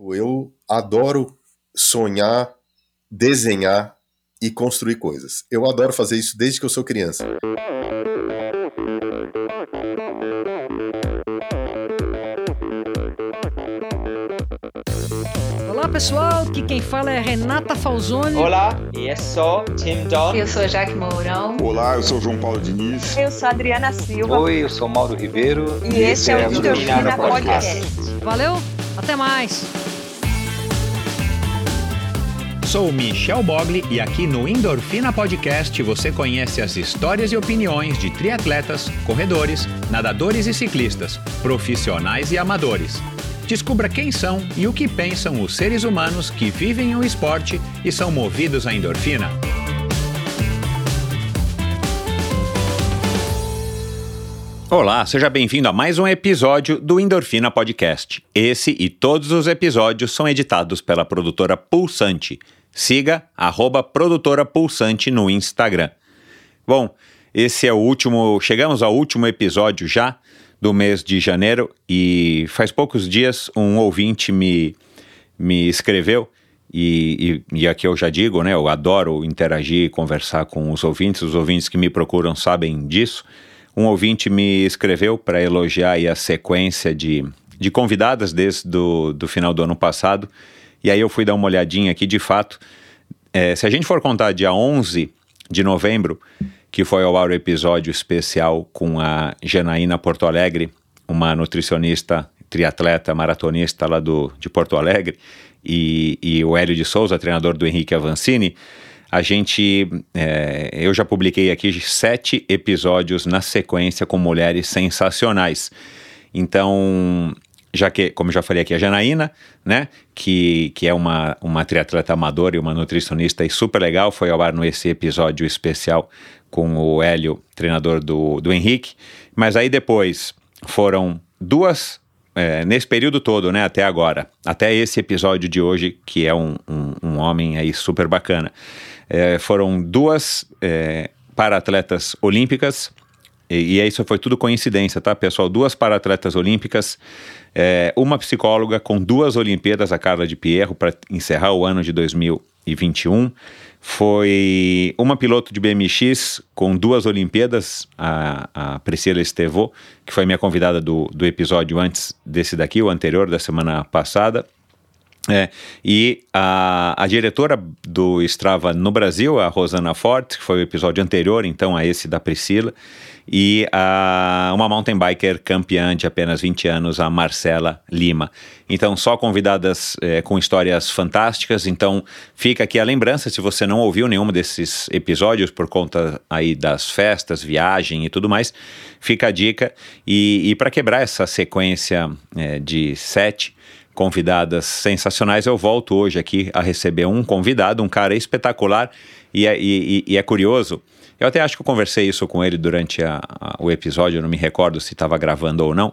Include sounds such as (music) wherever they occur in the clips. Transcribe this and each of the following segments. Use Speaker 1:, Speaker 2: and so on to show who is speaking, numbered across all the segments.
Speaker 1: Eu adoro sonhar, desenhar e construir coisas. Eu adoro fazer isso desde que eu sou criança.
Speaker 2: Olá pessoal, aqui quem fala é Renata Falzoni.
Speaker 3: Olá, e eu sou Tim Don.
Speaker 4: Eu sou Jaque Mourão.
Speaker 5: Olá, eu sou João Paulo Diniz.
Speaker 6: Eu sou Adriana Silva.
Speaker 7: Oi, eu sou Mauro Ribeiro.
Speaker 6: E, e esse, esse é o Endorfina Podcast. Podcast.
Speaker 2: Valeu, até mais.
Speaker 8: Sou Michel Bogli e aqui no Endorfina Podcast você conhece as histórias e opiniões de triatletas, corredores, nadadores e ciclistas, profissionais e amadores. Descubra quem são e o que pensam os seres humanos que vivem o esporte e são movidos à endorfina. Olá, seja bem-vindo a mais um episódio do Endorfina Podcast. Esse e todos os episódios são editados pela produtora Pulsante. Siga arroba produtora Pulsante no Instagram. Bom, esse é o último. Chegamos ao último episódio já do mês de janeiro e faz poucos dias um ouvinte me, me escreveu. E, e, e, aqui eu já digo, né? Eu adoro interagir e conversar com os ouvintes. Os ouvintes que me procuram sabem disso. Um ouvinte me escreveu para elogiar a sequência de, de convidadas desde do, do final do ano passado. E aí eu fui dar uma olhadinha aqui, de fato. É, se a gente for contar dia 11 de novembro, que foi ao ar o episódio especial com a Janaína Porto Alegre, uma nutricionista, triatleta, maratonista lá do, de Porto Alegre, e, e o Hélio de Souza, treinador do Henrique Avancini, a gente, é, eu já publiquei aqui sete episódios na sequência com mulheres sensacionais. Então, já que, como já falei aqui, a Janaína, né, que, que é uma, uma triatleta amadora e uma nutricionista e super legal, foi ao ar no esse episódio especial com o Hélio, treinador do, do Henrique. Mas aí depois foram duas, é, nesse período todo, né, até agora, até esse episódio de hoje, que é um, um, um homem aí super bacana é, foram duas é, para-atletas olímpicas, e, e isso foi tudo coincidência, tá, pessoal? Duas para-atletas olímpicas, é, uma psicóloga com duas Olimpíadas, a Carla de Pierro, para encerrar o ano de 2021. Foi uma piloto de BMX com duas Olimpíadas, a, a Priscila Estevô, que foi minha convidada do, do episódio antes desse daqui, o anterior, da semana passada. É, e a, a, diretora do Strava no Brasil, a Rosana Forte, que foi o episódio anterior, então, a esse da Priscila, e a, uma mountain biker campeã de apenas 20 anos, a Marcela Lima. Então, só convidadas é, com histórias fantásticas. Então, fica aqui a lembrança, se você não ouviu nenhum desses episódios por conta aí das festas, viagem e tudo mais, fica a dica. E, e para quebrar essa sequência é, de sete, convidadas sensacionais. Eu volto hoje aqui a receber um convidado, um cara espetacular e é, e, e é curioso. Eu até acho que eu conversei isso com ele durante a, a, o episódio, eu não me recordo se estava gravando ou não.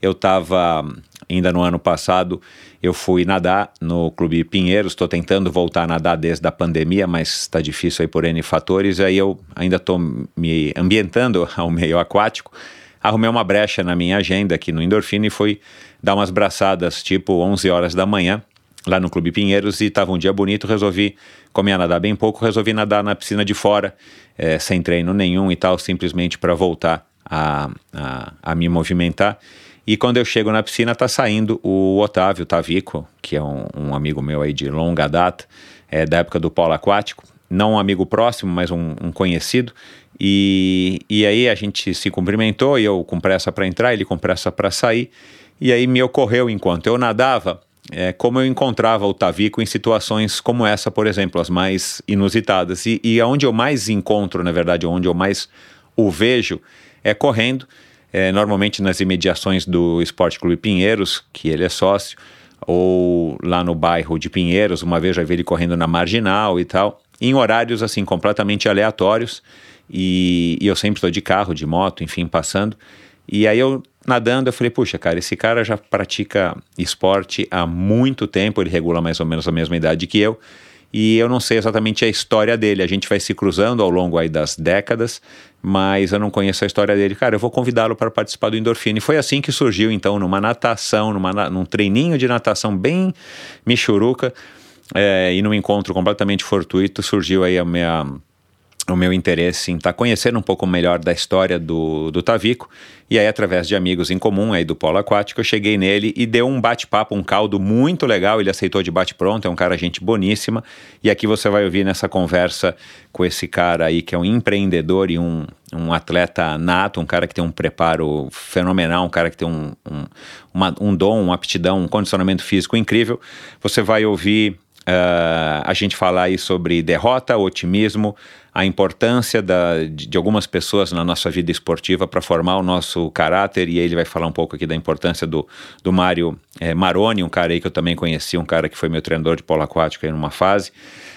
Speaker 8: Eu estava, ainda no ano passado, eu fui nadar no Clube Pinheiros, estou tentando voltar a nadar desde a pandemia, mas está difícil aí por N fatores, aí eu ainda estou me ambientando (laughs) ao meio aquático. Arrumei uma brecha na minha agenda aqui no Endorfina e fui dar umas braçadas tipo 11 horas da manhã lá no Clube Pinheiros e estava um dia bonito, resolvi, como ia nadar bem pouco, resolvi nadar na piscina de fora, é, sem treino nenhum e tal, simplesmente para voltar a, a, a, me movimentar. E quando eu chego na piscina, tá saindo o Otávio Tavico, que é um, um amigo meu aí de longa data, é, da época do polo aquático, não um amigo próximo, mas um, um conhecido. E, e aí a gente se cumprimentou, e eu com pressa para entrar, ele com pressa para sair. E aí me ocorreu, enquanto eu nadava, é, como eu encontrava o Tavico em situações como essa, por exemplo, as mais inusitadas. E, e onde eu mais encontro, na verdade, onde eu mais o vejo, é correndo, é, normalmente nas imediações do Esporte Clube Pinheiros, que ele é sócio, ou lá no bairro de Pinheiros, uma vez já vi ele correndo na Marginal e tal, em horários assim completamente aleatórios, e, e eu sempre estou de carro, de moto, enfim, passando, e aí eu nadando, eu falei, puxa, cara, esse cara já pratica esporte há muito tempo, ele regula mais ou menos a mesma idade que eu. e eu não sei exatamente a história dele. A gente vai se cruzando ao longo aí das décadas, mas eu não conheço a história dele. Cara, eu vou convidá-lo para participar do Endorfina. E foi assim que surgiu, então, numa natação, numa, num treininho de natação bem michuruca, é, e num encontro completamente fortuito, surgiu aí a minha o meu interesse em estar tá conhecendo um pouco melhor da história do, do Tavico. E aí, através de amigos em comum aí do polo aquático, eu cheguei nele e deu um bate-papo, um caldo muito legal. Ele aceitou de bate-pronto, é um cara gente boníssima. E aqui você vai ouvir nessa conversa com esse cara aí que é um empreendedor e um, um atleta nato, um cara que tem um preparo fenomenal, um cara que tem um, um, uma, um dom, uma aptidão, um condicionamento físico incrível. Você vai ouvir Uh, a gente falar aí sobre derrota, otimismo, a importância da, de, de, algumas pessoas na nossa vida esportiva para formar o nosso caráter, e ele vai falar um pouco aqui da importância do, do Mário é, Maroni, um cara aí que eu também conheci, um cara que foi meu treinador de polo aquático aí numa fase.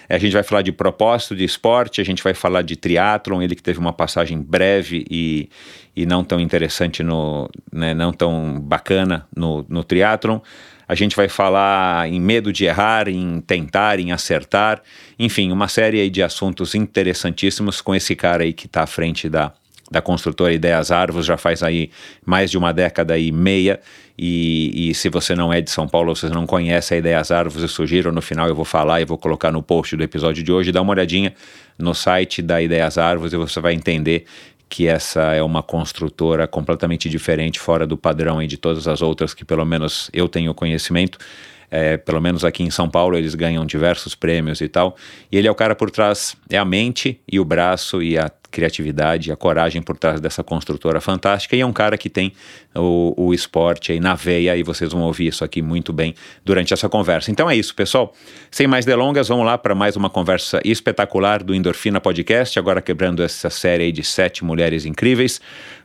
Speaker 8: A gente vai falar de propósito de esporte, a gente vai falar de triatlon, ele que teve uma passagem breve e, e não tão interessante, no, né, não tão bacana no, no triatlon. A gente vai falar em medo de errar, em tentar, em acertar, enfim, uma série de assuntos interessantíssimos com esse cara aí que está à frente da, da construtora Ideias Árvores, já faz aí mais de uma década e meia. E, e, se você não é de São Paulo, você não conhece a Ideias Árvores, eu sugiro, no final eu vou falar e vou colocar no post do episódio de hoje, dá uma olhadinha no site da Ideias Árvores e você vai entender que essa é uma construtora completamente diferente, fora do padrão e de todas as outras que pelo menos eu tenho conhecimento. É, pelo menos aqui em São Paulo eles ganham diversos prêmios e tal. E ele é o cara por trás, é a mente e o braço e a criatividade, a coragem por trás dessa construtora fantástica. E é um cara que tem o, o esporte aí na veia, e vocês vão ouvir isso aqui muito bem durante essa conversa. Então é isso, pessoal. Sem mais delongas, vamos lá para mais uma conversa espetacular do Endorfina Podcast, agora quebrando essa série de sete mulheres incríveis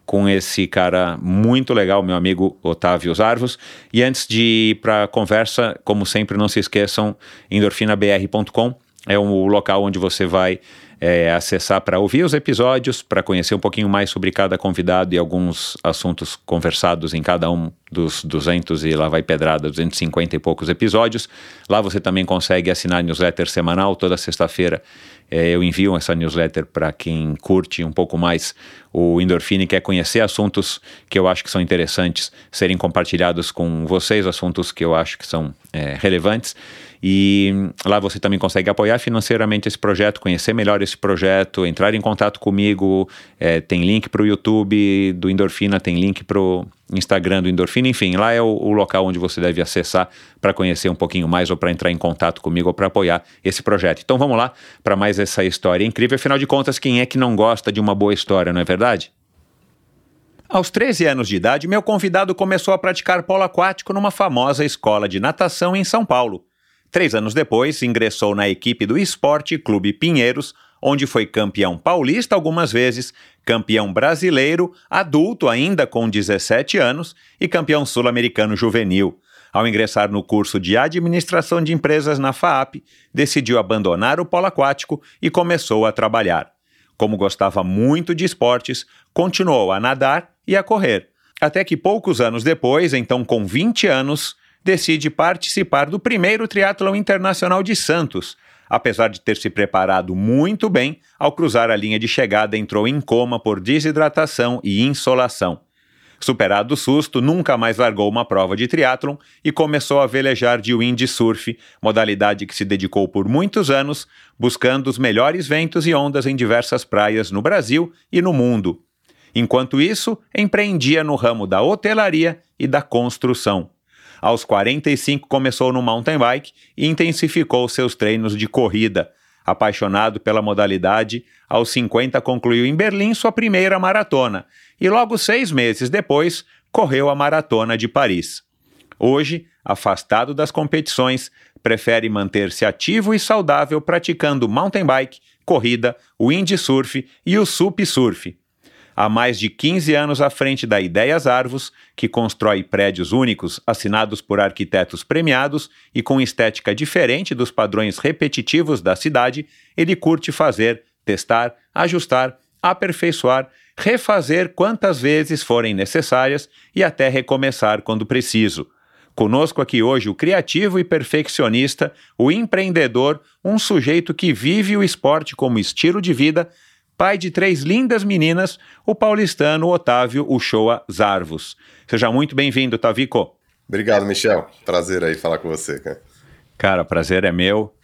Speaker 8: com esse cara muito legal, meu amigo Otávio Zarvos. E antes de ir para a conversa, como sempre, não se esqueçam, endorfinabr.com é o local onde você vai é, acessar para ouvir os episódios, para conhecer um pouquinho mais sobre cada convidado e alguns assuntos conversados em cada um dos 200 e lá vai pedrada, 250 e poucos episódios. Lá você também consegue assinar a newsletter semanal, toda sexta-feira é, eu envio essa newsletter para quem curte um pouco mais o Endorfina e quer conhecer assuntos que eu acho que são interessantes serem compartilhados com vocês, assuntos que eu acho que são é, relevantes. E lá você também consegue apoiar financeiramente esse projeto, conhecer melhor esse projeto, entrar em contato comigo. É, tem link para o YouTube do Endorfina, tem link para o Instagram do Endorfina, enfim, lá é o, o local onde você deve acessar para conhecer um pouquinho mais ou para entrar em contato comigo ou para apoiar esse projeto. Então vamos lá para mais essa história incrível. Afinal de contas, quem é que não gosta de uma boa história, não é verdade? Aos 13 anos de idade, meu convidado começou a praticar polo aquático numa famosa escola de natação em São Paulo. Três anos depois, ingressou na equipe do Esporte Clube Pinheiros, onde foi campeão paulista algumas vezes, campeão brasileiro, adulto ainda com 17 anos e campeão sul-americano juvenil. Ao ingressar no curso de Administração de Empresas na FAAP, decidiu abandonar o polo aquático e começou a trabalhar. Como gostava muito de esportes, continuou a nadar e a correr. Até que poucos anos depois, então com 20 anos, decide participar do primeiro triatlon internacional de Santos. Apesar de ter se preparado muito bem, ao cruzar a linha de chegada entrou em coma por desidratação e insolação. Superado o susto, nunca mais largou uma prova de triatlon e começou a velejar de windsurf, modalidade que se dedicou por muitos anos, buscando os melhores ventos e ondas em diversas praias no Brasil e no mundo. Enquanto isso, empreendia no ramo da hotelaria e da construção. Aos 45 começou no mountain bike e intensificou seus treinos de corrida. Apaixonado pela modalidade, aos 50 concluiu em Berlim sua primeira maratona e logo seis meses depois correu a maratona de Paris. Hoje, afastado das competições, prefere manter-se ativo e saudável praticando mountain bike, corrida, windsurf e o sup surf há mais de 15 anos à frente da Ideias Arvos, que constrói prédios únicos assinados por arquitetos premiados e com estética diferente dos padrões repetitivos da cidade, ele curte fazer, testar, ajustar, aperfeiçoar, refazer quantas vezes forem necessárias e até recomeçar quando preciso. Conosco aqui hoje o criativo e perfeccionista, o empreendedor, um sujeito que vive o esporte como estilo de vida, pai de três lindas meninas, o paulistano Otávio Uchoa Zarvos. Seja muito bem-vindo, Tavico.
Speaker 1: Obrigado, Michel. Prazer aí falar com você, cara.
Speaker 8: Cara, prazer é meu.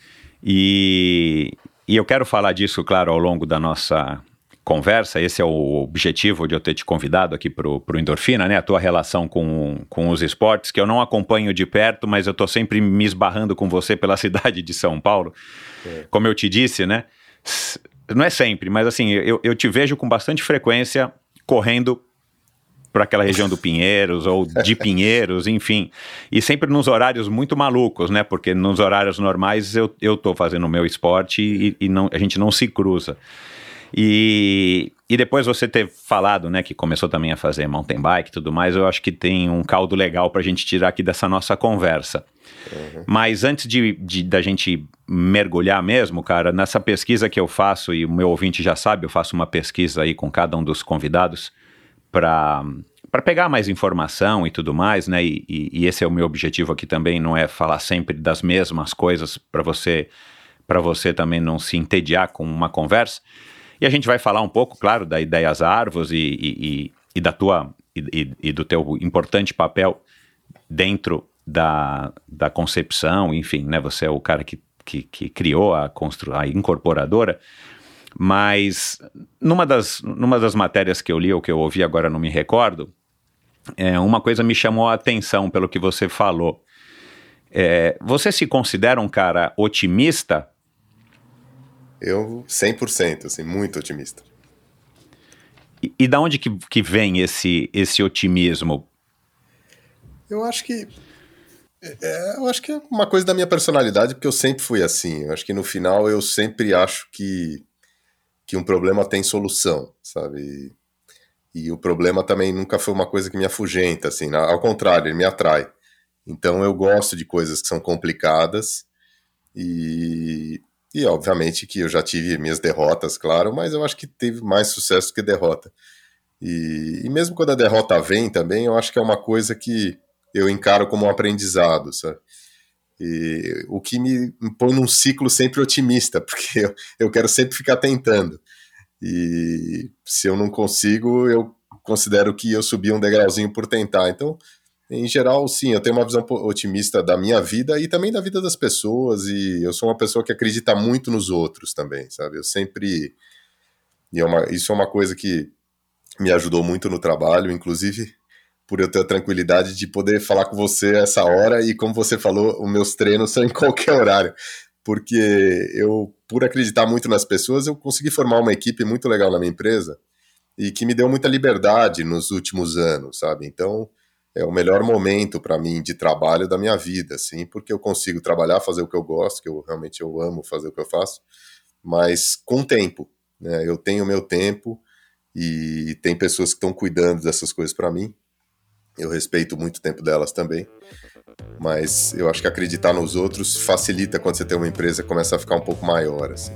Speaker 8: E, e eu quero falar disso, claro, ao longo da nossa conversa, esse é o objetivo de eu ter te convidado aqui para o Endorfina, né? A tua relação com, com os esportes, que eu não acompanho de perto, mas eu estou sempre me esbarrando com você pela (laughs) cidade de São Paulo. É. Como eu te disse, né? Não é sempre, mas assim, eu, eu te vejo com bastante frequência correndo para aquela região do Pinheiros ou de (laughs) Pinheiros, enfim. E sempre nos horários muito malucos, né? Porque nos horários normais eu, eu tô fazendo o meu esporte e, e não, a gente não se cruza. E, e depois você ter falado, né, que começou também a fazer mountain bike e tudo mais, eu acho que tem um caldo legal para a gente tirar aqui dessa nossa conversa. Uhum. Mas antes de, de, da gente mergulhar mesmo, cara, nessa pesquisa que eu faço, e o meu ouvinte já sabe, eu faço uma pesquisa aí com cada um dos convidados para para pegar mais informação e tudo mais, né? E, e, e, esse é o meu objetivo aqui também, não é falar sempre das mesmas coisas para você para você também não se entediar com uma conversa. E a gente vai falar um pouco, claro, da Ideias Árvores e, e, da tua e, do teu importante papel dentro da, da concepção, enfim, né? Você é o cara que, que, que criou a, constru, a incorporadora. Mas numa das, numa das matérias que eu li ou que eu ouvi, agora não me recordo, é, uma coisa me chamou a atenção pelo que você falou. É, você se considera um cara otimista
Speaker 1: eu 100%, assim, muito otimista.
Speaker 8: E, e da onde que, que vem esse, esse otimismo?
Speaker 1: Eu acho que é, eu acho que é uma coisa da minha personalidade, porque eu sempre fui assim. Eu acho que no final eu sempre acho que, que um problema tem solução, sabe? E, e o problema também nunca foi uma coisa que me afugenta, assim. Ao contrário, ele me atrai. Então eu gosto de coisas que são complicadas e, e obviamente que eu já tive minhas derrotas, claro, mas eu acho que teve mais sucesso que derrota. E, e, mesmo quando a derrota vem também, eu acho que é uma coisa que eu encaro como um aprendizado, sabe? E, o que me põe num ciclo sempre otimista, (laughs) porque eu, eu quero sempre ficar tentando. E se eu não consigo, eu considero que eu subi um degrauzinho por tentar. Então, em geral, sim, eu tenho uma visão otimista da minha vida e também da vida das pessoas, e eu sou uma pessoa que acredita muito nos outros também, sabe? Eu sempre. E é uma, isso é uma coisa que me ajudou muito no trabalho, inclusive por eu ter a tranquilidade de poder falar com você essa hora e, como você falou, os meus treinos são em (laughs) qualquer horário. Porque eu, por acreditar muito nas pessoas, eu consegui formar uma equipe muito legal na minha empresa e que me deu muita liberdade nos últimos anos, sabe? Então é o melhor momento para mim de trabalho da minha vida, assim, porque eu consigo trabalhar, fazer o que eu gosto, que eu realmente eu amo fazer o que eu faço, mas com tempo, né? Eu tenho meu tempo e tem pessoas que estão cuidando dessas coisas para mim. Eu respeito muito o tempo delas também. Mas eu acho que acreditar nos outros facilita quando você tem uma empresa que começa a ficar um pouco maior, assim.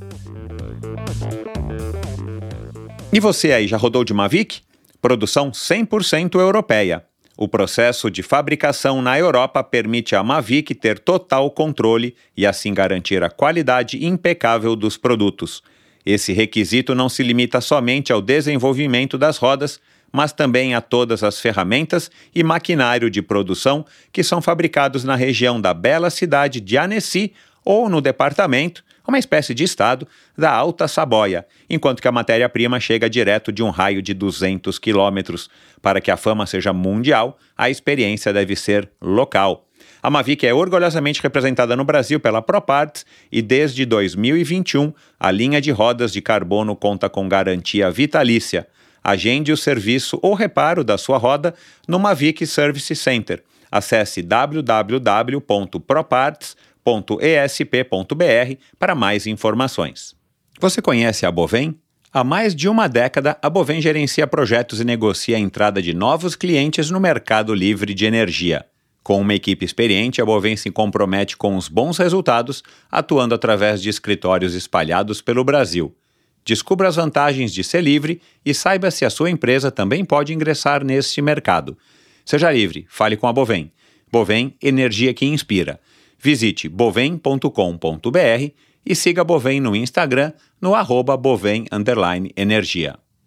Speaker 8: E você aí, já rodou de Mavic? Produção 100% europeia. O processo de fabricação na Europa permite à Mavic ter total controle e assim garantir a qualidade impecável dos produtos. Esse requisito não se limita somente ao desenvolvimento das rodas, mas também a todas as ferramentas e maquinário de produção que são fabricados na região da bela cidade de Annecy ou no departamento uma espécie de estado da Alta Saboia, enquanto que a matéria-prima chega direto de um raio de 200 quilômetros. Para que a fama seja mundial, a experiência deve ser local. A Mavic é orgulhosamente representada no Brasil pela ProParts e desde 2021 a linha de rodas de carbono conta com garantia vitalícia. Agende o serviço ou reparo da sua roda no Mavic Service Center. Acesse www.proparts.com www.esp.br para mais informações. Você conhece a Bovem? Há mais de uma década, a Bovem gerencia projetos e negocia a entrada de novos clientes no mercado livre de energia. Com uma equipe experiente, a Bovem se compromete com os bons resultados, atuando através de escritórios espalhados pelo Brasil. Descubra as vantagens de ser livre e saiba se a sua empresa também pode ingressar neste mercado. Seja livre, fale com a Bovem Bovem, energia que inspira. Visite bovem.com.br e siga Bovem no Instagram no arroba bovem energia.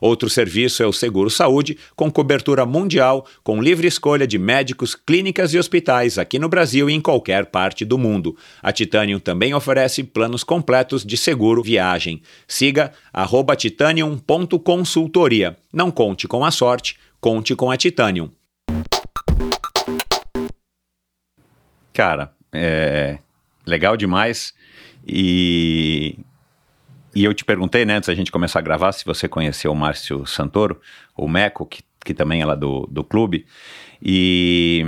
Speaker 8: Outro serviço é o Seguro Saúde, com cobertura mundial, com livre escolha de médicos, clínicas e hospitais aqui no Brasil e em qualquer parte do mundo. A Titanium também oferece planos completos de seguro viagem. Siga titanium.consultoria. Não conte com a sorte, conte com a Titanium. Cara, é legal demais. E e eu te perguntei, né, antes da gente começar a gravar, se você conheceu o Márcio Santoro, o Meco, que, que também é lá do, do clube, e,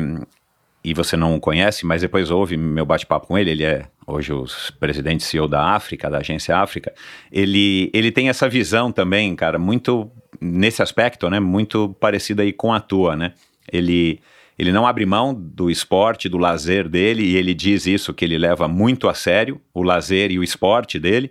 Speaker 8: e você não o conhece, mas depois houve meu bate-papo com ele, ele é hoje o presidente CEO da África, da agência África, ele, ele tem essa visão também, cara, muito nesse aspecto, né, muito parecida aí com a tua, né, ele... Ele não abre mão do esporte, do lazer dele, e ele diz isso, que ele leva muito a sério o lazer e o esporte dele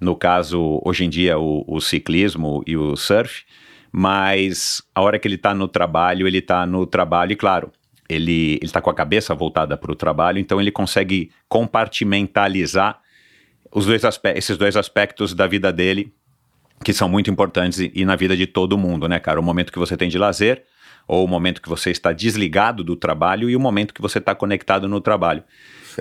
Speaker 8: no caso, hoje em dia, o, o ciclismo e o surf, mas a hora que ele está no trabalho, ele está no trabalho, e claro, ele está com a cabeça voltada para o trabalho, então ele consegue compartimentalizar os dois esses dois aspectos da vida dele que são muito importantes e, e, na vida de todo mundo, né, cara? O momento que você tem de lazer, ou o momento que você está desligado do trabalho e o momento que você está conectado no trabalho.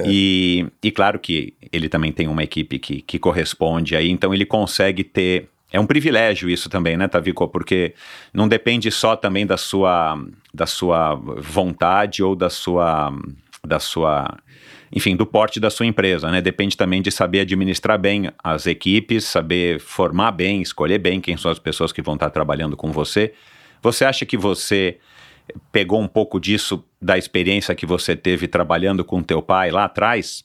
Speaker 8: E, e claro que ele também tem uma equipe que, que corresponde aí, então ele consegue ter é um privilégio isso também, né, Tavico? Porque não depende só também da sua, da sua vontade ou da sua, da sua, enfim, do porte da sua empresa, né? Depende também de saber administrar bem as equipes, saber formar bem, escolher bem quem são as pessoas que vão estar trabalhando com você. Você acha que você pegou um pouco disso da experiência que você teve trabalhando com teu pai lá atrás?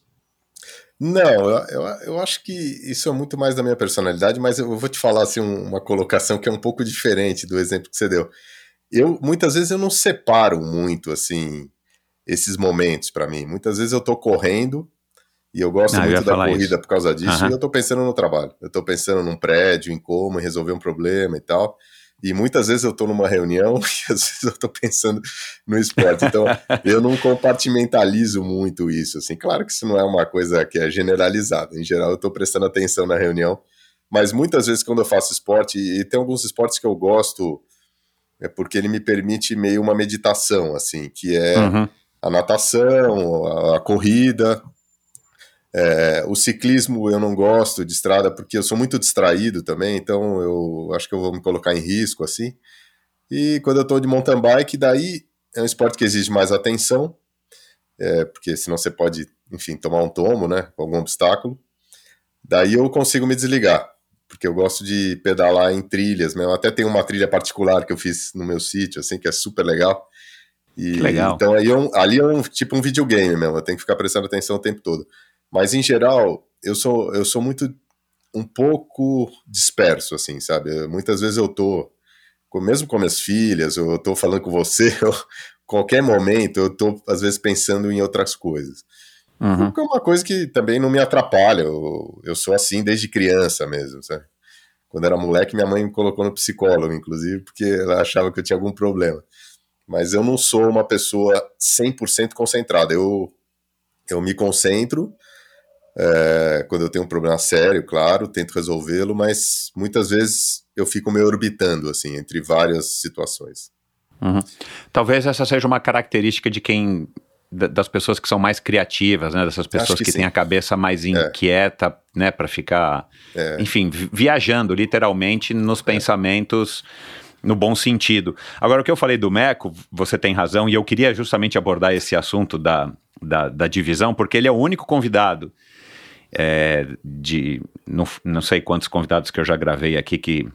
Speaker 1: Não, eu, eu, eu, acho que isso é muito mais da minha personalidade, mas eu vou te falar assim, uma colocação que é um pouco diferente do exemplo que você deu. Eu muitas vezes eu não separo muito assim esses momentos para mim. Muitas vezes eu tô correndo e eu gosto ah, muito eu da corrida isso. por causa disso, uhum. e eu tô pensando no trabalho. Eu tô pensando num prédio, em como resolver um problema e tal. E muitas vezes eu estou numa reunião (laughs) e às vezes eu estou pensando no esporte. Então, eu não compartimentalizo muito isso. Assim, claro que isso não é uma coisa que é generalizada. Em geral, eu estou prestando atenção na reunião. Mas muitas vezes, quando eu faço esporte, e tem alguns esportes que eu gosto, é porque ele me permite meio uma meditação, assim, que é uhum. a natação, a, a corrida. É, o ciclismo eu não gosto de estrada porque eu sou muito distraído também, então eu acho que eu vou me colocar em risco assim. E quando eu estou de mountain bike, daí é um esporte que exige mais atenção, é, porque senão você pode, enfim, tomar um tomo, né, com algum obstáculo. Daí eu consigo me desligar, porque eu gosto de pedalar em trilhas mesmo. Até tem uma trilha particular que eu fiz no meu sítio, assim, que é super legal. E,
Speaker 8: legal.
Speaker 1: Então aí é um, ali é um tipo um videogame mesmo, eu tenho que ficar prestando atenção o tempo todo. Mas em geral, eu sou eu sou muito um pouco disperso assim, sabe? Muitas vezes eu tô mesmo com minhas filhas, eu tô falando com você, (laughs) eu, qualquer momento eu tô às vezes pensando em outras coisas. Uhum. é uma coisa que também não me atrapalha. Eu, eu sou assim desde criança mesmo, sabe? Quando era moleque, minha mãe me colocou no psicólogo, inclusive, porque ela achava que eu tinha algum problema. Mas eu não sou uma pessoa 100% concentrada. Eu, eu me concentro, é, quando eu tenho um problema sério, claro, tento resolvê-lo, mas muitas vezes eu fico meio orbitando, assim, entre várias situações.
Speaker 8: Uhum. Talvez essa seja uma característica de quem das pessoas que são mais criativas, né? Dessas pessoas que, que têm a cabeça mais é. inquieta, é. né? Para ficar, é. enfim, viajando literalmente nos é. pensamentos no bom sentido. Agora, o que eu falei do Meco, você tem razão, e eu queria justamente abordar esse assunto da, da, da divisão, porque ele é o único convidado é, de não, não sei quantos convidados que eu já gravei aqui que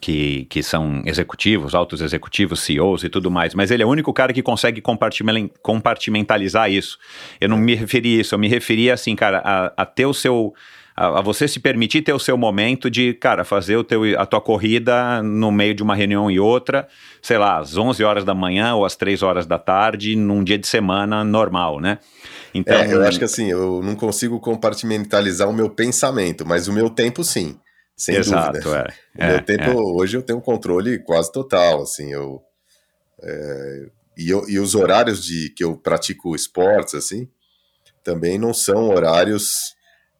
Speaker 8: que, que são executivos, altos executivos, CEOs e tudo mais, mas ele é o único cara que consegue compartimentalizar isso. Eu não me referi a isso, eu me referi assim, cara, a, a ter o seu. A, a, você se permitir ter o seu momento de, cara, fazer o teu, a tua corrida no meio de uma reunião e outra, sei lá, às 11 horas da manhã ou às 3 horas da tarde, num dia de semana normal, né?
Speaker 1: Então, é, eu acho que assim, eu não consigo compartimentalizar o meu pensamento, mas o meu tempo sim. Sem Exato, dúvida. É. Meu é, tempo, é. hoje eu tenho um controle quase total, assim, eu, é, e, eu, e os horários de que eu pratico esportes, assim, também não são horários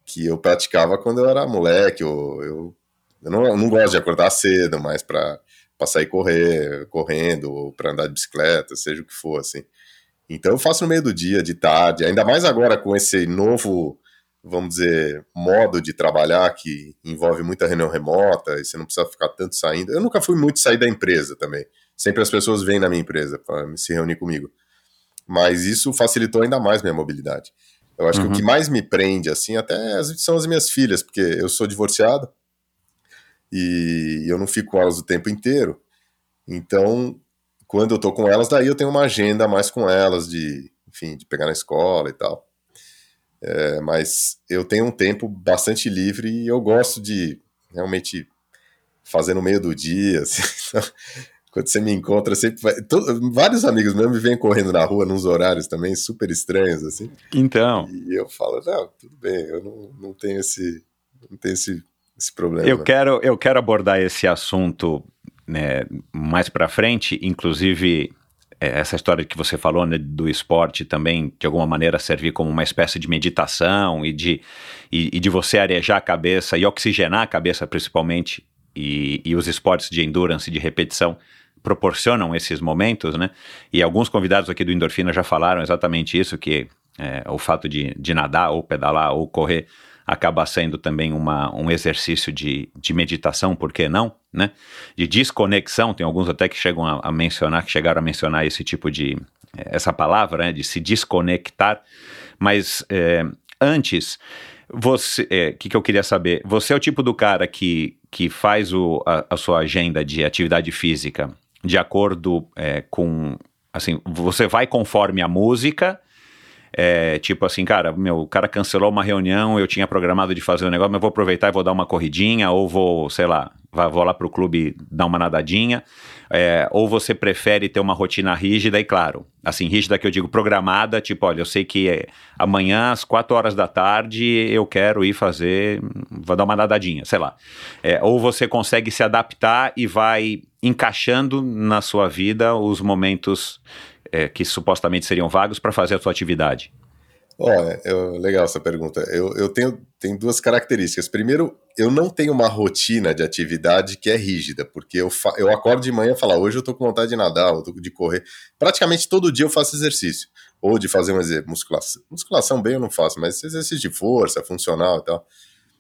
Speaker 1: que eu praticava quando eu era moleque, eu, eu, eu não, eu não gosto de acordar cedo, mas para sair correr, correndo, ou para andar de bicicleta, seja o que for, assim. Então eu faço no meio do dia, de tarde, ainda mais agora com esse novo vamos dizer, modo de trabalhar que envolve muita reunião remota e você não precisa ficar tanto saindo. Eu nunca fui muito sair da empresa também. Sempre as pessoas vêm na minha empresa para se reunir comigo. Mas isso facilitou ainda mais minha mobilidade. Eu acho uhum. que o uhum. que mais me prende, assim, até são as minhas filhas, porque eu sou divorciado e eu não fico com elas o tempo inteiro. Então, quando eu tô com elas, daí eu tenho uma agenda mais com elas de, enfim, de pegar na escola e tal. É, mas eu tenho um tempo bastante livre e eu gosto de realmente fazer no meio do dia. (laughs) Assim, então, quando você me encontra, sempre vai, todo, vários amigos meus me vêm correndo na rua nos horários também super estranhos assim.
Speaker 8: Então.
Speaker 1: E eu falo, não, tudo bem, eu não, não tenho esse não tenho esse, esse problema.
Speaker 8: Eu quero eu quero abordar esse assunto né, mais para frente, inclusive é, essa história que você falou né, do esporte também, de alguma maneira, servir como uma espécie de meditação e de, e, e de você arejar a cabeça e oxigenar a cabeça, principalmente, e, e os esportes de endurance, de repetição, proporcionam esses momentos, né? E alguns convidados aqui do Endorfina já falaram exatamente isso, que é, o fato de, de nadar ou pedalar ou correr acaba sendo também uma, um exercício de, de meditação, por que não? Né? De desconexão, tem alguns até que chegam a, a mencionar, que chegaram a mencionar esse tipo de, essa palavra, né, de se desconectar, mas é, antes, você, o é, que, que eu queria saber, você é o tipo do cara que, que faz o, a, a sua agenda de atividade física de acordo é, com, assim, você vai conforme a música, é, tipo assim, cara, meu, o cara cancelou uma reunião, eu tinha programado de fazer um negócio, mas vou aproveitar e vou dar uma corridinha, ou vou, sei lá, vou lá pro clube dar uma nadadinha. É, ou você prefere ter uma rotina rígida e, claro, assim, rígida que eu digo programada, tipo, olha, eu sei que é, amanhã às 4 horas da tarde eu quero ir fazer, vou dar uma nadadinha, sei lá. É, ou você consegue se adaptar e vai encaixando na sua vida os momentos é, que supostamente seriam vagos para fazer a sua atividade?
Speaker 1: Eu, legal essa pergunta. Eu, eu tenho, tenho duas características. Primeiro, eu não tenho uma rotina de atividade que é rígida, porque eu, fa eu acordo de manhã e falo, ah, hoje eu tô com vontade de nadar, ou de correr. Praticamente todo dia eu faço exercício. Ou de fazer uma musculação. Musculação bem eu não faço, mas exercício de força, funcional e tal.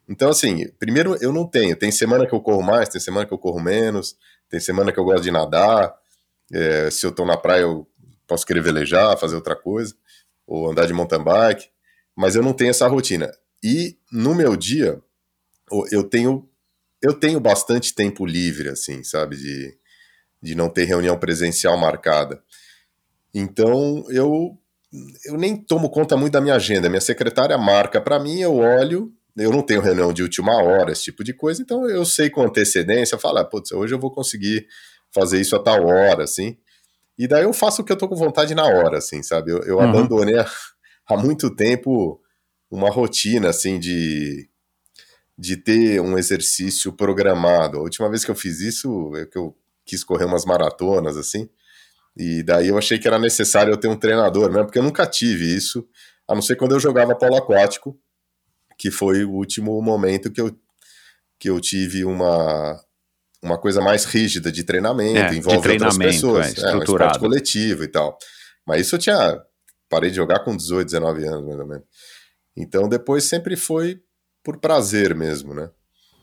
Speaker 1: Então, assim, primeiro eu não tenho. Tem semana que eu corro mais, tem semana que eu corro menos, tem semana que eu gosto de nadar. É, se eu tô na praia, eu posso querer velejar, fazer outra coisa, ou andar de mountain bike, mas eu não tenho essa rotina. E no meu dia, eu tenho eu tenho bastante tempo livre, assim, sabe, de, de não ter reunião presencial marcada. Então, eu eu nem tomo conta muito da minha agenda. Minha secretária marca para mim, eu olho, eu não tenho reunião de última hora, esse tipo de coisa, então eu sei com antecedência, falar, ah, putz, hoje eu vou conseguir fazer isso a tal hora, assim. E daí eu faço o que eu tô com vontade na hora, assim, sabe? Eu, eu uhum. abandonei há, há muito tempo uma rotina, assim, de, de ter um exercício programado. A última vez que eu fiz isso, é que eu quis correr umas maratonas, assim, e daí eu achei que era necessário eu ter um treinador mesmo, porque eu nunca tive isso, a não ser quando eu jogava polo aquático, que foi o último momento que eu, que eu tive uma, uma coisa mais rígida de treinamento, é, envolve de treinamento, outras pessoas, é, estruturado. É, um esporte coletivo e tal. Mas isso eu tinha parei de jogar com 18, 19 anos, mais ou menos. Então depois sempre foi por prazer mesmo, né?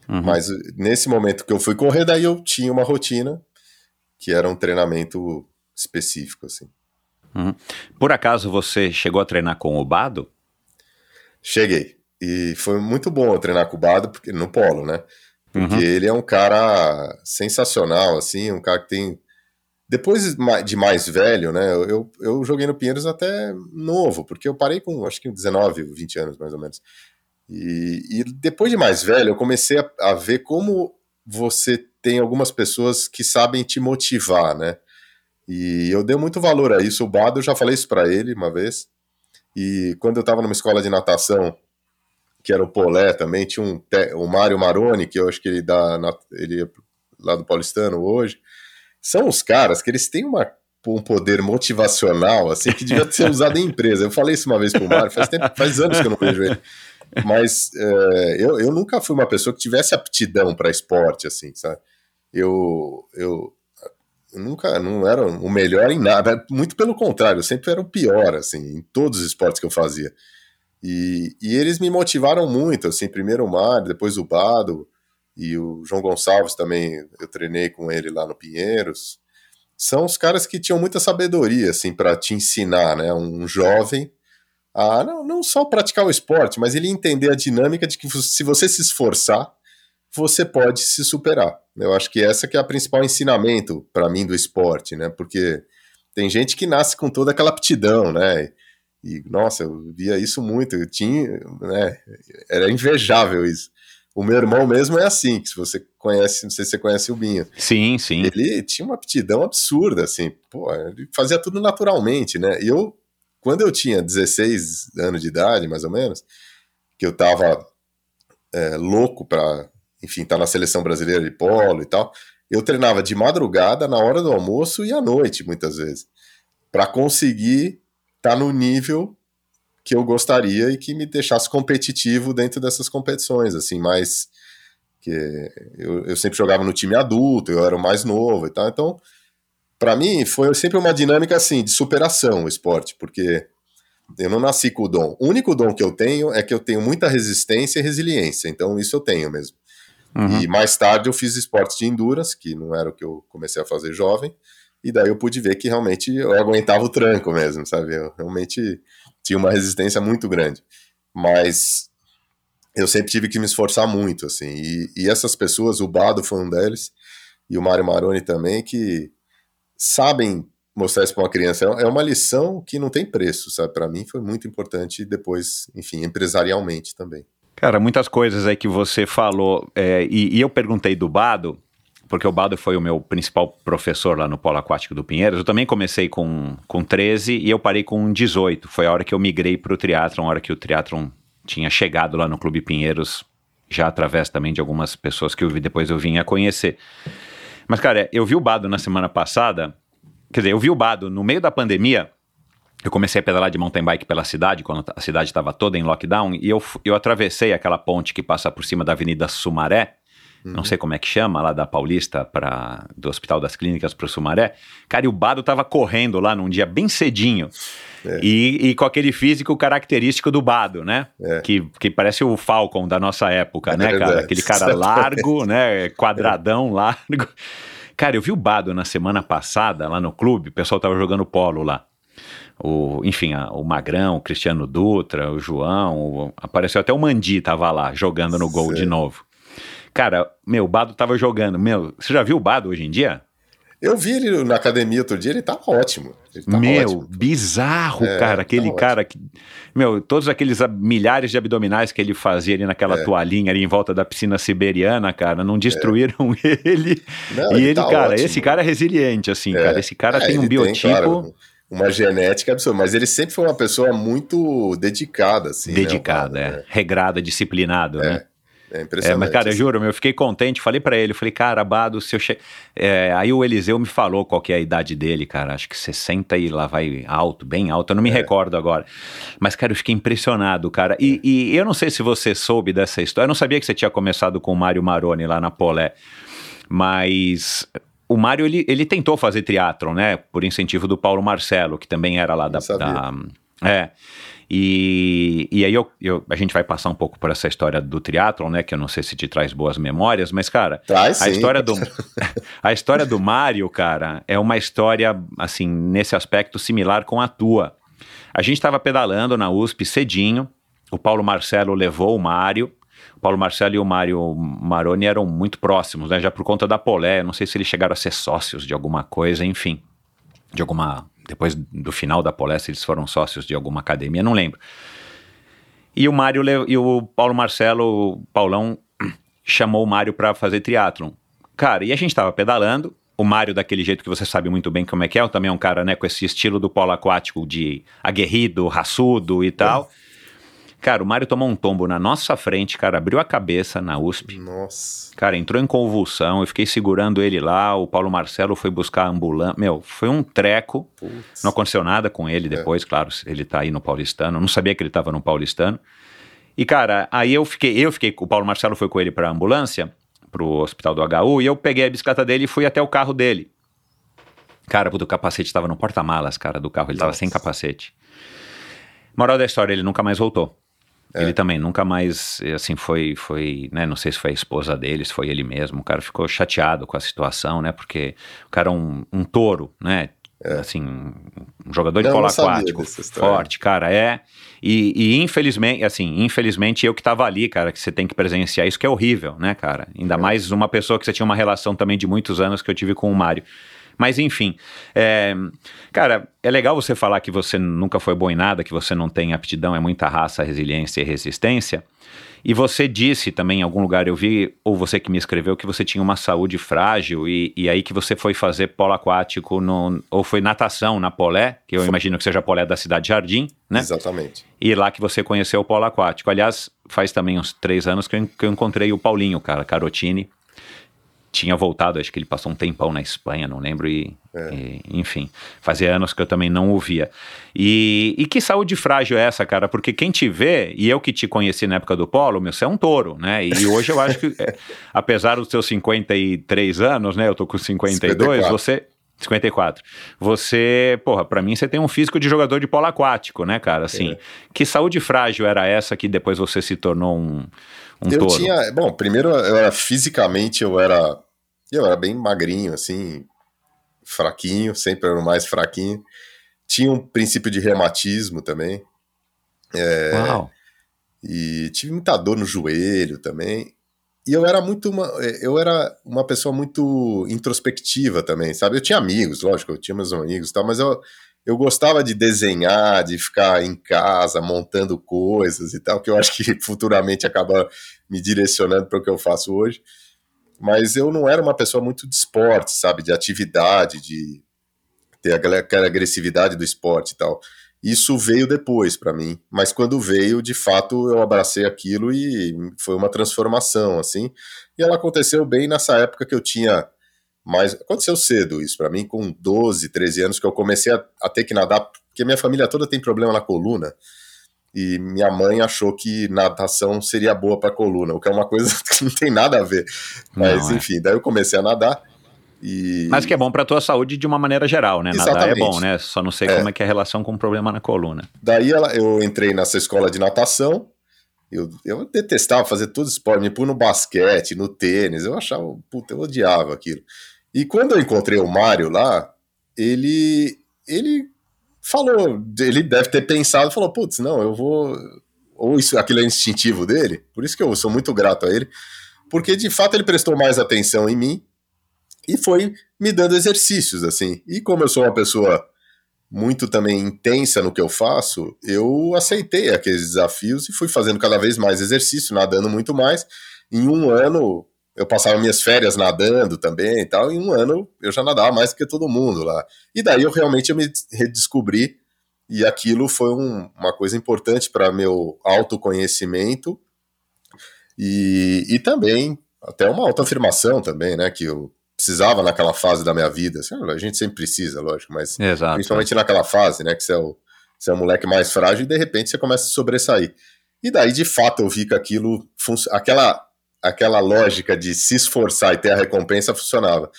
Speaker 1: Uhum. Mas nesse momento que eu fui correr, daí eu tinha uma rotina que era um treinamento específico, assim.
Speaker 8: Uhum. Por acaso você chegou a treinar com o Bado?
Speaker 1: Cheguei. E foi muito bom treinar com o Bado, porque no polo, né? Porque uhum. ele é um cara sensacional, assim, um cara que tem. Depois de mais velho, né? Eu, eu joguei no Pinheiros até novo, porque eu parei com acho que 19, 20 anos mais ou menos. E, e depois de mais velho, eu comecei a, a ver como você tem algumas pessoas que sabem te motivar, né? E eu dei muito valor a isso. O Bado, eu já falei isso para ele uma vez. E quando eu estava numa escola de natação, que era o Polé também, tinha um o Mário Maroni, que eu acho que ele dá ele é lá do Paulistano hoje. São os caras que eles têm uma, um poder motivacional assim que devia ser (laughs) usado em empresa. Eu falei isso uma vez pro Mário, faz, tempo, faz anos que eu não vejo ele. Mas é, eu, eu nunca fui uma pessoa que tivesse aptidão para esporte, assim, sabe? Eu, eu, eu nunca não era o melhor em nada, muito pelo contrário, eu sempre era o pior, assim, em todos os esportes que eu fazia. E, e eles me motivaram muito, assim, primeiro o Mário, depois o Bado, e o João Gonçalves também, eu treinei com ele lá no Pinheiros. São os caras que tinham muita sabedoria, assim, para te ensinar, né? Um jovem a não, não só praticar o esporte, mas ele entender a dinâmica de que se você se esforçar, você pode se superar. Eu acho que essa que é a principal ensinamento para mim do esporte, né? Porque tem gente que nasce com toda aquela aptidão, né? E nossa, eu via isso muito, eu tinha, né? Era invejável isso. O meu irmão mesmo é assim, que se você conhece, não sei se você conhece o Binho.
Speaker 8: Sim, sim.
Speaker 1: Ele tinha uma aptidão absurda, assim, pô, ele fazia tudo naturalmente, né? E eu quando eu tinha 16 anos de idade, mais ou menos, que eu tava é, louco para, enfim, estar tá na seleção brasileira de polo e tal, eu treinava de madrugada, na hora do almoço e à noite, muitas vezes, para conseguir tá no nível que eu gostaria e que me deixasse competitivo dentro dessas competições, assim, mais que eu, eu sempre jogava no time adulto, eu era o mais novo e tal, então para mim foi sempre uma dinâmica assim de superação o esporte, porque eu não nasci com o dom. O único dom que eu tenho é que eu tenho muita resistência e resiliência, então isso eu tenho mesmo. Uhum. E mais tarde eu fiz esportes de endurance, que não era o que eu comecei a fazer jovem, e daí eu pude ver que realmente eu aguentava o tranco mesmo, sabe? Eu realmente tinha uma resistência muito grande. Mas eu sempre tive que me esforçar muito, assim. E, e essas pessoas, o Bado foi um deles, e o Mário Maroni também, que sabem mostrar isso para uma criança. É, é uma lição que não tem preço, sabe? Para mim foi muito importante depois, enfim, empresarialmente também.
Speaker 8: Cara, muitas coisas aí que você falou, é, e, e, eu perguntei do Bado, porque o Bado foi o meu principal professor lá no Polo Aquático do Pinheiros. Eu também comecei com, com 13 e eu parei com 18. Foi a hora que eu migrei para o triatlon, a hora que o triatlon tinha chegado lá no Clube Pinheiros, já através também de algumas pessoas que eu vi, depois eu vim a conhecer. Mas, cara, eu vi o Bado na semana passada. Quer dizer, eu vi o Bado no meio da pandemia. Eu comecei a pedalar de mountain bike pela cidade, quando a cidade estava toda em lockdown, e eu, eu atravessei aquela ponte que passa por cima da Avenida Sumaré, uhum. não sei como é que chama, lá da Paulista, para do Hospital das Clínicas para o Sumaré. Cara, e o Bado tava correndo lá num dia bem cedinho. É. E, e, com aquele físico característico do Bado, né? É. Que, que parece o Falcon da nossa época, é né, verdade. cara? Aquele cara largo, né? Quadradão, largo. Cara, eu vi o Bado na semana passada lá no clube, o pessoal tava jogando polo lá. O, enfim, a, o Magrão, o Cristiano Dutra, o João, o, apareceu até o Mandi tava lá jogando no gol Sim. de novo. Cara, meu, o Bado tava jogando. Meu, você já viu o Bado hoje em dia?
Speaker 1: Eu vi ele na academia outro dia, ele tá ótimo. Ele
Speaker 8: meu,
Speaker 1: ótimo.
Speaker 8: bizarro, é, cara. Aquele tá cara que. Meu, todos aqueles milhares de abdominais que ele fazia ali naquela é. toalhinha ali em volta da piscina siberiana, cara, não destruíram é. (laughs) ele. Não, e ele, ele tá cara, ótimo. esse cara é resiliente, assim, cara. Esse cara é, tem um biotipo. Tem, claro,
Speaker 1: uma genética absurda, mas ele sempre foi uma pessoa muito dedicada, assim.
Speaker 8: Né, dedicada, né, é. Regrada, disciplinado,
Speaker 1: é.
Speaker 8: né?
Speaker 1: É impressionante. É,
Speaker 8: mas, cara, eu juro, eu fiquei contente, falei para ele, falei, cara, Bado, se eu che... É, aí o Eliseu me falou qual que é a idade dele, cara, acho que 60 e lá vai alto, bem alto, eu não me é. recordo agora. Mas, cara, eu fiquei impressionado, cara. E, e, eu não sei se você soube dessa história, eu não sabia que você tinha começado com o Mário Maroni lá na Polé, mas o Mário, ele, ele tentou fazer triatlon, né, por incentivo do Paulo Marcelo, que também era lá da... da é, e, e aí eu, eu, a gente vai passar um pouco por essa história do triatlon, né? Que eu não sei se te traz boas memórias, mas, cara,
Speaker 1: traz,
Speaker 8: a história do (laughs) a história do Mário, cara, é uma história, assim, nesse aspecto similar com a tua. A gente estava pedalando na USP cedinho, o Paulo Marcelo levou o Mário, Paulo Marcelo e o Mário Maroni eram muito próximos, né? Já por conta da Polé, não sei se eles chegaram a ser sócios de alguma coisa, enfim, de alguma depois do final da se eles foram sócios de alguma academia, não lembro. E o Mário e o Paulo Marcelo, o Paulão (clears throat) chamou o Mário para fazer triatlon. Cara, e a gente tava pedalando, o Mário daquele jeito que você sabe muito bem como é que é, também é um cara, né, com esse estilo do polo aquático de aguerrido, raçudo e tal. É. Cara, o Mário tomou um tombo na nossa frente, cara, abriu a cabeça na USP.
Speaker 1: Nossa.
Speaker 8: Cara, entrou em convulsão, eu fiquei segurando ele lá, o Paulo Marcelo foi buscar a ambulância. Meu, foi um treco. Putz. Não aconteceu nada com ele é. depois, é. claro, ele tá aí no Paulistano. Eu não sabia que ele tava no Paulistano. E, cara, aí eu fiquei, eu fiquei, o Paulo Marcelo foi com ele pra ambulância, pro hospital do HU, e eu peguei a bicicleta dele e fui até o carro dele. Cara, o capacete tava no porta-malas, cara, do carro, ele Nossa. tava sem capacete. Moral da história, ele nunca mais voltou. É. Ele também nunca mais, assim, foi, foi, né, não sei se foi a esposa dele, se foi ele mesmo, o cara ficou chateado com a situação, né, porque o cara é um, um touro, né, é. assim, um jogador de polo aquático, forte, cara, é, e, e, infelizmente, assim, infelizmente eu que tava ali, cara, que você tem que presenciar isso que é horrível, né, cara, ainda é. mais uma pessoa que você tinha uma relação também de muitos anos que eu tive com o Mário, mas enfim, é, cara, é legal você falar que você nunca foi bom em nada, que você não tem aptidão, é muita raça, resiliência e resistência. E você disse também em algum lugar, eu vi, ou você que me escreveu, que você tinha uma saúde frágil e, e aí que você foi fazer polo aquático, no, ou foi natação na Polé, que eu foi. imagino que seja Polé da Cidade Jardim, né?
Speaker 1: Exatamente.
Speaker 8: E lá que você conheceu o polo aquático. Aliás, faz também uns três anos que eu, que eu encontrei o Paulinho, cara, Carotini, tinha voltado, acho que ele passou um tempão na Espanha, não lembro, e, é. e, enfim, fazia anos que eu também não ouvia. E, e, que saúde frágil é essa, cara? Porque quem te vê, e eu que te conheci na época do polo, meu, você é um touro, né? E hoje eu acho que, é, (laughs) apesar dos seus 53 anos, né? Eu tô com 52, 54. você. 54. Você, porra, pra mim você tem um físico de jogador de polo aquático, né, cara? Assim, é. que saúde frágil era essa que depois você se tornou um um
Speaker 1: eu
Speaker 8: touro?
Speaker 1: tinha. Bom, primeiro eu era fisicamente, eu era. Eu era bem magrinho, assim, fraquinho, sempre era o mais fraquinho. Tinha um princípio de reumatismo também. É, Uau. E tive muita dor no joelho também. E eu era muito uma, eu era uma pessoa muito introspectiva também, sabe? Eu tinha amigos, lógico, eu tinha meus amigos e tal, mas eu, eu gostava de desenhar, de ficar em casa montando coisas e tal, que eu acho que (laughs) futuramente acaba me direcionando para o que eu faço hoje. Mas eu não era uma pessoa muito de esporte, sabe? De atividade, de ter aquela agressividade do esporte e tal. Isso veio depois para mim, mas quando veio, de fato, eu abracei aquilo e foi uma transformação, assim. E ela aconteceu bem nessa época que eu tinha mas aconteceu cedo isso para mim, com 12, 13 anos, que eu comecei a, a, ter que nadar, porque minha família toda tem problema na coluna. E minha mãe achou que natação seria boa para coluna, o que é uma coisa (laughs) que não tem nada a ver. Mas não, é. enfim, daí eu comecei a nadar. E...
Speaker 8: Mas que é bom para tua saúde de uma maneira geral, né? Exatamente. Nadar é bom, né? Só não sei é. como é que é a relação com o problema na coluna.
Speaker 1: Daí ela, eu entrei nessa escola de natação, eu, eu detestava fazer todo esporte, me pôr no basquete, no tênis, eu achava, puta, eu odiava aquilo. E quando eu encontrei o Mário lá, ele ele falou, ele deve ter pensado, falou, putz, não, eu vou ou isso, aquilo é instintivo dele, por isso que eu sou muito grato a ele, porque de fato ele prestou mais atenção em mim e foi me dando exercícios assim. E como eu sou uma pessoa muito também intensa no que eu faço, eu aceitei aqueles desafios e fui fazendo cada vez mais exercício, nadando muito mais. Em um ano, eu passava minhas férias nadando também e tal. Em um ano eu já nadava mais do que todo mundo lá. E daí eu realmente eu me redescobri e aquilo foi um, uma coisa importante para meu autoconhecimento e, e também até uma autoafirmação também, né? Que eu precisava naquela fase da minha vida. Assim, a gente sempre precisa, lógico, mas
Speaker 8: Exato.
Speaker 1: principalmente naquela fase, né? Que você é, o, você é o moleque mais frágil e de repente você começa a sobressair. E daí, de fato, eu vi que aquilo, aquela aquela lógica de se esforçar e ter a recompensa funcionava.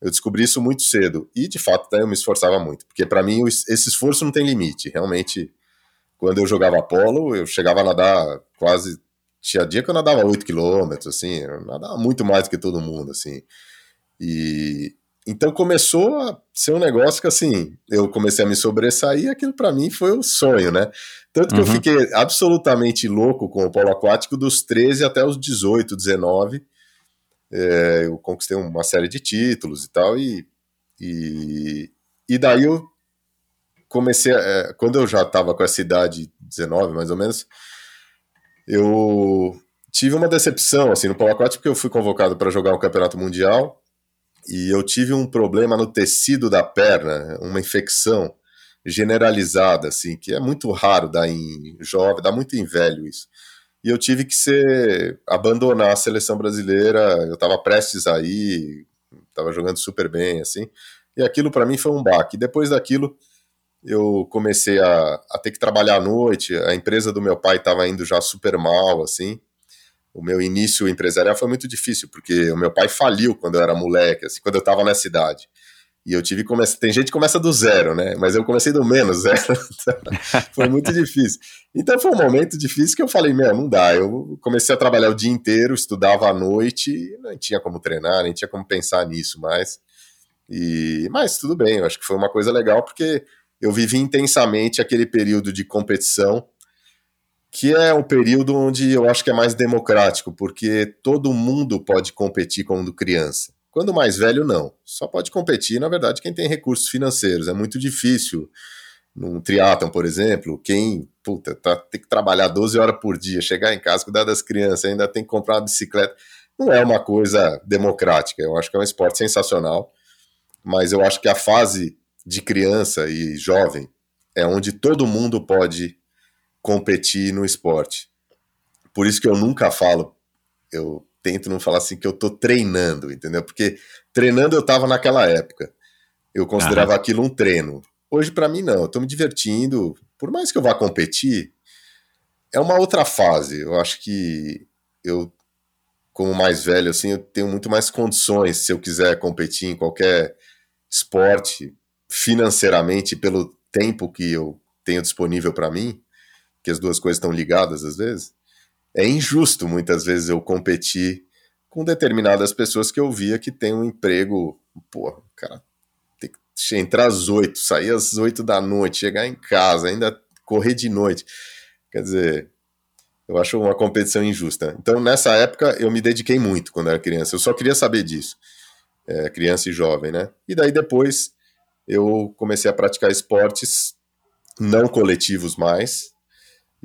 Speaker 1: Eu descobri isso muito cedo e, de fato, eu me esforçava muito, porque para mim esse esforço não tem limite. Realmente, quando eu jogava polo, eu chegava a nadar quase. Tinha dia que eu nadava 8 quilômetros, assim, eu nadava muito mais do que todo mundo, assim. E, então começou a ser um negócio que assim, eu comecei a me sobressair, e aquilo para mim foi o um sonho, né? Tanto que uhum. eu fiquei absolutamente louco com o polo aquático dos 13 até os 18, 19. É, eu conquistei uma série de títulos e tal, e, e, e daí eu comecei, é, quando eu já estava com essa idade, 19 mais ou menos, eu tive uma decepção assim no polo aquático porque eu fui convocado para jogar um campeonato mundial e eu tive um problema no tecido da perna, uma infecção generalizada, assim, que é muito raro dar em jovem, dá muito em velho isso. E eu tive que ser abandonar a seleção brasileira. Eu estava prestes a ir, estava jogando super bem, assim. E aquilo para mim foi um baque. Depois daquilo, eu comecei a, a ter que trabalhar à noite. A empresa do meu pai estava indo já super mal, assim. O meu início empresarial foi muito difícil, porque o meu pai faliu quando eu era moleque, assim, quando eu estava nessa idade. E eu tive que começar. Tem gente que começa do zero, né? Mas eu comecei do menos zero. (laughs) foi muito difícil. Então foi um momento difícil que eu falei, meu, não dá. Eu comecei a trabalhar o dia inteiro, estudava à noite, não tinha como treinar, nem tinha como pensar nisso mais. E, mas tudo bem, eu acho que foi uma coisa legal, porque eu vivi intensamente aquele período de competição, que é um período onde eu acho que é mais democrático, porque todo mundo pode competir quando criança. Quando mais velho, não. Só pode competir, na verdade, quem tem recursos financeiros. É muito difícil. Num triatlon, por exemplo, quem puta, tá, tem que trabalhar 12 horas por dia, chegar em casa, cuidar das crianças, ainda tem que comprar uma bicicleta. Não é uma coisa democrática. Eu acho que é um esporte sensacional, mas eu acho que a fase de criança e jovem é onde todo mundo pode competir no esporte. Por isso que eu nunca falo, eu tento não falar assim que eu tô treinando, entendeu? Porque treinando eu tava naquela época. Eu considerava aquilo um treino. Hoje, para mim, não. Eu tô me divertindo. Por mais que eu vá competir, é uma outra fase. Eu acho que eu, como mais velho, assim, eu tenho muito mais condições se eu quiser competir em qualquer esporte financeiramente pelo tempo que eu tenho disponível para mim, que as duas coisas estão ligadas às vezes é injusto muitas vezes eu competir com determinadas pessoas que eu via que tem um emprego, pô, cara, tem que entrar às oito, sair às oito da noite, chegar em casa, ainda correr de noite. Quer dizer, eu acho uma competição injusta. Então, nessa época, eu me dediquei muito quando era criança. Eu só queria saber disso. É, criança e jovem, né? E daí depois eu comecei a praticar esportes não coletivos mais.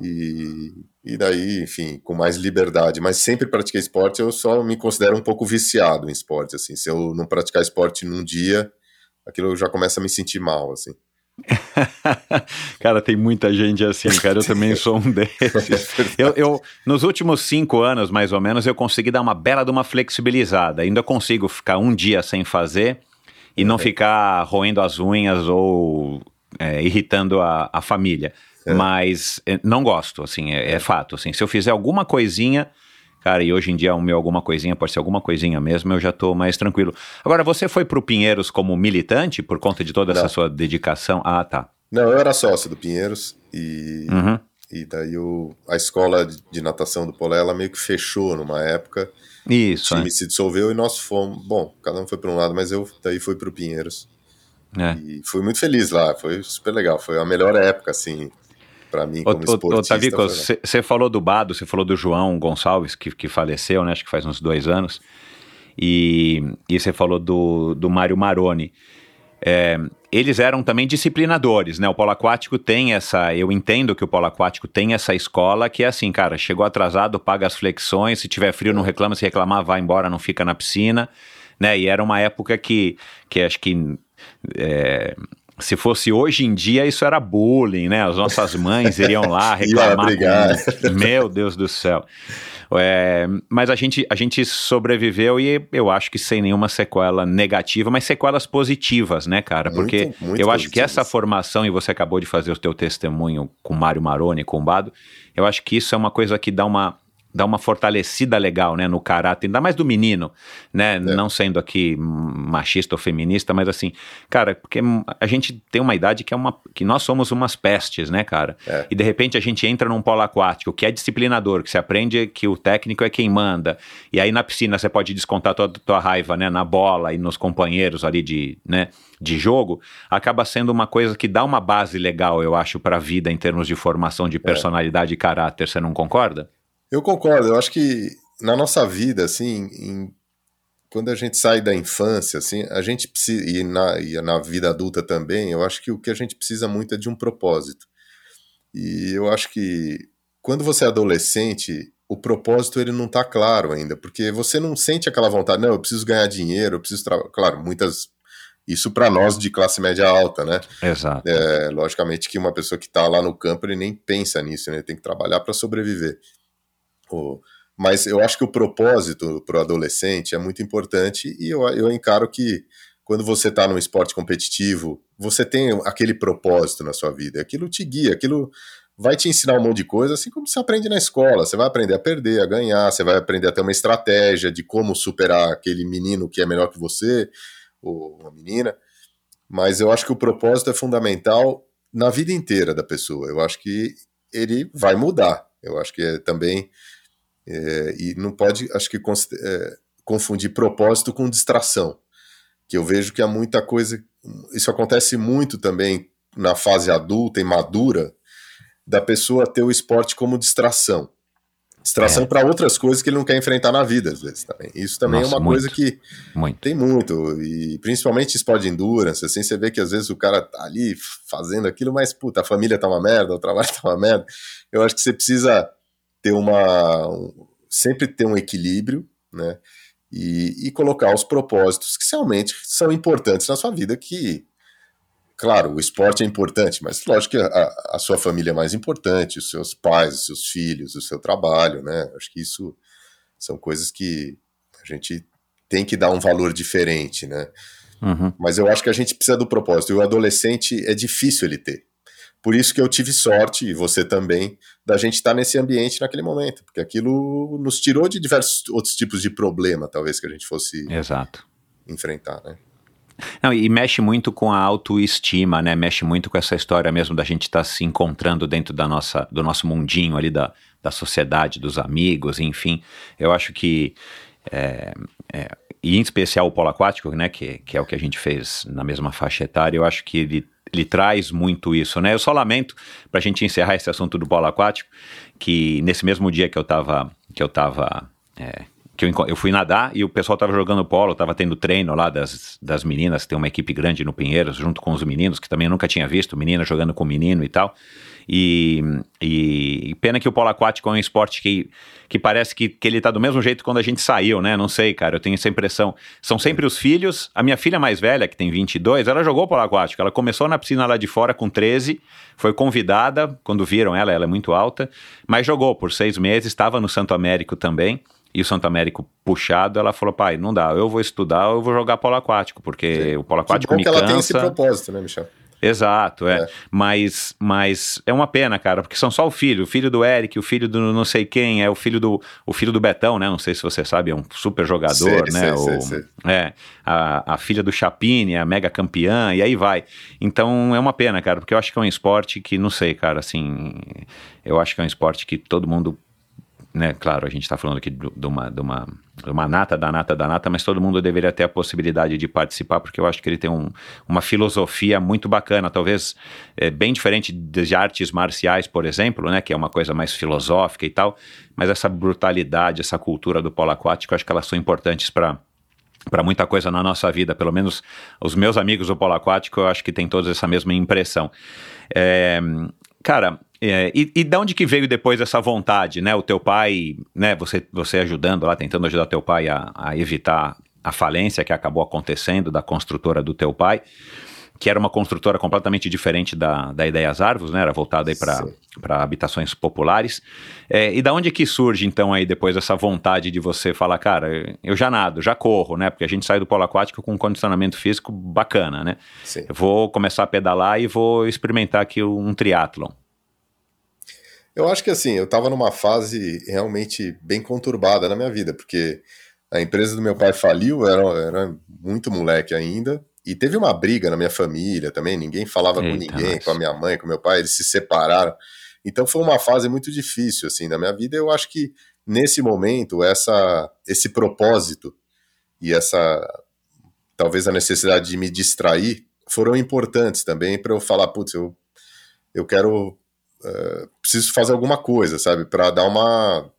Speaker 1: E e daí, enfim, com mais liberdade. Mas sempre pratiquei esporte, eu só me considero um pouco viciado em esporte, assim. Se eu não praticar esporte num dia, aquilo já começa a me sentir mal, assim. (laughs)
Speaker 8: cara, tem muita gente assim, cara. Eu também sou um desses. (laughs) Eu, eu, nos últimos cinco anos, mais ou menos, eu consegui dar uma bela de uma flexibilizada. Ainda consigo ficar um dia sem fazer e não ficar roendo as unhas ou é, irritando a, a família. É. Mas é, não gosto, assim, é, é, fato. Assim, se eu fizer alguma coisinha, cara, e hoje em dia o meu alguma coisinha pode ser alguma coisinha mesmo, eu já tô mais tranquilo. Agora, você foi pro Pinheiros como militante por conta de toda não. essa sua dedicação? Ah, tá.
Speaker 1: Não, eu era sócio do Pinheiros e, uhum. e daí o, a escola de natação do Polé, ela meio que fechou numa época.
Speaker 8: Isso.
Speaker 1: O time é. se dissolveu e nós fomos. Bom, cada um foi para um lado, mas eu daí fui pro Pinheiros. É. E fui muito feliz lá, foi super legal. Foi a melhor época, assim, para mim como o, esportista.
Speaker 8: Tavico, você falou do Bado, você falou do João Gonçalves, que, que faleceu, né? Acho que faz uns dois anos. E você falou do, do Mário Maroni. É, eles eram também disciplinadores, né? O polo aquático tem essa. Eu entendo que o polo aquático tem essa escola que é assim, cara, chegou atrasado, paga as flexões, se tiver frio, não reclama, se reclamar, vai embora, não fica na piscina, né? E era uma época que, que acho que. É, se fosse hoje em dia, isso era bullying, né? As nossas mães iriam lá (laughs) reclamar. com... Meu Deus do céu. É, mas a gente, a gente sobreviveu e eu acho que sem nenhuma sequela negativa, mas sequelas positivas, né, cara? Porque muito, muito eu acho que essa formação, e você acabou de fazer o teu testemunho com Mário Maroni, com o Bado, eu acho que isso é uma coisa que dá uma dá uma fortalecida legal, né, no caráter, ainda mais do menino, né, é. não sendo aqui machista ou feminista, mas assim, cara, porque a gente tem uma idade que é uma, que nós somos umas pestes, né, cara, é. e de repente a gente entra num polo aquático que é disciplinador, que você aprende que o técnico é quem manda, e aí na piscina você pode descontar toda a tua raiva, né, na bola e nos companheiros ali de, né, de jogo, acaba sendo uma coisa que dá uma base legal, eu acho, para a vida em termos de formação de é. personalidade é. e caráter, você não concorda?
Speaker 1: Eu concordo, eu acho que na nossa vida, assim, em, quando a gente sai da infância, assim, a gente precisa, e na, e na vida adulta também, eu acho que o que a gente precisa muito é de um propósito. E eu acho que quando você é adolescente, o propósito ele não está claro ainda, porque você não sente aquela vontade, não, eu preciso ganhar dinheiro, eu preciso trabalhar. Claro, muitas. Isso para nós de classe média alta, né?
Speaker 8: Exato.
Speaker 1: É, logicamente que uma pessoa que está lá no campo, ele nem pensa nisso, né? Ele tem que trabalhar para sobreviver. O, mas eu acho que o propósito para o adolescente é muito importante e eu, eu encaro que quando você está num esporte competitivo, você tem aquele propósito na sua vida, aquilo te guia, aquilo vai te ensinar um monte de coisa, assim como você aprende na escola. Você vai aprender a perder, a ganhar, você vai aprender a ter uma estratégia de como superar aquele menino que é melhor que você, ou uma menina. Mas eu acho que o propósito é fundamental na vida inteira da pessoa. Eu acho que ele vai mudar. Eu acho que é também é, e não pode, acho que, é, confundir propósito com distração. Que eu vejo que há muita coisa. Isso acontece muito também na fase adulta e madura, da pessoa ter o esporte como distração. Distração é. para outras coisas que ele não quer enfrentar na vida, às vezes também. Isso também Nossa, é uma muito, coisa que muito. tem muito, e principalmente esporte de endurance, assim, você vê que às vezes o cara tá ali fazendo aquilo, mas puta, a família tá uma merda, o trabalho (laughs) tá uma merda. Eu acho que você precisa ter uma. sempre ter um equilíbrio, né? E, e, colocar os propósitos que realmente são importantes na sua vida, que, claro, o esporte é importante, mas lógico que a, a, sua família é mais importante, os seus pais, os seus filhos, o seu trabalho, né? Acho que isso são coisas que a gente tem que dar um valor diferente, né? Uhum. Mas eu acho que a gente precisa do propósito. E o adolescente é difícil ele ter. Por isso que eu tive sorte, e você também, da gente estar nesse ambiente naquele momento, porque aquilo nos tirou de diversos outros tipos de problema, talvez, que a gente fosse
Speaker 8: Exato.
Speaker 1: enfrentar, né?
Speaker 8: Não, e mexe muito com a autoestima, né? Mexe muito com essa história mesmo da gente estar tá se encontrando dentro da nossa, do nosso mundinho ali, da, da sociedade, dos amigos, enfim. Eu acho que. É, é, e em especial o polo aquático, né? Que, que é o que a gente fez na mesma faixa etária, eu acho que ele ele traz muito isso, né? Eu só lamento, para a gente encerrar esse assunto do polo aquático, que nesse mesmo dia que eu estava que eu tava, é, que eu, eu, fui nadar e o pessoal estava jogando polo, estava tendo treino lá das, das meninas, tem uma equipe grande no Pinheiros, junto com os meninos, que também eu nunca tinha visto, menina jogando com menino e tal. E, e, pena que o polo aquático é um esporte que, que parece que, que ele tá do mesmo jeito quando a gente saiu, né? Não sei, cara, eu tenho essa impressão. São sempre os filhos. A minha filha mais velha, que tem 22, ela jogou polo aquático. Ela começou na piscina lá de fora com 13, foi convidada, quando viram ela, ela é muito alta, mas jogou por seis meses, estava no Santo Américo também e o Santo Américo puxado, ela falou, pai, não dá, eu vou estudar, eu vou jogar polo aquático, porque Sim. o polo aquático que bom me que ela tem esse
Speaker 1: propósito, né, Michel?
Speaker 8: Exato, é. é. Mas, mas é uma pena, cara, porque são só o filho, o filho do Eric, o filho do não sei quem, é o filho do o filho do Betão, né? Não sei se você sabe, é um super jogador, sei, né? Sei, o, sei, É, a, a filha do Chapini, a mega campeã, e aí vai. Então é uma pena, cara, porque eu acho que é um esporte que, não sei, cara, assim, eu acho que é um esporte que todo mundo né, claro, a gente está falando aqui de uma, de, uma, de uma nata da nata da nata, mas todo mundo deveria ter a possibilidade de participar, porque eu acho que ele tem um, uma filosofia muito bacana, talvez é, bem diferente de artes marciais, por exemplo, né, que é uma coisa mais filosófica e tal, mas essa brutalidade, essa cultura do polo aquático, acho que elas são importantes para para muita coisa na nossa vida, pelo menos os meus amigos do polo aquático, eu acho que tem todos essa mesma impressão. É, cara, é, e, e de onde que veio depois essa vontade, né? O teu pai, né? Você, você ajudando lá, tentando ajudar teu pai a, a evitar a falência que acabou acontecendo da construtora do teu pai, que era uma construtora completamente diferente da, da Ideias Árvores, né? Era voltada aí para habitações populares. É, e da onde que surge, então, aí depois essa vontade de você falar, cara, eu já nado, já corro, né? Porque a gente sai do polo aquático com um condicionamento físico bacana, né? Sim. Eu vou começar a pedalar e vou experimentar aqui um triatlon.
Speaker 1: Eu acho que assim, eu estava numa fase realmente bem conturbada na minha vida, porque a empresa do meu pai faliu, era, era muito moleque ainda, e teve uma briga na minha família também, ninguém falava Eita, com ninguém, nossa. com a minha mãe, com meu pai, eles se separaram. Então foi uma fase muito difícil assim da minha vida. Eu acho que nesse momento essa esse propósito e essa talvez a necessidade de me distrair foram importantes também para eu falar, putz, eu eu quero uh, preciso fazer alguma coisa, sabe, para dar uma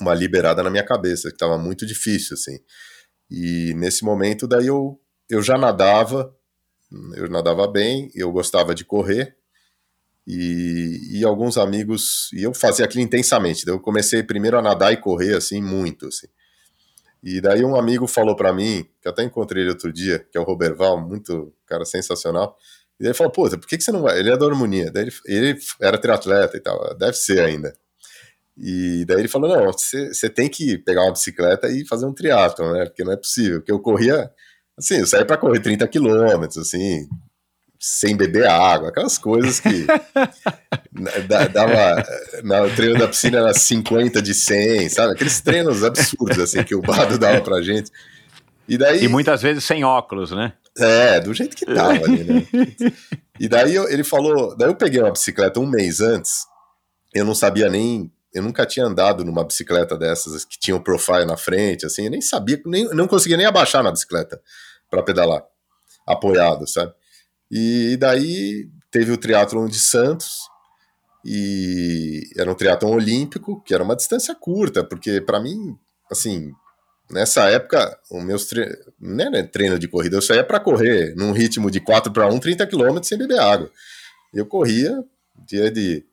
Speaker 1: uma liberada na minha cabeça, que estava muito difícil assim. E nesse momento daí eu eu já nadava, eu nadava bem, eu gostava de correr e, e alguns amigos, e eu fazia aquilo intensamente. Daí eu comecei primeiro a nadar e correr assim muito, assim. E daí um amigo falou para mim, que até encontrei ele outro dia, que é o Roberval, muito cara sensacional. E daí ele falou: "Pô, por que, que você não vai?" Ele é da harmonia. Daí ele, ele era triatleta e tal, deve ser ainda. E daí ele falou: "Não, você tem que pegar uma bicicleta e fazer um triatlo, né? Porque não é possível, porque eu corria assim, eu saí para correr 30 quilômetros, assim, sem beber água, aquelas coisas que (laughs) dava no treino da piscina era 50 de 100, sabe? Aqueles treinos absurdos assim que o Bado dava pra gente.
Speaker 8: E daí E muitas vezes sem óculos, né?
Speaker 1: É, do jeito que tava ali, né? E daí eu, ele falou, daí eu peguei uma bicicleta um mês antes. Eu não sabia nem, eu nunca tinha andado numa bicicleta dessas que tinha o um profile na frente, assim, eu nem sabia, nem não conseguia nem abaixar na bicicleta para pedalar apoiado, sabe? E daí teve o triatlon de Santos, e era um triatlon olímpico, que era uma distância curta, porque para mim, assim, nessa época, o meus tre... não era treino de corrida, eu saía para correr num ritmo de 4 para 1, 30 km sem beber água. Eu corria dia de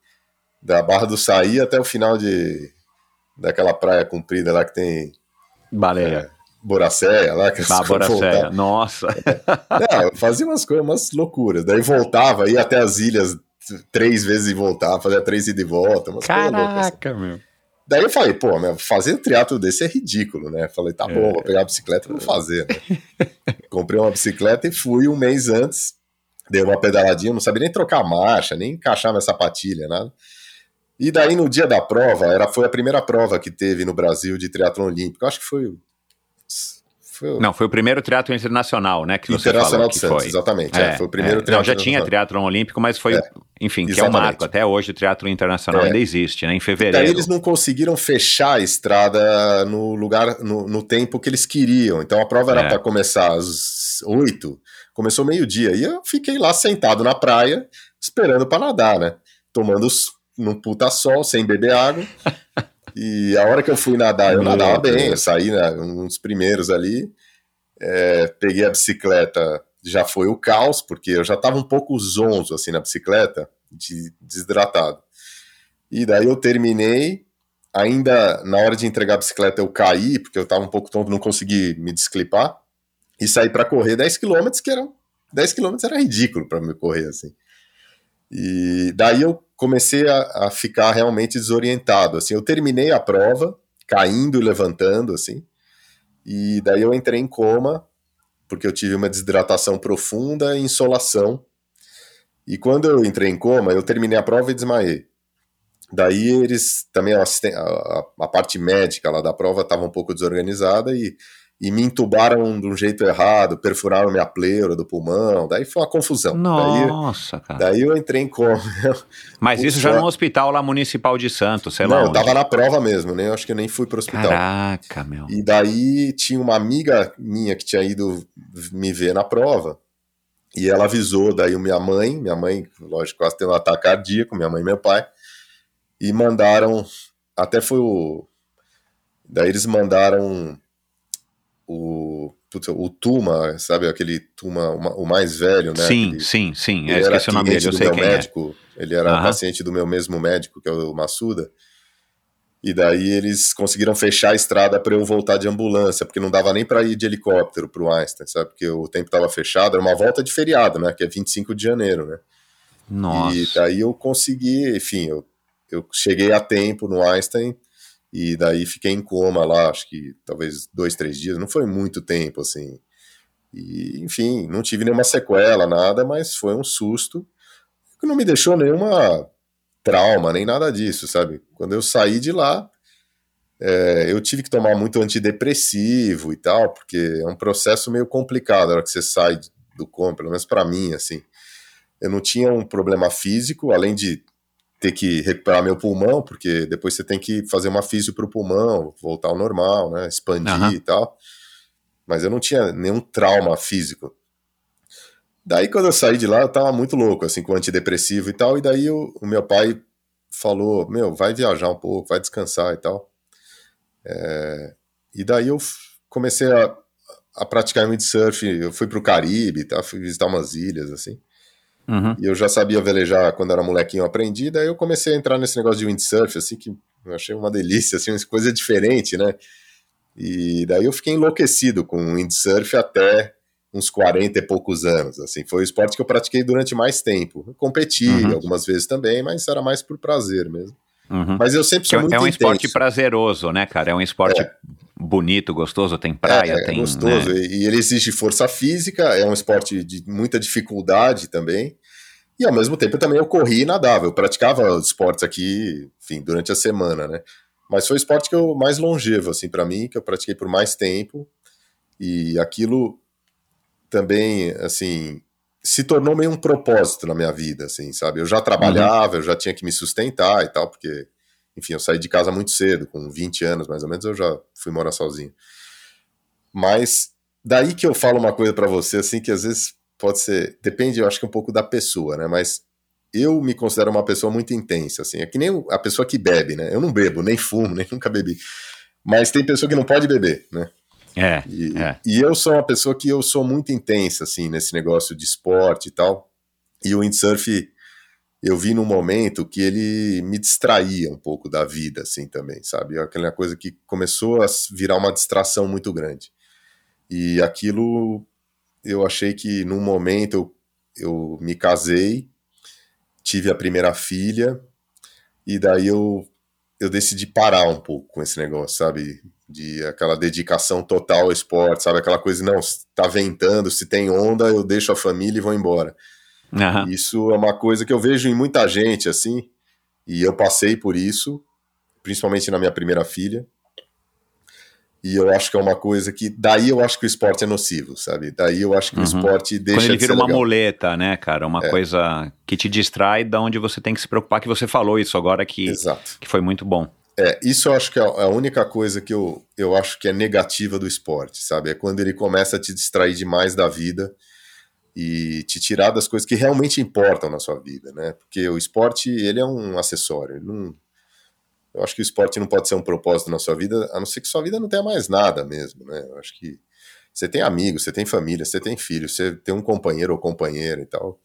Speaker 1: da Barra do Saí até o final de daquela praia comprida lá que tem
Speaker 8: Baleia. É,
Speaker 1: Boracéia lá. Que
Speaker 8: ah, (laughs) Boracéia, nossa. (laughs)
Speaker 1: É, eu fazia umas coisas, umas loucuras. Daí voltava, ia até as ilhas três vezes e voltava, fazia três e volta. Umas
Speaker 8: Caraca, meu.
Speaker 1: Daí eu falei, pô, meu, fazer um triatlo desse é ridículo, né? Falei, tá bom, é. vou pegar a bicicleta e vou fazer. Né? (laughs) Comprei uma bicicleta e fui um mês antes, dei uma pedaladinha, não sabia nem trocar marcha, nem encaixar minha sapatilha, nada. E daí no dia da prova, era, foi a primeira prova que teve no Brasil de triatlon olímpico, acho que foi
Speaker 8: foi... Não, foi o primeiro triatlo internacional, né? Que
Speaker 1: internacional
Speaker 8: você
Speaker 1: de Santos,
Speaker 8: foi.
Speaker 1: exatamente. É, é, foi o primeiro
Speaker 8: é, Não, já tinha triatlo olímpico, mas foi, é, enfim, que é o marco. Até hoje o triatlo internacional é. ainda existe, né? Em fevereiro.
Speaker 1: Daí eles não conseguiram fechar a estrada no lugar, no, no tempo que eles queriam. Então a prova era é. para começar às oito, começou meio-dia. E eu fiquei lá sentado na praia, esperando para nadar, né? Tomando num puta sol, sem beber água. (laughs) E a hora que eu fui nadar, eu nadava bem, eu saí né, um dos primeiros ali, é, peguei a bicicleta, já foi o caos, porque eu já estava um pouco zonzo assim na bicicleta, de, desidratado. E daí eu terminei, ainda na hora de entregar a bicicleta eu caí, porque eu estava um pouco tonto, não consegui me desclipar, e saí para correr 10 km, que era 10 km era ridículo para me correr assim. E daí eu comecei a, a, ficar realmente desorientado. Assim, eu terminei a prova, caindo e levantando, assim, e daí eu entrei em coma, porque eu tive uma desidratação profunda e insolação. E quando eu entrei em coma, eu terminei a prova e desmaiei. Daí eles também a, a, a parte médica lá da prova estava um pouco desorganizada e e me entubaram de um jeito errado, perfuraram minha pleura do pulmão, daí foi uma confusão.
Speaker 8: Nossa,
Speaker 1: daí, cara. Daí eu entrei em coma. (laughs)
Speaker 8: Mas isso já no hospital lá municipal de Santos, sei Não, lá. Não,
Speaker 1: eu tava na prova mesmo, né? Eu acho que eu nem fui pro hospital.
Speaker 8: Caraca, meu.
Speaker 1: E daí tinha uma amiga minha que tinha ido me ver na prova. E ela avisou daí minha mãe, minha mãe, lógico, quase teve um ataque cardíaco, minha mãe e meu pai. E mandaram, até foi o Daí eles mandaram o, putz, o Tuma, sabe aquele Tuma, o mais velho, né?
Speaker 8: Sim,
Speaker 1: aquele,
Speaker 8: sim, sim. Ele era o nome dele, eu sei quem é.
Speaker 1: médico, é. Ele era paciente do meu mesmo médico, que é o Massuda. E daí eles conseguiram fechar a estrada para eu voltar de ambulância, porque não dava nem para ir de helicóptero para o Einstein, sabe? Porque o tempo estava fechado, era uma volta de feriado, né? Que é 25 de janeiro, né?
Speaker 8: Nossa.
Speaker 1: E daí eu consegui, enfim, eu, eu cheguei a tempo no Einstein, e daí fiquei em coma lá, acho que talvez dois, três dias, não foi muito tempo, assim. E, enfim, não tive nenhuma sequela, nada, mas foi um susto que não me deixou nenhuma trauma, nem nada disso, sabe? Quando eu saí de lá, é, eu tive que tomar muito antidepressivo e tal, porque é um processo meio complicado na hora que você sai do coma, pelo menos para mim, assim. Eu não tinha um problema físico, além de ter que recuperar meu pulmão, porque depois você tem que fazer uma físio para o pulmão, voltar ao normal, né? Expandir uhum. e tal. Mas eu não tinha nenhum trauma físico. Daí, quando eu saí de lá, eu tava muito louco, assim, com antidepressivo e tal. E daí o, o meu pai falou: Meu, vai viajar um pouco, vai descansar e tal. É, e daí eu comecei a, a praticar windsurf. Eu fui pro Caribe, tá? fui visitar umas ilhas, assim. Uhum. E eu já sabia velejar quando era molequinho, aprendi. Daí eu comecei a entrar nesse negócio de windsurf, assim, que eu achei uma delícia, assim, uma coisa diferente, né? E daí eu fiquei enlouquecido com windsurf até uns 40 e poucos anos, assim. Foi o esporte que eu pratiquei durante mais tempo. Eu competi uhum. algumas vezes também, mas era mais por prazer mesmo. Uhum. Mas eu sempre sou que é muito
Speaker 8: É um
Speaker 1: intenso.
Speaker 8: esporte prazeroso, né, cara? É um esporte é. bonito, gostoso, tem praia, é, é tem...
Speaker 1: gostoso, né? e ele exige força física, é um esporte de muita dificuldade também, e ao mesmo tempo também eu corri e nadava, eu praticava esportes aqui, enfim, durante a semana, né? Mas foi o esporte que eu mais longevo, assim, para mim, que eu pratiquei por mais tempo, e aquilo também, assim, se tornou meio um propósito na minha vida, assim, sabe? Eu já trabalhava, uhum. eu já tinha que me sustentar e tal, porque, enfim, eu saí de casa muito cedo, com 20 anos mais ou menos, eu já fui morar sozinho. Mas daí que eu falo uma coisa para você, assim, que às vezes pode ser, depende, eu acho que um pouco da pessoa, né? Mas eu me considero uma pessoa muito intensa, assim, é que nem a pessoa que bebe, né? Eu não bebo, nem fumo, (laughs) nem nunca bebi. Mas tem pessoa que não pode beber, né?
Speaker 8: É
Speaker 1: e,
Speaker 8: é.
Speaker 1: e eu sou uma pessoa que eu sou muito intensa, assim, nesse negócio de esporte e tal. E o windsurf, eu vi num momento que ele me distraía um pouco da vida, assim, também, sabe? Aquela coisa que começou a virar uma distração muito grande. E aquilo, eu achei que num momento eu, eu me casei, tive a primeira filha, e daí eu, eu decidi parar um pouco com esse negócio, sabe? De aquela dedicação total ao esporte, sabe? Aquela coisa, não, tá ventando, se tem onda, eu deixo a família e vou embora. Uhum. Isso é uma coisa que eu vejo em muita gente, assim, e eu passei por isso, principalmente na minha primeira filha. E eu acho que é uma coisa que. Daí eu acho que o esporte é nocivo, sabe? Daí eu acho que uhum. o esporte deixa.
Speaker 8: Quando ele vira uma
Speaker 1: legal.
Speaker 8: muleta, né, cara? Uma é. coisa que te distrai da onde você tem que se preocupar, que você falou isso agora que,
Speaker 1: Exato.
Speaker 8: que foi muito bom.
Speaker 1: É, isso eu acho que é a única coisa que eu, eu acho que é negativa do esporte, sabe? É quando ele começa a te distrair demais da vida e te tirar das coisas que realmente importam na sua vida, né? Porque o esporte, ele é um acessório. Não, eu acho que o esporte não pode ser um propósito na sua vida, a não ser que sua vida não tenha mais nada mesmo, né? Eu acho que você tem amigos, você tem família, você tem filhos, você tem um companheiro ou companheira e tal,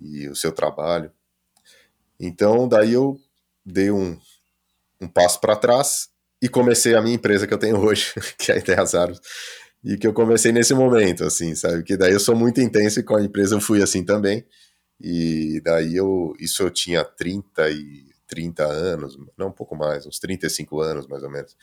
Speaker 1: e o seu trabalho. Então, daí eu dei um, um passo para trás e comecei a minha empresa que eu tenho (laughs) hoje, que é a Ideias Árvores, e que eu comecei nesse momento, assim, sabe? Que daí eu sou muito intenso e com a empresa eu fui assim também, e daí eu, isso eu tinha 30 e 30 anos, não um pouco mais, uns 35 anos mais ou menos.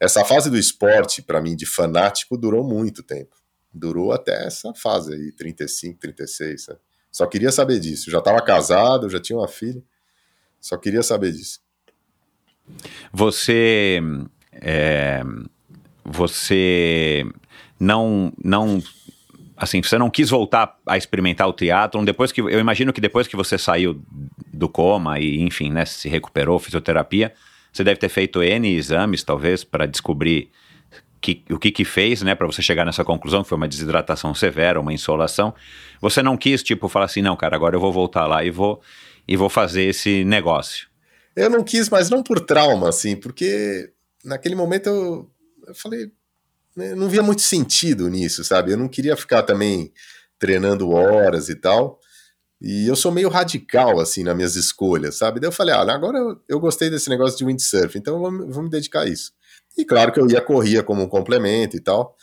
Speaker 1: Essa fase do esporte, para mim, de fanático, durou muito tempo. Durou até essa fase aí, 35, 36, sabe? Só queria saber disso. Já estava casado, já tinha uma filha, só queria saber disso.
Speaker 8: Você. É, você não. não assim, você não quis voltar a experimentar o teatro depois que eu imagino que depois que você saiu do coma e enfim, né, se recuperou, fisioterapia, você deve ter feito N exames talvez para descobrir que, o que que fez, né, para você chegar nessa conclusão que foi uma desidratação severa, uma insolação. Você não quis tipo falar assim, não, cara, agora eu vou voltar lá e vou e vou fazer esse negócio.
Speaker 1: Eu não quis, mas não por trauma, assim, porque naquele momento eu, eu falei, né, eu não via muito sentido nisso, sabe? Eu não queria ficar também treinando horas e tal. E eu sou meio radical, assim, nas minhas escolhas, sabe? Daí eu falei, ah, agora eu, gostei desse negócio de windsurf, então eu vou, me dedicar a isso. E claro que eu ia correr como um complemento e tal,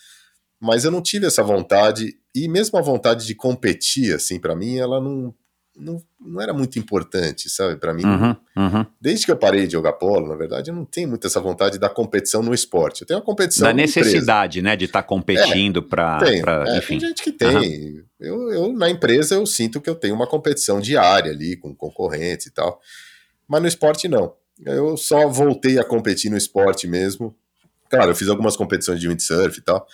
Speaker 1: mas eu não tive essa vontade, e mesmo a vontade de competir, assim, para mim, ela não, não, não era muito importante, sabe, para mim.
Speaker 8: Uhum, uhum.
Speaker 1: Desde que eu parei de jogar polo, na verdade, eu não tenho muito essa vontade da competição no esporte. Eu tenho a competição.
Speaker 8: Da necessidade, empresa. né, de estar tá competindo é, para.
Speaker 1: É,
Speaker 8: enfim.
Speaker 1: Tem gente que tem. Uhum. Eu, eu, na empresa, eu sinto que eu tenho uma competição diária ali, com concorrentes e tal. mas no esporte não. Eu só voltei a competir no esporte mesmo. Claro, eu fiz algumas competições de windsurf e tal,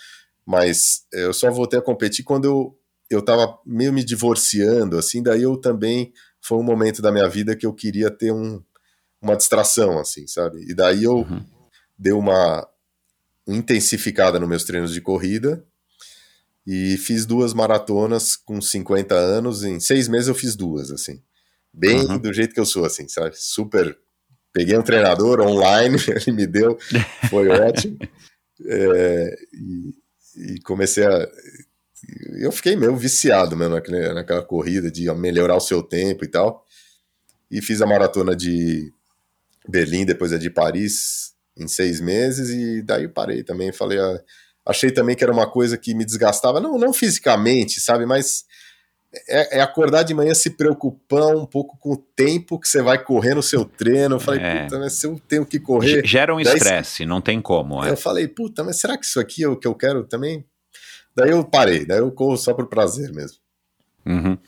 Speaker 1: mas eu só voltei a competir quando eu, eu tava meio me divorciando, assim, daí eu também, foi um momento da minha vida que eu queria ter um, uma distração, assim, sabe? E daí eu uhum. dei uma intensificada nos meus treinos de corrida, e fiz duas maratonas com 50 anos. Em seis meses eu fiz duas, assim. Bem uhum. do jeito que eu sou, assim, sabe? Super. Peguei um treinador online, (laughs) ele me deu, foi ótimo. (laughs) É, e, e, comecei a. Eu fiquei meio viciado mesmo naquela, naquela corrida de melhorar o seu tempo e tal. E fiz a maratona de Berlim, depois a de Paris, em seis meses, e daí parei também. Falei, ah, Achei também que era uma coisa que me desgastava, não, não fisicamente, sabe, mas é, é, acordar de manhã se preocupar um pouco com o tempo que você vai correr no seu treino. Eu falei, é. puta, mas se eu tenho que correr.
Speaker 8: Gera um estresse, não tem como.
Speaker 1: É. Eu falei, puta, mas será que isso aqui é o que eu quero também? Daí eu parei, daí eu corro só por prazer mesmo.
Speaker 8: Uhum.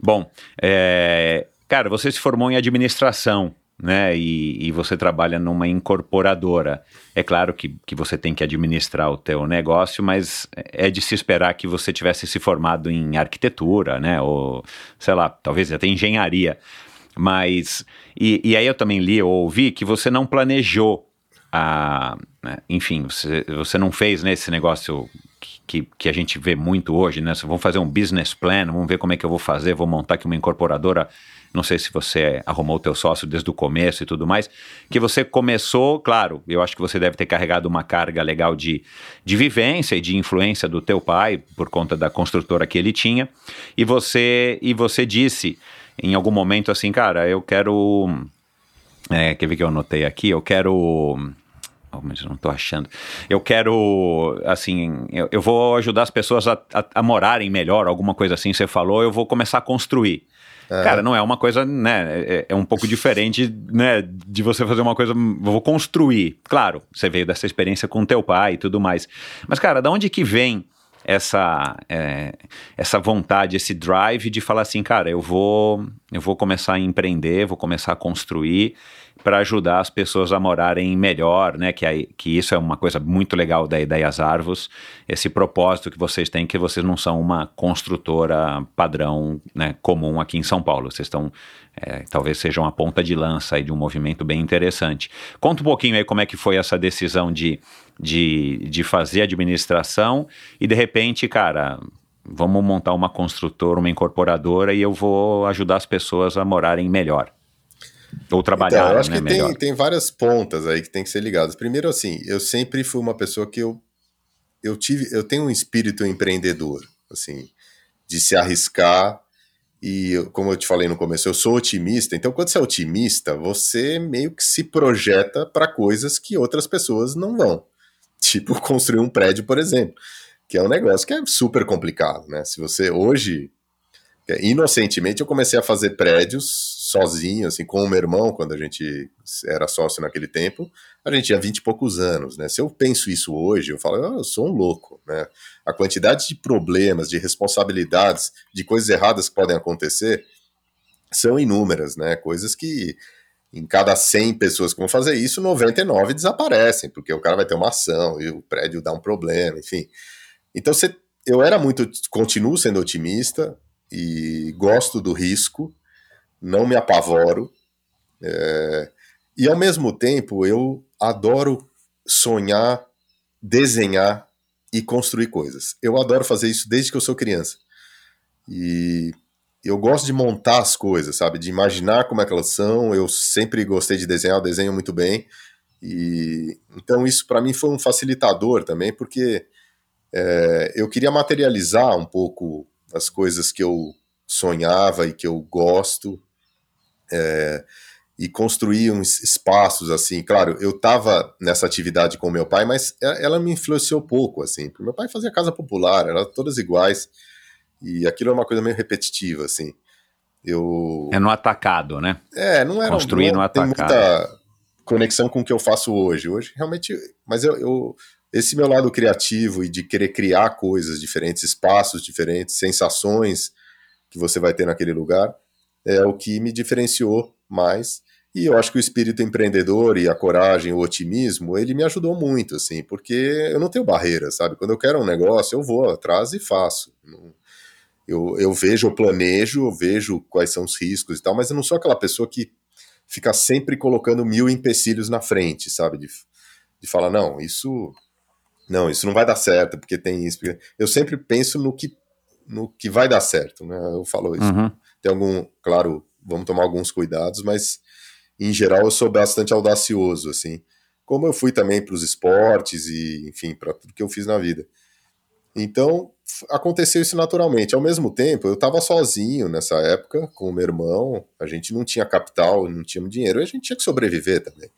Speaker 8: Bom, é... cara, você se formou em administração né? E, e, você trabalha numa incorporadora. É claro que, que você tem que administrar o teu negócio, mas é de se esperar que você tivesse se formado em arquitetura, né? Ou, sei lá, talvez até engenharia. Mas, e, e aí eu também li ou ouvi que você não planejou a, né? enfim, você, você não fez né, negócio que, que a gente vê muito hoje, né? Vamos fazer um business plan, vamos ver como é que eu vou fazer, vou montar aqui uma incorporadora não sei se você arrumou o teu sócio desde o começo e tudo mais, que você começou, claro, eu acho que você deve ter carregado uma carga legal de, de vivência e de influência do teu pai, por conta da construtora que ele tinha, e você, e você disse em algum momento assim, cara, eu quero... É, quer ver que eu anotei aqui? Eu quero... Mas eu não estou achando. Eu quero, assim, eu, eu vou ajudar as pessoas a, a, a, morarem melhor, alguma coisa assim. Você falou, eu vou começar a construir. É. Cara, não é uma coisa, né? É, é, um pouco diferente, né? De você fazer uma coisa. Vou construir. Claro, você veio dessa experiência com teu pai e tudo mais. Mas, cara, da onde que vem essa é, essa vontade, esse drive de falar assim, cara, eu vou eu vou começar a empreender, vou começar a construir para ajudar as pessoas a morarem melhor, né? Que, que isso é uma coisa muito legal da Ideias Arvos, esse propósito que vocês têm, que vocês não são uma construtora padrão né, comum aqui em São Paulo. Vocês estão, é, talvez sejam a ponta de lança aí de um movimento bem interessante. Conta um pouquinho aí como é que foi essa decisão de, de, de fazer administração e de repente, cara, vamos montar uma construtora, uma incorporadora e eu vou ajudar as pessoas a morarem melhor. Ou trabalhar, então,
Speaker 1: eu acho
Speaker 8: né,
Speaker 1: que tem, tem várias pontas aí que tem que ser ligadas. Primeiro, assim, eu sempre fui uma pessoa que eu, eu tive, eu tenho um espírito empreendedor, assim, de se arriscar e, como eu te falei no começo, eu sou otimista. Então, quando você é otimista, você meio que se projeta para coisas que outras pessoas não vão. (laughs) Tipo, construir um prédio, por exemplo, que é um negócio que é super complicado, né? Se você hoje inocentemente eu comecei a fazer prédios sozinho, assim, com o meu irmão, quando a gente era sócio naquele tempo, a gente tinha 20 e poucos anos, né? Se eu penso isso hoje, eu falo, ah, eu sou um louco, né? A quantidade de problemas, de responsabilidades, de coisas erradas que podem acontecer são inúmeras, né? Coisas que em cada 100 pessoas que vão fazer isso, 99 desaparecem, porque o cara vai ter uma ação e o prédio dá um problema, enfim. Então, você, eu era muito, continuo sendo otimista, e gosto do risco, não me apavoro. É, e ao mesmo tempo eu adoro sonhar, desenhar e construir coisas. Eu adoro fazer isso desde que eu sou criança. E eu gosto de montar as coisas, sabe? De imaginar como é que elas são. Eu sempre gostei de desenhar, eu desenho muito bem. E então isso para mim foi um facilitador também, porque é, eu queria materializar um pouco as coisas que eu sonhava e que eu gosto, é, e construir uns espaços assim. Claro, eu estava nessa atividade com meu pai, mas ela me influenciou pouco, assim. Porque meu pai fazia casa popular, eram todas iguais, e aquilo é uma coisa meio repetitiva, assim. Eu...
Speaker 8: É no atacado, né?
Speaker 1: É, não era
Speaker 8: construir não, no atacado.
Speaker 1: Tem muita conexão com o que eu faço hoje. Hoje realmente, mas eu, eu esse meu lado criativo e de querer criar coisas diferentes, espaços diferentes, sensações que você vai ter naquele lugar, é o que me diferenciou mais. E eu acho que o espírito empreendedor e a coragem, o otimismo, ele me ajudou muito, assim, porque eu não tenho barreira, sabe? Quando eu quero um negócio, eu vou atrás e faço. Eu, eu vejo, eu planejo, eu vejo quais são os riscos e tal, mas eu não sou aquela pessoa que fica sempre colocando mil empecilhos na frente, sabe? De, de falar, não, isso. Não, isso não vai dar certo, porque tem isso. Eu sempre penso no que, no que vai dar certo, né? Eu falo isso. Uhum. Tem algum, claro, vamos tomar alguns cuidados, mas em geral eu sou bastante audacioso, assim, como eu fui também para os esportes e, enfim, para tudo que eu fiz na vida. Então, aconteceu isso naturalmente. Ao mesmo tempo, eu estava sozinho nessa época com o meu irmão, a gente não tinha capital, não tinha dinheiro, e a gente tinha que sobreviver também.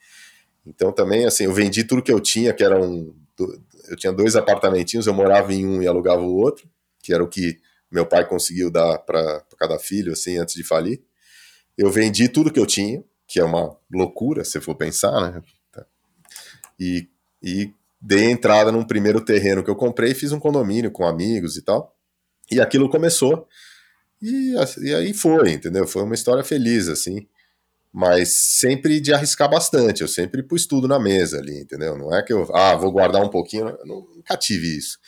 Speaker 1: Então, também, assim, eu vendi tudo que eu tinha, que era um. Eu tinha dois apartamentinhos, eu morava em um e alugava o outro, que era o que meu pai conseguiu dar para cada filho, assim, antes de falir. Eu vendi tudo que eu tinha, que é uma loucura, se for pensar, né? E, e dei entrada num primeiro terreno que eu comprei, fiz um condomínio com amigos e tal. E aquilo começou. E, e aí foi, entendeu? Foi uma história feliz, assim. Mas sempre de arriscar bastante. Eu sempre pus tudo na mesa ali, entendeu? Não é que eu, ah, vou guardar um pouquinho. Eu nunca tive isso.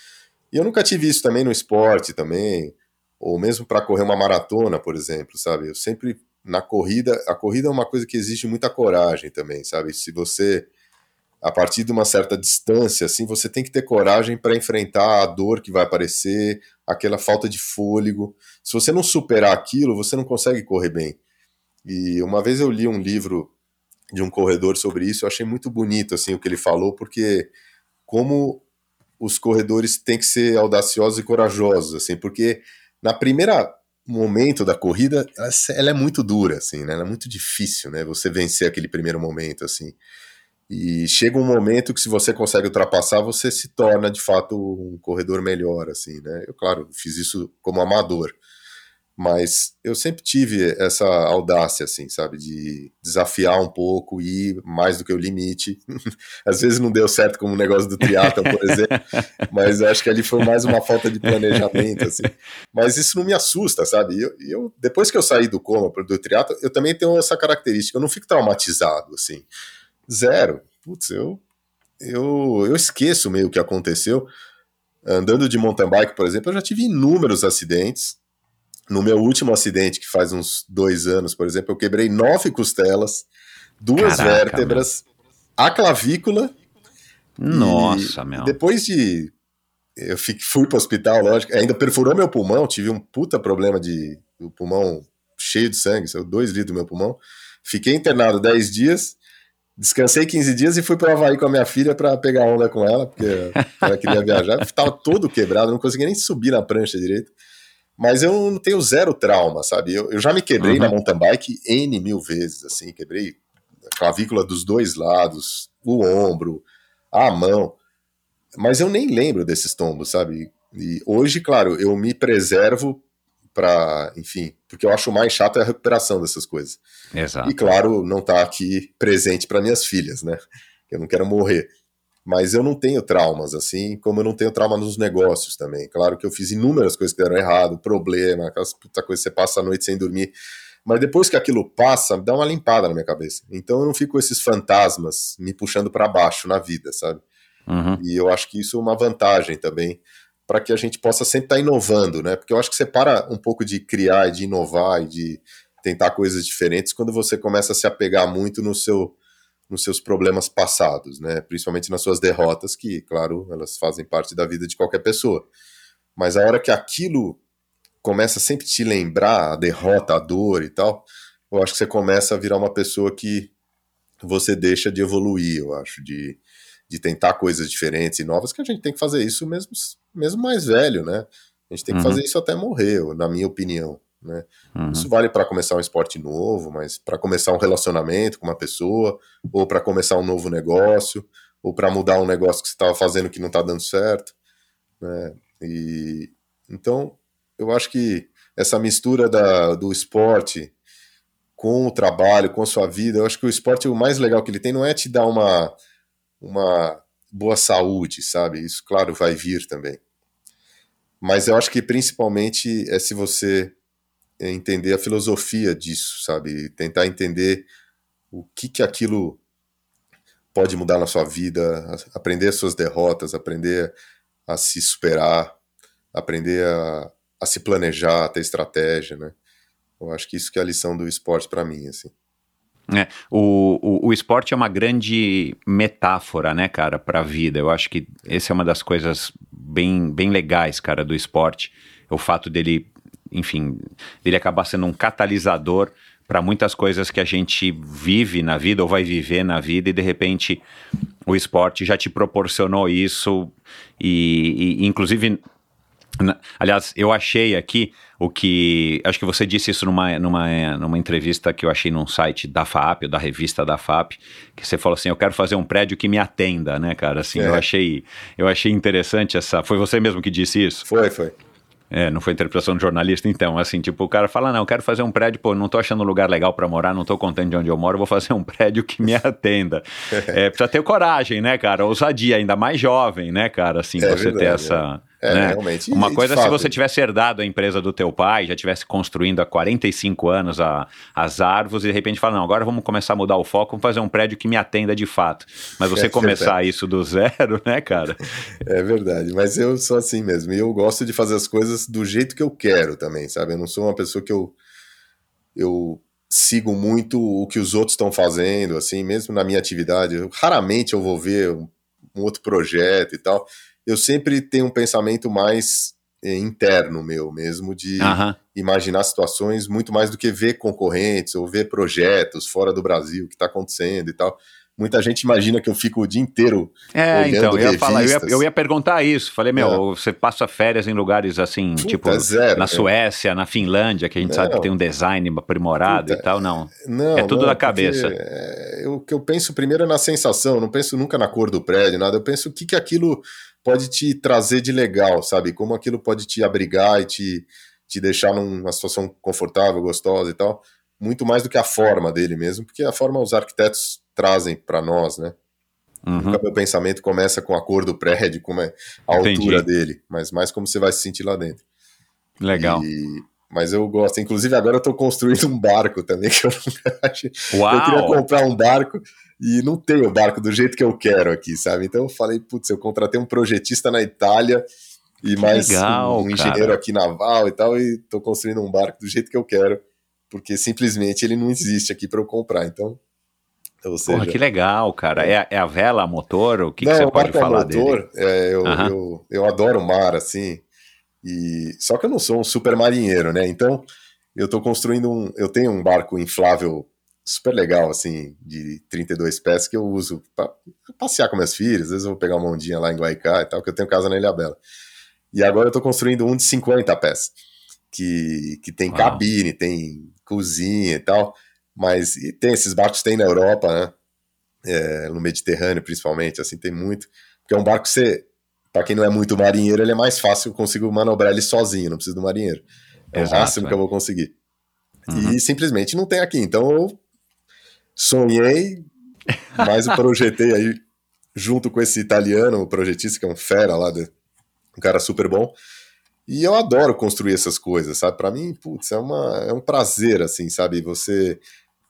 Speaker 1: E eu nunca tive isso também no esporte, também. Ou mesmo para correr uma maratona, por exemplo, sabe? Eu sempre na corrida, a corrida é uma coisa que exige muita coragem também, sabe? Se você a partir de uma certa distância, assim, você tem que ter coragem para enfrentar a dor que vai aparecer, aquela falta de fôlego. Se você não superar aquilo, você não consegue correr bem. E uma vez eu li um livro de um corredor sobre isso, eu achei muito bonito assim o que ele falou, porque como os corredores têm que ser audaciosos e corajosos, assim, porque na primeira momento da corrida, ela, ela, é muito dura, assim, né? Ela é muito difícil, né? Você vencer aquele primeiro momento, assim. E chega um momento que se você consegue ultrapassar, você se torna de fato um corredor melhor, assim, né? Eu, claro, fiz isso como amador. Mas eu sempre tive essa audácia, assim, sabe, de desafiar um pouco e ir mais do que o limite. (laughs) Às vezes não deu certo como o negócio do triatlo, por exemplo, (laughs) mas acho que ali foi mais uma falta de planejamento, assim. Mas isso não me assusta, sabe? Eu, eu depois que eu saí do coma do triatlo, eu também tenho essa característica, eu não fico traumatizado, assim. Zero. Putz, eu, eu, eu esqueço meio o que aconteceu. Andando de mountain bike, por exemplo, eu já tive inúmeros acidentes, no meu último acidente, que faz uns dois anos, por exemplo, eu quebrei nove costelas, duas Caraca, vértebras, meu. a clavícula.
Speaker 8: Nossa, meu.
Speaker 1: Depois de. Eu fui para o hospital, lógico, ainda perfurou meu pulmão, tive um puta problema de o pulmão cheio de sangue, saiu dois litros do meu pulmão. Fiquei internado dez dias, descansei 15 dias e fui para o Havaí com a minha filha para pegar onda com ela, porque ela queria viajar. (laughs) Estava todo quebrado, não conseguia nem subir na prancha direito. Mas eu não tenho zero trauma, sabe? Eu, eu já me quebrei uhum. na mountain bike N mil vezes, assim, quebrei a clavícula dos dois lados, o ombro, a mão. Mas eu nem lembro desses tombos, sabe? E hoje, claro, eu me preservo para, enfim, porque eu acho mais chato é a recuperação dessas coisas.
Speaker 8: Exato.
Speaker 1: E claro, não tá aqui presente para minhas filhas, né? Eu não quero morrer mas eu não tenho traumas, assim, como eu não tenho trauma nos negócios também. Claro que eu fiz inúmeras coisas que deram errado, problema, aquelas puta coisa que você passa a noite sem dormir. Mas depois que aquilo passa, dá uma limpada na minha cabeça. Então eu não fico com esses fantasmas me puxando para baixo na vida, sabe? Uhum. E eu acho que isso é uma vantagem também para que a gente possa sempre estar tá inovando, né? Porque eu acho que você para um pouco de criar e de inovar e de tentar coisas diferentes quando você começa a se apegar muito no seu nos seus problemas passados, né? Principalmente nas suas derrotas, que, claro, elas fazem parte da vida de qualquer pessoa. Mas a hora que aquilo começa sempre te lembrar a derrota, a dor e tal, eu acho que você começa a virar uma pessoa que você deixa de evoluir, eu acho, de, de tentar coisas diferentes e novas, que a gente tem que fazer isso mesmo, mesmo mais velho, né? A gente tem que uhum. fazer isso até morrer, na minha opinião. Né? Uhum. Isso vale para começar um esporte novo, mas para começar um relacionamento com uma pessoa, ou para começar um novo negócio, ou para mudar um negócio que você estava fazendo que não está dando certo. Né? E, então, eu acho que essa mistura da, do esporte com o trabalho, com a sua vida, eu acho que o esporte, o mais legal que ele tem não é te dar uma, uma boa saúde, sabe? Isso, claro, vai vir também. Mas eu acho que principalmente é se você entender a filosofia disso, sabe? Tentar entender o que que aquilo pode mudar na sua vida, aprender as suas derrotas, aprender a se superar, aprender a, a se planejar, a ter estratégia, né? Eu acho que isso que é a lição do esporte para mim, assim.
Speaker 8: É, o, o, o, esporte é uma grande metáfora, né, cara, para a vida. Eu acho que essa é uma das coisas bem, bem legais, cara, do esporte. O fato dele, enfim, dele acabar sendo um catalisador para muitas coisas que a gente vive na vida ou vai viver na vida e de repente o esporte já te proporcionou isso e, e inclusive Aliás, eu achei aqui o que. Acho que você disse isso numa, numa, numa entrevista que eu achei num site da FAP, da revista da FAP, que você falou assim: eu quero fazer um prédio que me atenda, né, cara? Assim, é. eu, achei, eu achei interessante essa. Foi você mesmo que disse isso?
Speaker 1: Foi, foi.
Speaker 8: É, não foi interpretação de jornalista, então, assim, tipo, o cara fala, não, eu quero fazer um prédio, pô, não tô achando lugar legal para morar, não tô contente de onde eu moro, vou fazer um (laughs) prédio que me atenda. (laughs) é, precisa ter coragem, né, cara, ousadia, ainda mais jovem, né, cara, assim, é você verdade, ter essa... É
Speaker 1: é, né? realmente.
Speaker 8: Uma e, coisa é se você tivesse herdado a empresa do teu pai, já tivesse construindo há 45 anos a, as árvores e de repente fala, não, agora vamos começar a mudar o foco, vamos fazer um prédio que me atenda de fato. Mas você (laughs) é começar isso do zero, né, cara? (laughs)
Speaker 1: É verdade, mas eu sou assim mesmo. E eu gosto de fazer as coisas do jeito que eu quero também, sabe? Eu não sou uma pessoa que eu, eu sigo muito o que os outros estão fazendo, assim, mesmo na minha atividade. Eu, raramente eu vou ver um, um outro projeto e tal eu sempre tenho um pensamento mais é, interno meu mesmo, de imaginar situações muito mais do que ver concorrentes ou ver projetos fora do Brasil, que está acontecendo e tal. Muita gente imagina que eu fico o dia inteiro.
Speaker 8: É, então, eu ia, falar, eu ia, eu ia, perguntar isso. Falei, meu, é. você passa férias em lugares assim, Puta, tipo, zero, na Suécia, na Finlândia, que a gente não. sabe que tem um design aprimorado Puta, e tal, não. não é tudo não, da cabeça.
Speaker 1: É, o que eu penso primeiro é na sensação, não penso nunca na cor do prédio, nada. Eu penso o que, que aquilo pode te trazer de legal, sabe? Como aquilo pode te abrigar e te, te deixar numa situação confortável, gostosa e tal. Muito mais do que a forma dele mesmo, porque a forma os arquitetos trazem para nós, né? Uhum. meu pensamento começa com a cor do prédio, como é a Entendi. altura dele, mas mais como você vai se sentir lá dentro.
Speaker 8: Legal.
Speaker 1: E, mas eu gosto. Inclusive, agora eu estou construindo um barco também, (laughs) que eu nunca achei. Uau. Eu queria comprar um barco e não tenho o barco do jeito que eu quero aqui, sabe? Então eu falei, putz, eu contratei um projetista na Itália e que mais legal, um, um engenheiro aqui naval e tal, e estou construindo um barco do jeito que eu quero, porque simplesmente ele não existe aqui para eu comprar. Então,
Speaker 8: ou seja, Porra, que legal, cara. É, é a vela, a motor? O que, não, que você pode é falar é motor, dele?
Speaker 1: É, eu, uhum. eu, eu adoro o mar, assim. E só que eu não sou um super marinheiro, né? Então eu estou construindo um, eu tenho um barco inflável super legal assim de 32 pés que eu uso para passear com minhas filhas, às vezes eu vou pegar uma ondinha lá em Guaicá e tal, que eu tenho casa na Ilha Bela. E agora eu estou construindo um de 50 pés, que, que tem Uau. cabine, tem cozinha e tal, mas e tem esses barcos tem na Europa, né? É, no Mediterrâneo principalmente, assim tem muito, porque é um barco que você para quem não é muito marinheiro, ele é mais fácil, eu consigo manobrar ele sozinho, não preciso do marinheiro. É Exato, o máximo é. que eu vou conseguir. Uhum. E simplesmente não tem aqui. Então eu sonhei, mas eu projetei aí, junto com esse italiano, o projetista, que é um fera lá, um cara super bom. E eu adoro construir essas coisas, sabe? Para mim, putz, é, uma, é um prazer, assim, sabe? Você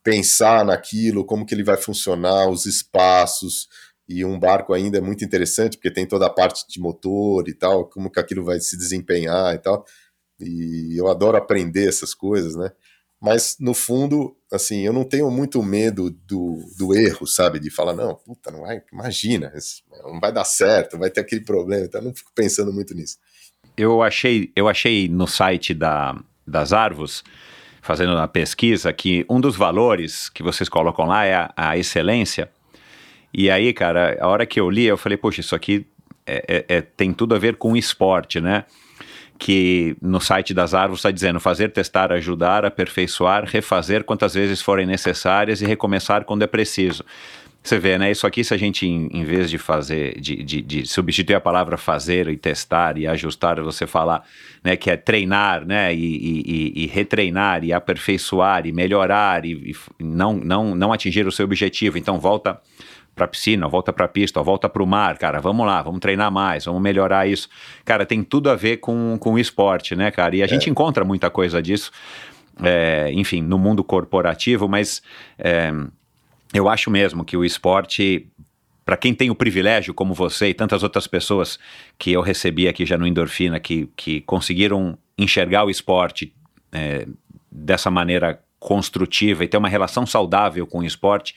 Speaker 1: pensar naquilo, como que ele vai funcionar, os espaços, e um barco ainda é muito interessante, porque tem toda a parte de motor e tal, como que aquilo vai se desempenhar e tal. E eu adoro aprender essas coisas, né? Mas, no fundo, assim, eu não tenho muito medo do, do erro, sabe? De falar, não, puta, não vai, imagina, não vai dar certo, vai ter aquele problema. Então, eu não fico pensando muito nisso.
Speaker 8: Eu achei, eu achei no site da, das Arvos, fazendo a pesquisa, que um dos valores que vocês colocam lá é a, a excelência. E aí, cara, a hora que eu li, eu falei, poxa, isso aqui é, é, é tem tudo a ver com esporte, né? Que no site das árvores está dizendo fazer, testar, ajudar, aperfeiçoar, refazer quantas vezes forem necessárias e recomeçar quando é preciso. Você vê, né? Isso aqui, se a gente, em, em vez de fazer, de, de, de, substituir a palavra fazer e testar e ajustar, você falar, né, que é treinar, né, e, e, e retreinar e aperfeiçoar e melhorar e, e, não, não, não atingir o seu objetivo. Então, volta pra piscina, volta pra pista, volta pro mar, cara, vamos lá, vamos treinar mais, vamos melhorar isso. Cara, tem tudo a ver com, com o esporte, né, cara? E a é. gente encontra muita coisa disso, é, enfim, no mundo corporativo, mas é, eu acho mesmo que o esporte, para quem tem o privilégio, como você e tantas outras pessoas que eu recebi aqui já no Endorfina, que, que conseguiram enxergar o esporte é, dessa maneira construtiva e ter uma relação saudável com o esporte,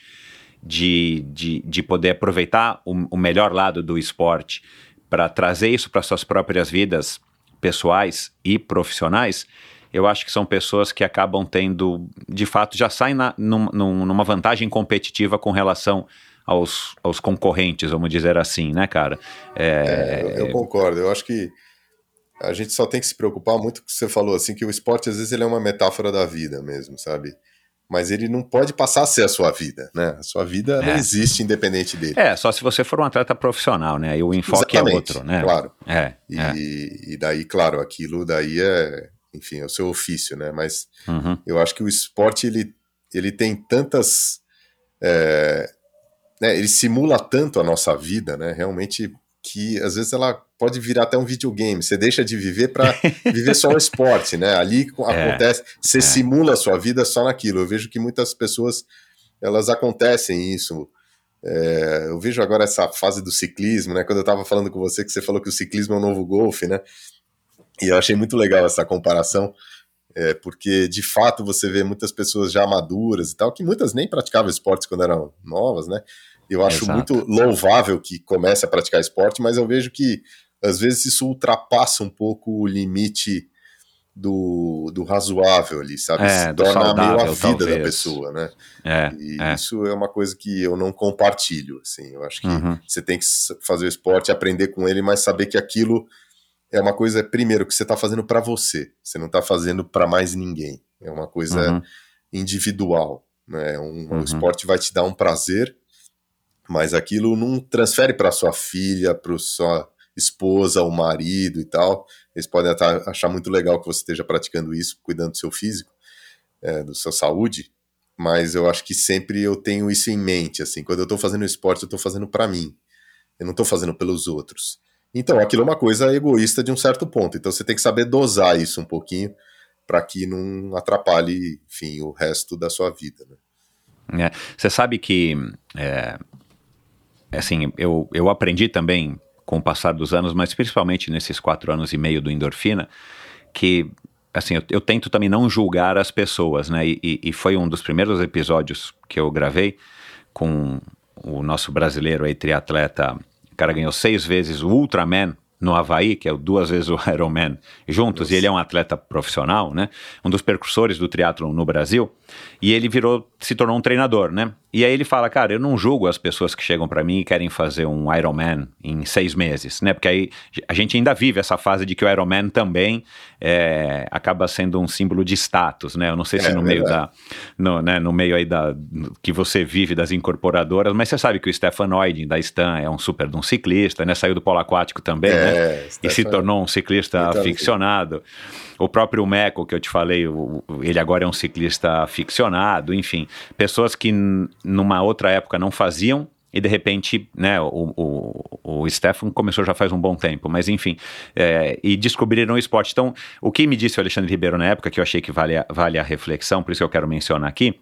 Speaker 8: de, de, de poder aproveitar o, o melhor lado do esporte para trazer isso para suas próprias vidas pessoais e profissionais, eu acho que são pessoas que acabam tendo, de fato, já saem na, num, numa vantagem competitiva com relação aos, aos concorrentes, vamos dizer assim, né, cara?
Speaker 1: É, eu, eu, concordo. Eu acho que a gente só tem que se preocupar muito com o que você falou, assim, que o esporte às vezes ele é uma metáfora da vida mesmo, sabe? Mas ele não pode passar a ser a sua vida, né? A sua vida é. não existe independente dele.
Speaker 8: É, só se você for um atleta profissional, né? E o enfoque é Exatamente, é outro, né?
Speaker 1: Claro.
Speaker 8: É,
Speaker 1: e,
Speaker 8: é.
Speaker 1: e daí, claro, aquilo daí é enfim, é o seu ofício, né? Mas uhum. eu acho que o esporte ele, ele tem tantas, é, né? Ele simula tanto a nossa vida, né? Realmente que às vezes ela pode virar até um videogame. Você deixa de viver para (laughs) viver só o esporte, né? Ali é, acontece, você é. simula a sua vida só naquilo. Eu vejo que muitas pessoas elas acontecem isso. É, eu vejo agora essa fase do ciclismo, né? Quando eu estava falando com você que você falou que o ciclismo é o novo golfe, né? E eu achei muito legal essa comparação, é, porque de fato você vê muitas pessoas já maduras e tal, que muitas nem praticavam esportes quando eram novas, né? Eu acho Exato. muito louvável que comece a praticar esporte, mas eu vejo que às vezes isso ultrapassa um pouco o limite do, do razoável ali, sabe?
Speaker 8: É, Se torna saudável, meio a vida
Speaker 1: talvez. da pessoa, né?
Speaker 8: É,
Speaker 1: e
Speaker 8: é.
Speaker 1: isso é uma coisa que eu não compartilho, assim. Eu acho que uhum. você tem que fazer o esporte, aprender com ele, mas saber que aquilo é uma coisa, primeiro, que você está fazendo para você, você não está fazendo para mais ninguém. É uma coisa uhum. individual. Né? Um, uhum. O esporte vai te dar um prazer, mas aquilo não transfere para sua filha, para sua esposa, o marido e tal. Eles podem achar muito legal que você esteja praticando isso, cuidando do seu físico, é, da sua saúde, mas eu acho que sempre eu tenho isso em mente. Assim, quando eu estou fazendo esporte, eu estou fazendo para mim. Eu não estou fazendo pelos outros. Então, aquilo é uma coisa egoísta de um certo ponto. Então, você tem que saber dosar isso um pouquinho para que não atrapalhe, enfim, o resto da sua vida.
Speaker 8: Né? É, você sabe que, é, assim, eu, eu aprendi também com o passar dos anos, mas principalmente nesses quatro anos e meio do Endorfina, que, assim, eu, eu tento também não julgar as pessoas, né? E, e, e foi um dos primeiros episódios que eu gravei com o nosso brasileiro aí, triatleta o cara ganhou seis vezes o Ultraman no Havaí, que é duas vezes o (laughs) Ironman juntos, e ele é um atleta profissional, né? Um dos percursores do triatlon no Brasil, e ele virou, se tornou um treinador, né? E aí ele fala, cara, eu não julgo as pessoas que chegam para mim e querem fazer um Ironman em seis meses, né? Porque aí a gente ainda vive essa fase de que o Ironman também é, acaba sendo um símbolo de status, né? Eu não sei se é, no meio da, no, né, no meio aí da que você vive das incorporadoras, mas você sabe que o Stefan Oydin da Stan é um super de um ciclista, né? Saiu do polo aquático também, é, né? E se tornou um ciclista então, aficionado. O próprio Meco, que eu te falei, o, ele agora é um ciclista aficionado, enfim, pessoas que numa outra época não faziam e de repente, né, o, o, o Stefan começou já faz um bom tempo, mas enfim, é, e descobriram o esporte. Então, o que me disse o Alexandre Ribeiro na época, que eu achei que vale a, vale a reflexão, por isso que eu quero mencionar aqui,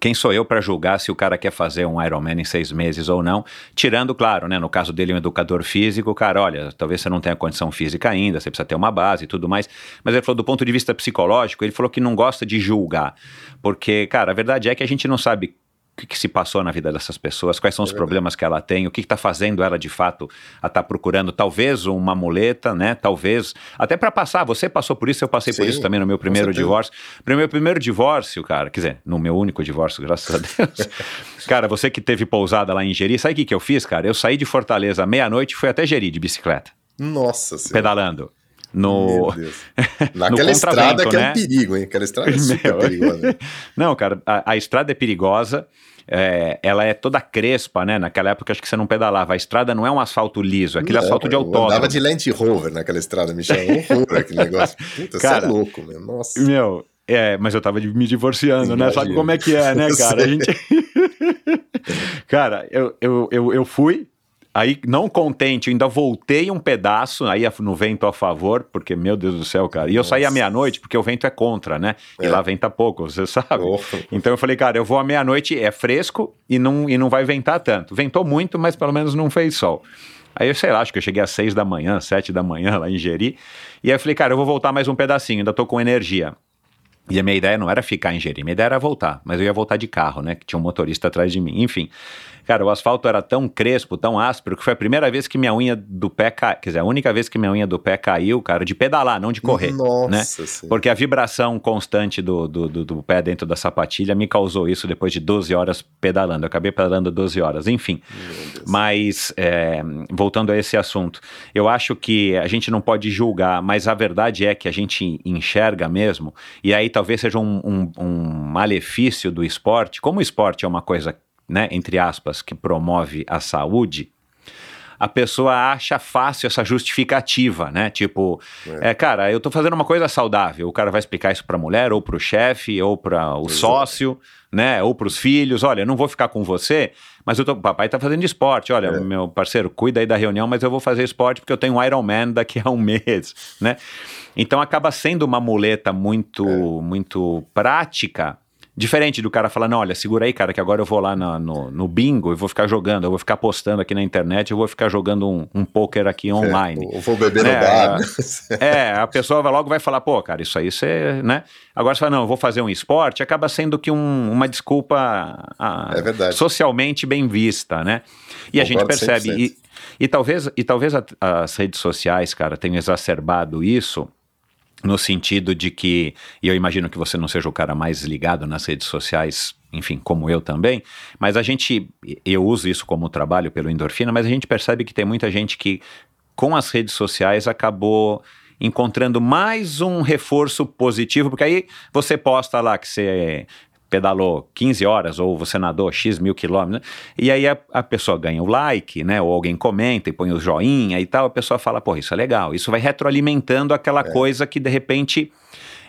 Speaker 8: quem sou eu para julgar se o cara quer fazer um Ironman em seis meses ou não? Tirando, claro, né? No caso dele, um educador físico, cara, olha, talvez você não tenha condição física ainda, você precisa ter uma base e tudo mais. Mas ele falou do ponto de vista psicológico, ele falou que não gosta de julgar. Porque, cara, a verdade é que a gente não sabe que, que, se passou na vida dessas pessoas, quais são é os problemas que ela tem, o que está fazendo ela de fato a estar tá procurando, talvez uma muleta, né? Talvez, até para passar, você passou por isso, eu passei Sim, por isso também no meu primeiro divórcio. No meu primeiro divórcio, cara, quer dizer, no meu único divórcio, graças a Deus. (laughs) cara, você que teve pousada lá em Jeri, sabe o que, que eu fiz, cara? Eu saí de Fortaleza meia-noite e fui até Jeri de bicicleta.
Speaker 1: Nossa senhora.
Speaker 8: Pedalando no. (laughs)
Speaker 1: Naquela estrada que né? é um perigo, hein? Aquela estrada é (laughs) super Meu... perigosa.
Speaker 8: Não, cara, a, a estrada é perigosa. É, ela é toda crespa, né? Naquela época acho que você não pedalava. A estrada não é um asfalto liso, é aquele não, asfalto de autódromo. Eu
Speaker 1: andava de Land Rover naquela estrada, me chamou horror aquele negócio. (laughs) Puta, cara, você é louco, meu. Nossa.
Speaker 8: Meu, é, mas eu tava me divorciando, né? Sabe como é que é, né, (laughs) cara? A gente... (laughs) cara, eu, eu, eu, eu fui, Aí, não contente, eu ainda voltei um pedaço, aí no vento a favor, porque, meu Deus do céu, cara. E eu saí à meia-noite, porque o vento é contra, né? E
Speaker 1: É.
Speaker 8: lá venta pouco, você (laughs) sabe. Então eu falei, cara, eu vou à meia-noite, é fresco e não, e não vai ventar tanto. Ventou muito, mas pelo menos não fez sol. Aí eu sei lá, acho que eu cheguei às seis da manhã, sete da manhã lá em Jeri. E aí eu falei, cara, eu vou voltar mais um pedacinho, ainda tô com energia. E a minha ideia não era ficar em Jeri, minha ideia era voltar, mas eu ia voltar de carro, né? Que tinha um motorista atrás de mim. Enfim, cara, o asfalto era tão crespo, tão áspero, que foi a primeira vez que minha unha do pé caiu. Quer dizer, a única vez que minha unha do pé caiu, cara, de pedalar, não de correr.
Speaker 1: Nossa
Speaker 8: né? Porque a vibração constante do, do, do, do pé dentro da sapatilha me causou isso depois de 12 horas pedalando. Eu acabei pedalando 12 horas, enfim. Mas, é, voltando a esse assunto, eu acho que a gente não pode julgar, mas a verdade é que a gente enxerga mesmo, e aí talvez seja um, um, um malefício do esporte. Como o esporte é uma coisa, né, entre aspas, que promove a saúde, a pessoa acha fácil essa justificativa, né? Tipo, é. cara, eu tô fazendo uma coisa saudável. O cara vai explicar isso pra mulher, ou pro chefe, ou para o sócio, né? Ou pros filhos. Olha, eu não vou ficar com você, mas tô, papai tá fazendo esporte. Olha,
Speaker 1: É.
Speaker 8: meu parceiro, cuida aí da reunião, mas eu vou fazer esporte porque eu tenho um Ironman daqui a um (laughs) mês, né? Então acaba sendo uma muleta muito, muito prática. Diferente do cara falando, olha, segura aí, cara, que agora eu vou lá na- no, no bingo e vou ficar jogando, eu vou ficar postando aqui na internet, eu vou ficar jogando um, um poker aqui online.
Speaker 1: É, ou vou beber no bar. (laughs)
Speaker 8: É, a pessoa vai logo vai falar, pô, cara, isso aí você, né? Agora você fala, não, eu vou fazer um esporte, acaba sendo que um- uma desculpa ah,
Speaker 1: É
Speaker 8: socialmente bem vista, né? E a gente percebe,
Speaker 1: 100%.
Speaker 8: e, e talvez, e talvez a- as redes sociais, cara, tenham exacerbado isso, no sentido de que, e eu imagino que você não seja o cara mais ligado nas redes sociais, enfim, como eu também, mas a gente, eu uso isso como trabalho pelo endorfina, mas a gente percebe que tem muita gente que, com as redes sociais, acabou encontrando mais um reforço positivo, porque aí você posta lá que você pedalou 15 horas ou você nadou X mil quilômetros, né? e aí a, a pessoa ganha o like, né? Ou alguém comenta e põe o joinha e tal, a pessoa fala, pô, isso é legal. Isso vai retroalimentando aquela coisa que de repente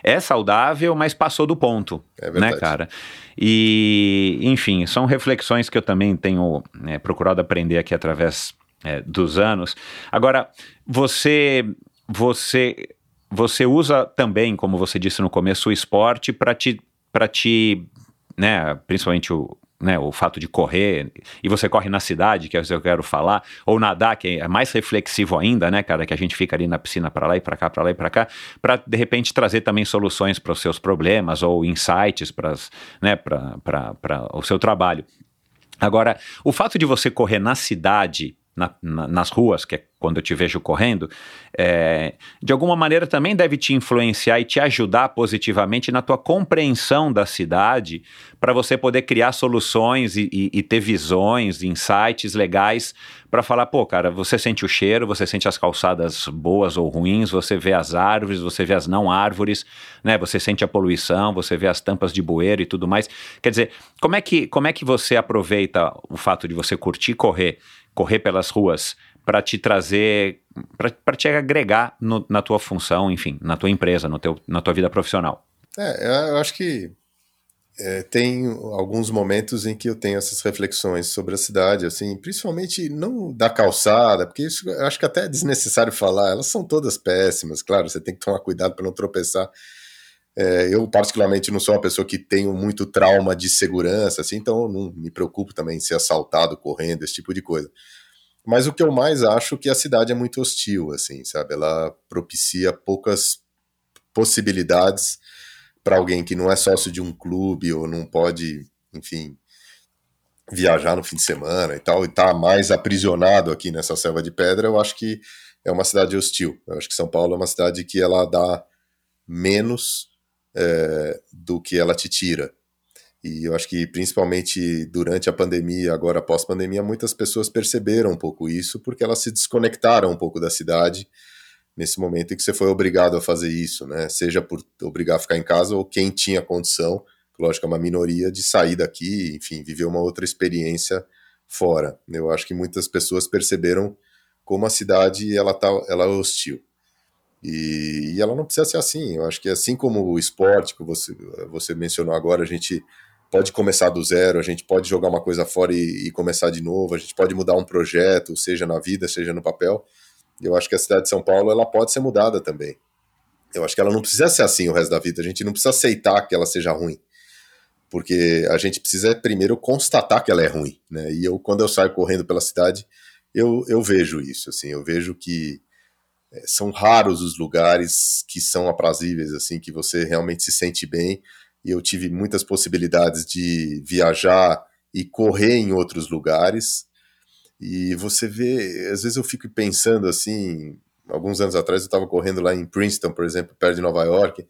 Speaker 8: é saudável, mas passou do ponto,
Speaker 1: É
Speaker 8: né, cara? E, enfim, são reflexões que eu também tenho né, procurado aprender aqui através é, dos anos. Agora, você, você, você usa também, como você disse no começo, o esporte para te, para te, né, principalmente o né, o fato de correr, e você corre na cidade, que é o que eu quero falar, ou nadar, que é mais reflexivo ainda, né, cara, que a gente fica ali na piscina para lá e para cá, para lá e para cá, para de repente trazer também soluções para os seus problemas ou insights para né, para o seu trabalho. Agora, o fato de você correr na cidade, na- na- nas ruas, que é quando eu te vejo correndo, é, de alguma maneira também deve te influenciar e te ajudar positivamente na tua compreensão da cidade, para você poder criar soluções e, e- e ter visões, insights legais para falar, pô, cara, você sente o cheiro, você sente as calçadas boas ou ruins, você vê as árvores, você vê as não árvores, né? Você sente a poluição, você vê as tampas de bueiro e tudo mais. Quer dizer, como é que, como é que você aproveita o fato de você curtir correr, correr pelas ruas, para te trazer, para te agregar no- na tua função, enfim, na tua empresa, no teu, na tua vida profissional?
Speaker 1: É, eu acho que é, tem alguns momentos em que eu tenho essas reflexões sobre a cidade, assim, principalmente não da calçada, porque isso eu acho que até é desnecessário falar, elas são todas péssimas, claro, você tem que tomar cuidado para não tropeçar. É, eu, particularmente, não sou uma pessoa que tenho muito trauma de segurança, assim, então não me preocupo também em ser assaltado correndo, esse tipo de coisa. Mas o que eu mais acho é que a cidade é muito hostil, assim, sabe? Ela propicia poucas possibilidades para alguém que não é sócio de um clube ou não pode, enfim, viajar no fim de semana e tal, e tá mais aprisionado aqui nessa selva de pedra, eu acho que é uma cidade hostil. Eu acho que São Paulo é uma cidade que ela dá menos é, do que ela te tira. E eu acho que principalmente durante a pandemia, agora pós-pandemia, muitas pessoas perceberam um pouco isso, porque elas se desconectaram um pouco da cidade nesse momento em que você foi obrigado a fazer isso, né? Seja por obrigar a ficar em casa ou quem tinha condição, lógico, é uma minoria, de sair daqui, enfim, viver uma outra experiência fora. Eu acho que muitas pessoas perceberam como a cidade ela tá, ela é hostil. E, e ela não precisa ser assim. Eu acho que assim como o esporte que você, você mencionou agora, a gente pode começar do zero, a gente pode jogar uma coisa fora e, e, começar de novo, a gente pode mudar um projeto, seja na vida, seja no papel. Eu acho que a cidade de São Paulo ela pode ser mudada também. Eu acho que ela não precisa ser assim o resto da vida, a gente não precisa aceitar que ela seja ruim. Porque a gente precisa primeiro constatar que ela é ruim, né? E eu quando eu saio correndo pela cidade, eu, eu vejo isso, assim, eu vejo que é, são raros os lugares que são aprazíveis, assim, que você realmente se sente bem e eu tive muitas possibilidades de viajar e correr em outros lugares. E você vê, às vezes eu fico pensando assim, alguns anos atrás eu estava correndo lá em Princeton, por exemplo, perto de Nova York,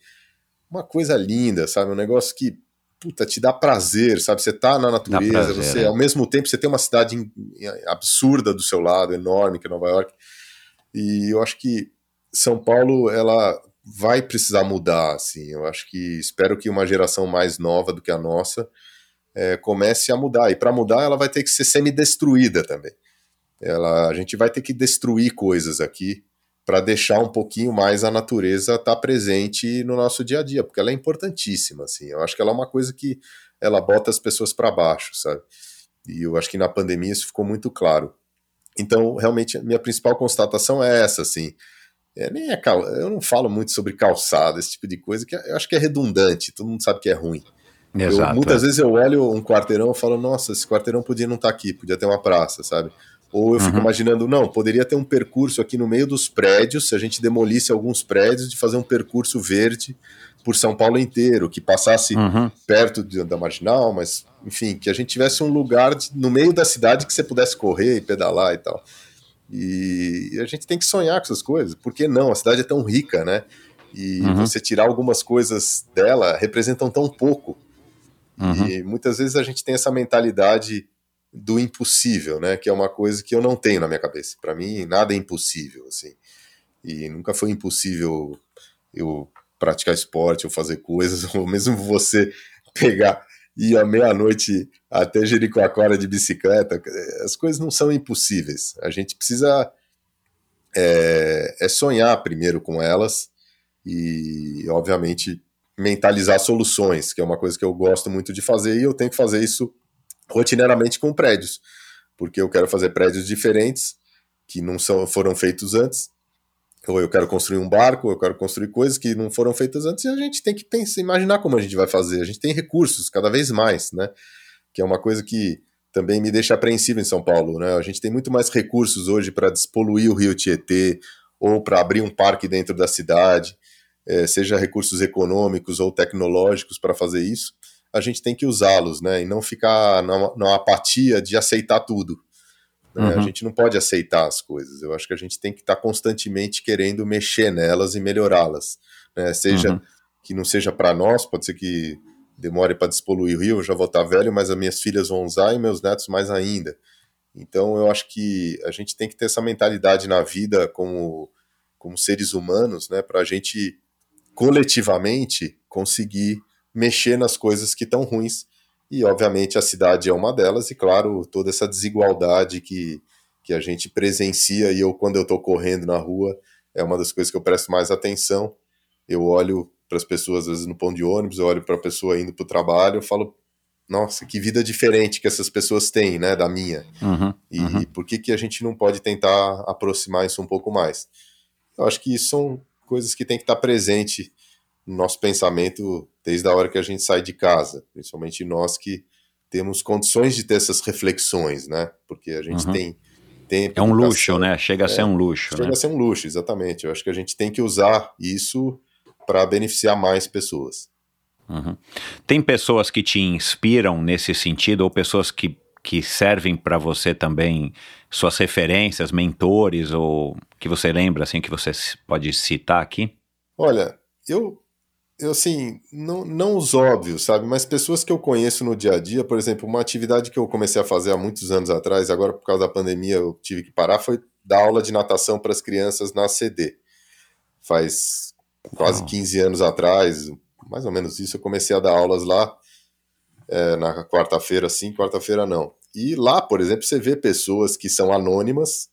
Speaker 1: uma coisa linda, sabe, um negócio que puta, te dá prazer, sabe? Você tá na natureza, prazer, você é. ao mesmo tempo você tem uma cidade absurda do seu lado, enorme que é Nova York. E eu acho que São Paulo, ela vai precisar mudar, assim. Eu acho que espero que uma geração mais nova do que a nossa é, comece a mudar. E para mudar, ela vai ter que ser semi-destruída também. Ela, a gente vai ter que destruir coisas aqui para deixar um pouquinho mais a natureza estar tá presente no nosso dia a dia, porque ela é importantíssima, assim. Eu acho que ela é uma coisa que ela bota as pessoas para baixo, sabe? E eu acho que na pandemia isso ficou muito claro. Então, realmente, a minha principal constatação é essa, assim. É, nem é cal... Eu não falo muito sobre calçada, esse tipo de coisa, que eu acho que é redundante, todo mundo sabe que é ruim. Exato, eu, muitas é. vezes eu olho um quarteirão e falo, nossa, esse quarteirão podia não estar tá aqui, podia ter uma praça, sabe? Ou eu fico uhum. imaginando, não, poderia ter um percurso aqui no meio dos prédios, se a gente demolisse alguns prédios, de fazer um percurso verde por São Paulo inteiro, que passasse uhum. perto de, da marginal, mas enfim, que a gente tivesse um lugar de, no meio da cidade que você pudesse correr e pedalar e tal. E a gente tem que sonhar com essas coisas, porque não? A cidade é tão rica, né? E uhum. você tirar algumas coisas dela representam tão pouco. Uhum. E muitas vezes a gente tem essa mentalidade do impossível, né? Que é uma coisa que eu não tenho na minha cabeça. Para mim, nada é impossível, assim. E nunca foi impossível eu praticar esporte ou fazer coisas, (laughs) ou mesmo você pegar ir à meia-noite até Jericoacoara de bicicleta, as coisas não são impossíveis. A gente precisa é, é sonhar primeiro com elas e, obviamente, mentalizar soluções, que é uma coisa que eu gosto muito de fazer e eu tenho que fazer isso rotineiramente com prédios, porque eu quero fazer prédios diferentes que não são, foram feitos antes ou eu quero construir um barco, eu quero construir coisas que não foram feitas antes, e a gente tem que pensar, imaginar como a gente vai fazer. A gente tem recursos cada vez mais, né? Que é uma coisa que também me deixa apreensivo em São Paulo, né? A gente tem muito mais recursos hoje para despoluir o Rio Tietê ou para abrir um parque dentro da cidade, é, seja recursos econômicos ou tecnológicos para fazer isso. A gente tem que usá-los, né? E não ficar na, na apatia de aceitar tudo. Né? Uhum. A gente não pode aceitar as coisas. Eu acho que a gente tem que estar tá constantemente querendo mexer nelas e melhorá-las. Né? Seja uhum. que não seja para nós, pode ser que demore para despoluir o rio, eu já vou estar tá velho, mas as minhas filhas vão usar e meus netos mais ainda. Então eu acho que a gente tem que ter essa mentalidade na vida como, como seres humanos, né, para a gente coletivamente conseguir mexer nas coisas que estão ruins e, obviamente, a cidade é uma delas, e, claro, toda essa desigualdade que, que a gente presencia. E eu, quando eu estou correndo na rua, é uma das coisas que eu presto mais atenção. Eu olho para as pessoas, às vezes, no pão de ônibus, eu olho para a pessoa indo para o trabalho, eu falo, nossa, que vida diferente que essas pessoas têm, né, da minha. Uhum, e uhum. por que, que a gente não pode tentar aproximar isso um pouco mais? Eu acho que isso são coisas que tem que estar presente no nosso pensamento desde a hora que a gente sai de casa, principalmente nós que temos condições de ter essas reflexões, né? Porque a gente uhum. tem tempo.
Speaker 8: É um luxo, né? Chega a ser é, um luxo.
Speaker 1: Chega
Speaker 8: né?
Speaker 1: a ser um luxo, exatamente. Eu acho que a gente tem que usar isso para beneficiar mais pessoas.
Speaker 8: Uhum. Tem pessoas que te inspiram nesse sentido, ou pessoas que, que servem para você também, suas referências, mentores, ou que você lembra, assim, que você pode citar aqui?
Speaker 1: Olha, eu eu assim, não, não os óbvios, sabe? Mas pessoas que eu conheço no dia a dia, por exemplo, uma atividade que eu comecei a fazer há muitos anos atrás, agora por causa da pandemia eu tive que parar, foi dar aula de natação para as crianças na CD. Faz quase oh. 15 anos atrás, mais ou menos isso, eu comecei a dar aulas lá é, na quarta-feira, sim, quarta-feira não. E lá, por exemplo, você vê pessoas que são anônimas,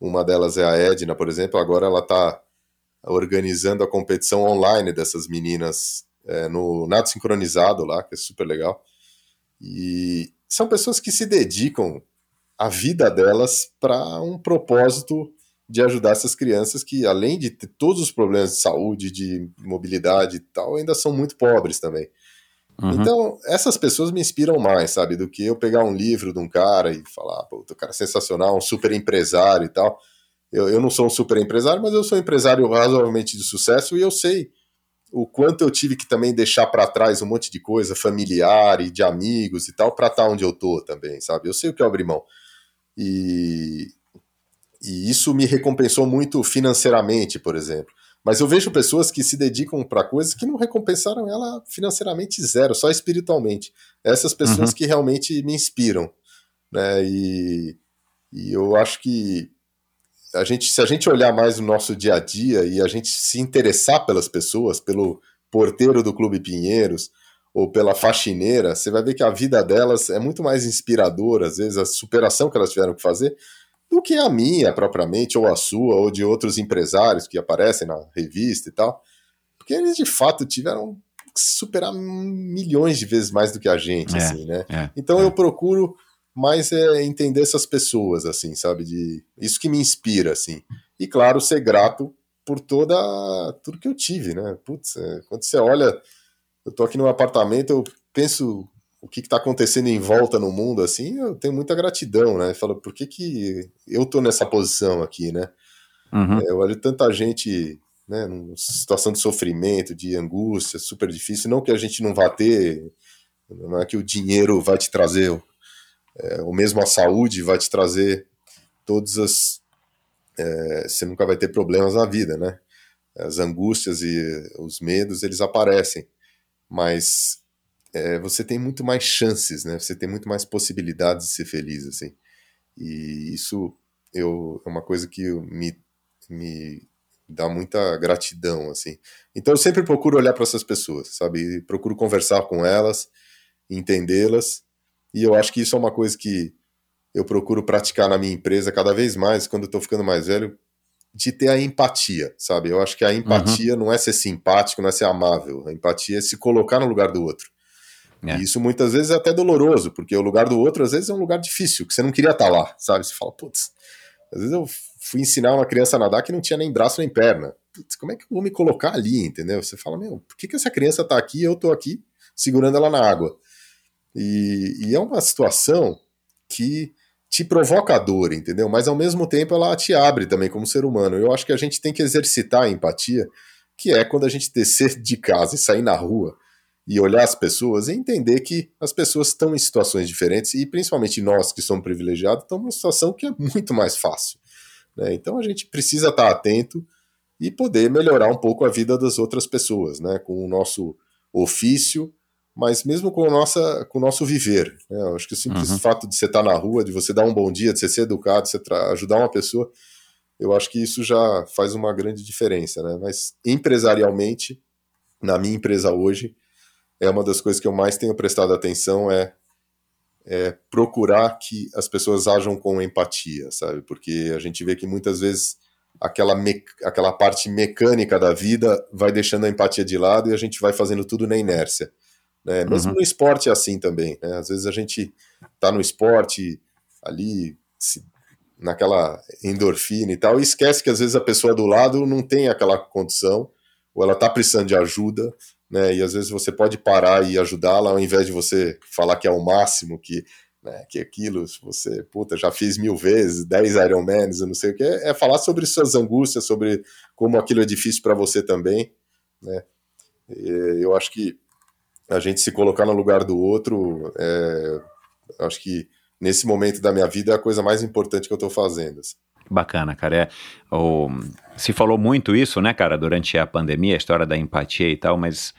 Speaker 1: uma delas é a Edna, por exemplo, agora ela está organizando a competição online dessas meninas é, no nado sincronizado lá, que é super legal. E são pessoas que se dedicam a vida delas para um propósito de ajudar essas crianças que, além de ter todos os problemas de saúde, de mobilidade e tal, ainda são muito pobres também. Uhum. Então, essas pessoas me inspiram mais, sabe, do que eu pegar um livro de um cara e falar, pô, o cara é sensacional, um super empresário e tal. Eu, eu não sou um super empresário, mas eu sou um empresário razoavelmente de sucesso e eu sei o quanto eu tive que também deixar para trás um monte de coisa familiar e de amigos e tal para estar tá onde eu tô também, sabe? Eu sei o que eu abri mão. E, e isso me recompensou muito financeiramente, por exemplo. Mas eu vejo pessoas que se dedicam para coisas que não recompensaram ela financeiramente zero, só espiritualmente. Essas pessoas uhum. que realmente me inspiram. Né? E, e eu acho que a gente, se a gente olhar mais o nosso dia a dia e a gente se interessar pelas pessoas, pelo porteiro do Clube Pinheiros ou pela faxineira, você vai ver que a vida delas é muito mais inspiradora, às vezes a superação que elas tiveram que fazer, do que a minha propriamente, ou a sua, ou de outros empresários que aparecem na revista e tal. Porque eles de fato tiveram que superar milhões de vezes mais do que a gente, é, assim, né? É, então é. eu procuro mais é entender essas pessoas, assim, sabe? De isso que me inspira, assim. E claro, ser grato por toda tudo que eu tive, né? Putz, é, quando você olha, eu tô aqui no apartamento, eu penso o que está acontecendo em volta no mundo, assim, eu tenho muita gratidão, né? Falo, por que, que eu tô nessa posição aqui, né? Uhum. É, eu olho tanta gente, né, numa situação de sofrimento, de angústia, super difícil, não que a gente não vá ter, não é que o dinheiro vai te trazer, é, mesmo a saúde vai te trazer todas as. É, você nunca vai ter problemas na vida, né? As angústias e os medos, eles aparecem, mas é, você tem muito mais chances, né? Você tem muito mais possibilidades de ser feliz, assim. E isso eu, é uma coisa que me, me dá muita gratidão, assim. Então eu sempre procuro olhar para essas pessoas, sabe? procuro conversar com elas, entendê-las. E eu acho que isso é uma coisa que eu procuro praticar na minha empresa cada vez mais, quando eu tô ficando mais velho, de ter a empatia, sabe? Eu acho que a empatia uhum. não é ser simpático, não é ser amável. A empatia é se colocar no lugar do outro. É. E isso muitas vezes é até doloroso, porque o lugar do outro às vezes é um lugar difícil, que você não queria estar lá, sabe? Você fala, putz, às vezes eu fui ensinar uma criança a nadar que não tinha nem braço nem perna. Putz, como é que eu vou me colocar ali, entendeu? Você fala, meu, por que, que essa criança está aqui e eu estou aqui segurando ela na água? E, e é uma situação que te provoca dor, entendeu? Mas ao mesmo tempo ela te abre também como ser humano. Eu acho que a gente tem que exercitar a empatia, que é quando a gente descer de casa e sair na rua e olhar as pessoas e entender que as pessoas estão em situações diferentes e principalmente nós que somos privilegiados estamos numa situação que é muito mais fácil. Né? Então a gente precisa estar atento e poder melhorar um pouco a vida das outras pessoas, né? com o nosso ofício, mas mesmo com, nossa, com o nosso viver. Né? Eu acho que o simples uhum. fato de você estar na rua, de você dar um bom dia, de você ser educado, de você ajudar uma pessoa, eu acho que isso já faz uma grande diferença. Né? Mas empresarialmente, na minha empresa hoje, é uma das coisas que eu mais tenho prestado atenção é, é procurar que as pessoas ajam com empatia, sabe? Porque a gente vê que muitas vezes aquela, aquela parte mecânica da vida vai deixando a empatia de lado e a gente vai fazendo tudo na inércia. Né? Mesmo uhum. no esporte é assim também. Né? Às vezes a gente tá no esporte ali, se, naquela endorfina e tal, e esquece que às vezes a pessoa do lado não tem aquela condição, ou ela tá precisando de ajuda, né? E às vezes você pode parar e ajudá-la ao invés de você falar que é o máximo, que, né, que aquilo, você, puta, já fiz mil vezes, 10 Ironmans, eu não sei o que, é, é falar sobre suas angústias, sobre como aquilo é difícil para você também, né? E eu acho que a gente se colocar no lugar do outro, é, acho que nesse momento da minha vida é a coisa mais importante que eu estou fazendo. Assim.
Speaker 8: Bacana, cara. É, se falou muito isso, né, cara, durante a pandemia, a história da empatia e tal, mas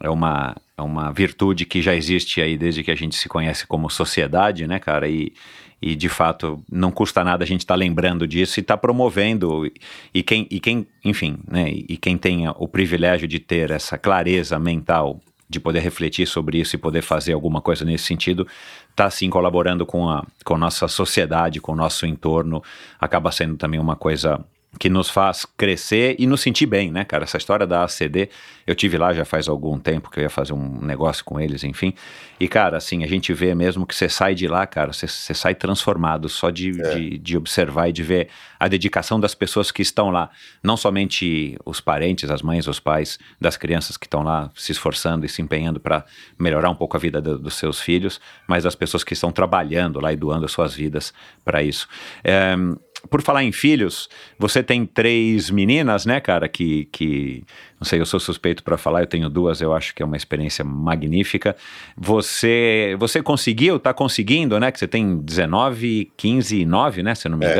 Speaker 8: é uma, é uma virtude que já existe aí desde que a gente se conhece como sociedade, né, cara? E, e de fato não custa nada a gente estar tá lembrando disso e estar tá promovendo. E quem, e quem, enfim, né, e quem tenha o privilégio de ter essa clareza mental de poder refletir sobre isso e poder fazer alguma coisa nesse sentido, está sim colaborando com a, com a nossa sociedade, com o nosso entorno, acaba sendo também uma coisa que nos faz crescer e nos sentir bem, né, cara? Essa história da ACD, eu tive lá já faz algum tempo que eu ia fazer um negócio com eles, enfim. E, cara, assim, a gente vê mesmo que você sai de lá, cara, você, você sai transformado só de,
Speaker 1: É.
Speaker 8: de, de observar e de ver a dedicação das pessoas que estão lá. Não somente os parentes, as mães, os pais das crianças que estão lá se esforçando e se empenhando para melhorar um pouco a vida do- dos seus filhos, mas das pessoas que estão trabalhando lá e doando as suas vidas para isso. É, por falar em filhos, você tem três meninas, né, cara? Que, que não sei, eu sou suspeito para falar, eu tenho duas, eu acho que é uma experiência magnífica. Você, você conseguiu, tá conseguindo, né? Que você tem 19, 15 e 9, né? Se eu não me
Speaker 1: É.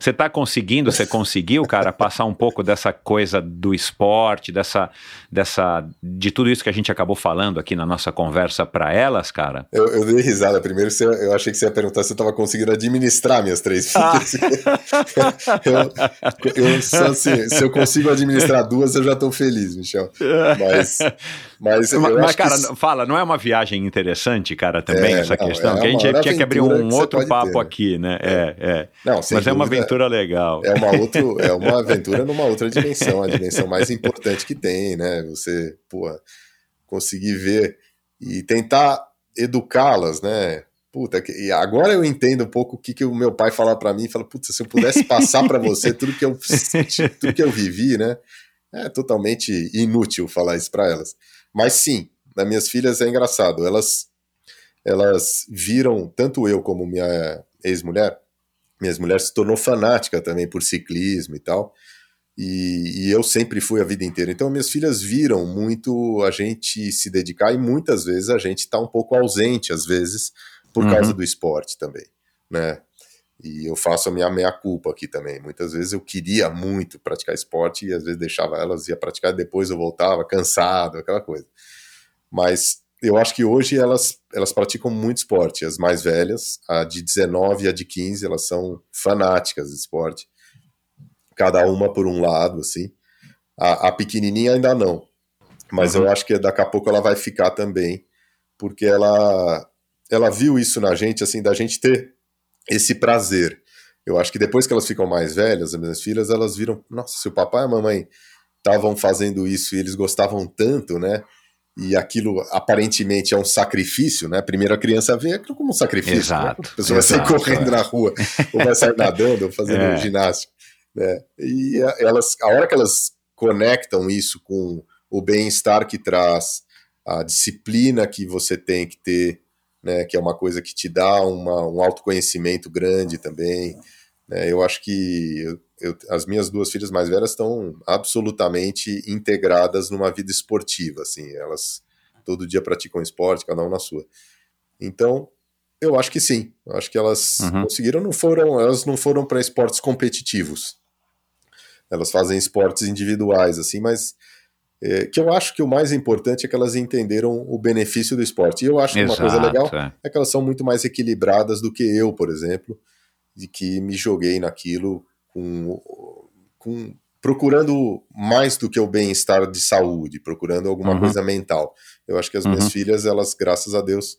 Speaker 8: Você tá conseguindo, você (laughs) conseguiu, cara, passar um pouco dessa coisa do esporte, dessa, dessa, de tudo isso que a gente acabou falando aqui na nossa conversa para elas, cara?
Speaker 1: Eu, eu dei risada primeiro, você- eu achei que você ia perguntar se eu estava conseguindo administrar minhas três
Speaker 8: Ah. (laughs)
Speaker 1: filhas. eu, eu só assim, se eu consigo administrar duas, eu já estou feliz, Michel. Mas, mas, eu
Speaker 8: Mas,
Speaker 1: que
Speaker 8: cara,
Speaker 1: isso-
Speaker 8: fala, não é uma viagem interessante, cara, também,
Speaker 1: É,
Speaker 8: essa
Speaker 1: não,
Speaker 8: questão?
Speaker 1: é
Speaker 8: que a gente tinha que abrir
Speaker 1: aventura
Speaker 8: um
Speaker 1: que
Speaker 8: outro papo
Speaker 1: ter, né?
Speaker 8: aqui, né? É, é.
Speaker 1: Não, sem
Speaker 8: Mas é uma
Speaker 1: dúvida,
Speaker 8: aventura legal.
Speaker 1: É uma, outro, é uma aventura numa outra dimensão, a dimensão mais importante que tem, né? Você, pô, conseguir ver e tentar educá-las, né? Puta, e agora eu entendo um pouco o que, que o meu pai falava pra mim, fala, putz, se eu pudesse passar pra você tudo que eu tudo que eu vivi, né? É totalmente inútil falar isso pra elas. Mas sim, das minhas filhas é engraçado, elas elas viram tanto eu como minha ex-mulher, minha ex-mulher se tornou fanática também por ciclismo e tal. E, e eu sempre fui a vida inteira. Então, minhas filhas viram muito a gente se dedicar e muitas vezes a gente está um pouco ausente, às vezes, por
Speaker 8: Uhum.
Speaker 1: causa do esporte também, né? E eu faço a minha meia-culpa aqui também. Muitas vezes eu queria muito praticar esporte e às vezes deixava elas ia praticar, depois eu voltava cansado, aquela coisa. Mas eu acho que hoje elas, elas praticam muito esporte. As mais velhas, a de 19 e a de 15, elas são fanáticas de esporte. Cada uma por um lado, assim. A, a pequenininha ainda não. Mas
Speaker 8: Uhum.
Speaker 1: eu acho que daqui a pouco ela vai ficar também, porque ela, ela viu isso na gente, assim, da gente ter esse prazer. Eu acho que depois que elas ficam mais velhas, as minhas filhas, elas viram, nossa, se o papai e a mamãe estavam fazendo isso e eles gostavam tanto, né? E aquilo aparentemente é um sacrifício, né? A primeira criança vê aquilo como um sacrifício.
Speaker 8: Exato,
Speaker 1: Né? A pessoa vai sair
Speaker 8: exato,
Speaker 1: correndo
Speaker 8: é.
Speaker 1: na rua, ou vai sair (laughs) nadando, ou fazendo
Speaker 8: É.
Speaker 1: um ginástica. Né? E a- elas, a hora que elas conectam isso com o bem-estar que traz, a disciplina que você tem que ter, né? Que é uma coisa que te dá uma, um autoconhecimento grande também. né? Eu acho que eu- as minhas duas filhas mais velhas estão absolutamente integradas numa vida esportiva, assim, elas todo dia praticam esporte, cada um na sua. Então, eu acho que sim, eu acho que elas
Speaker 8: Uhum.
Speaker 1: conseguiram, não foram, elas não foram para esportes competitivos. Elas fazem esportes individuais, assim, mas é, que eu acho que o mais importante é que elas entenderam o benefício do esporte. E eu acho que uma coisa legal
Speaker 8: é.
Speaker 1: é que elas são muito mais equilibradas do que eu, por exemplo, de que me joguei naquilo com, com procurando mais do que o bem-estar de saúde, procurando alguma
Speaker 8: Uhum.
Speaker 1: coisa mental. Eu acho que as minhas
Speaker 8: Uhum.
Speaker 1: filhas, elas, graças a Deus,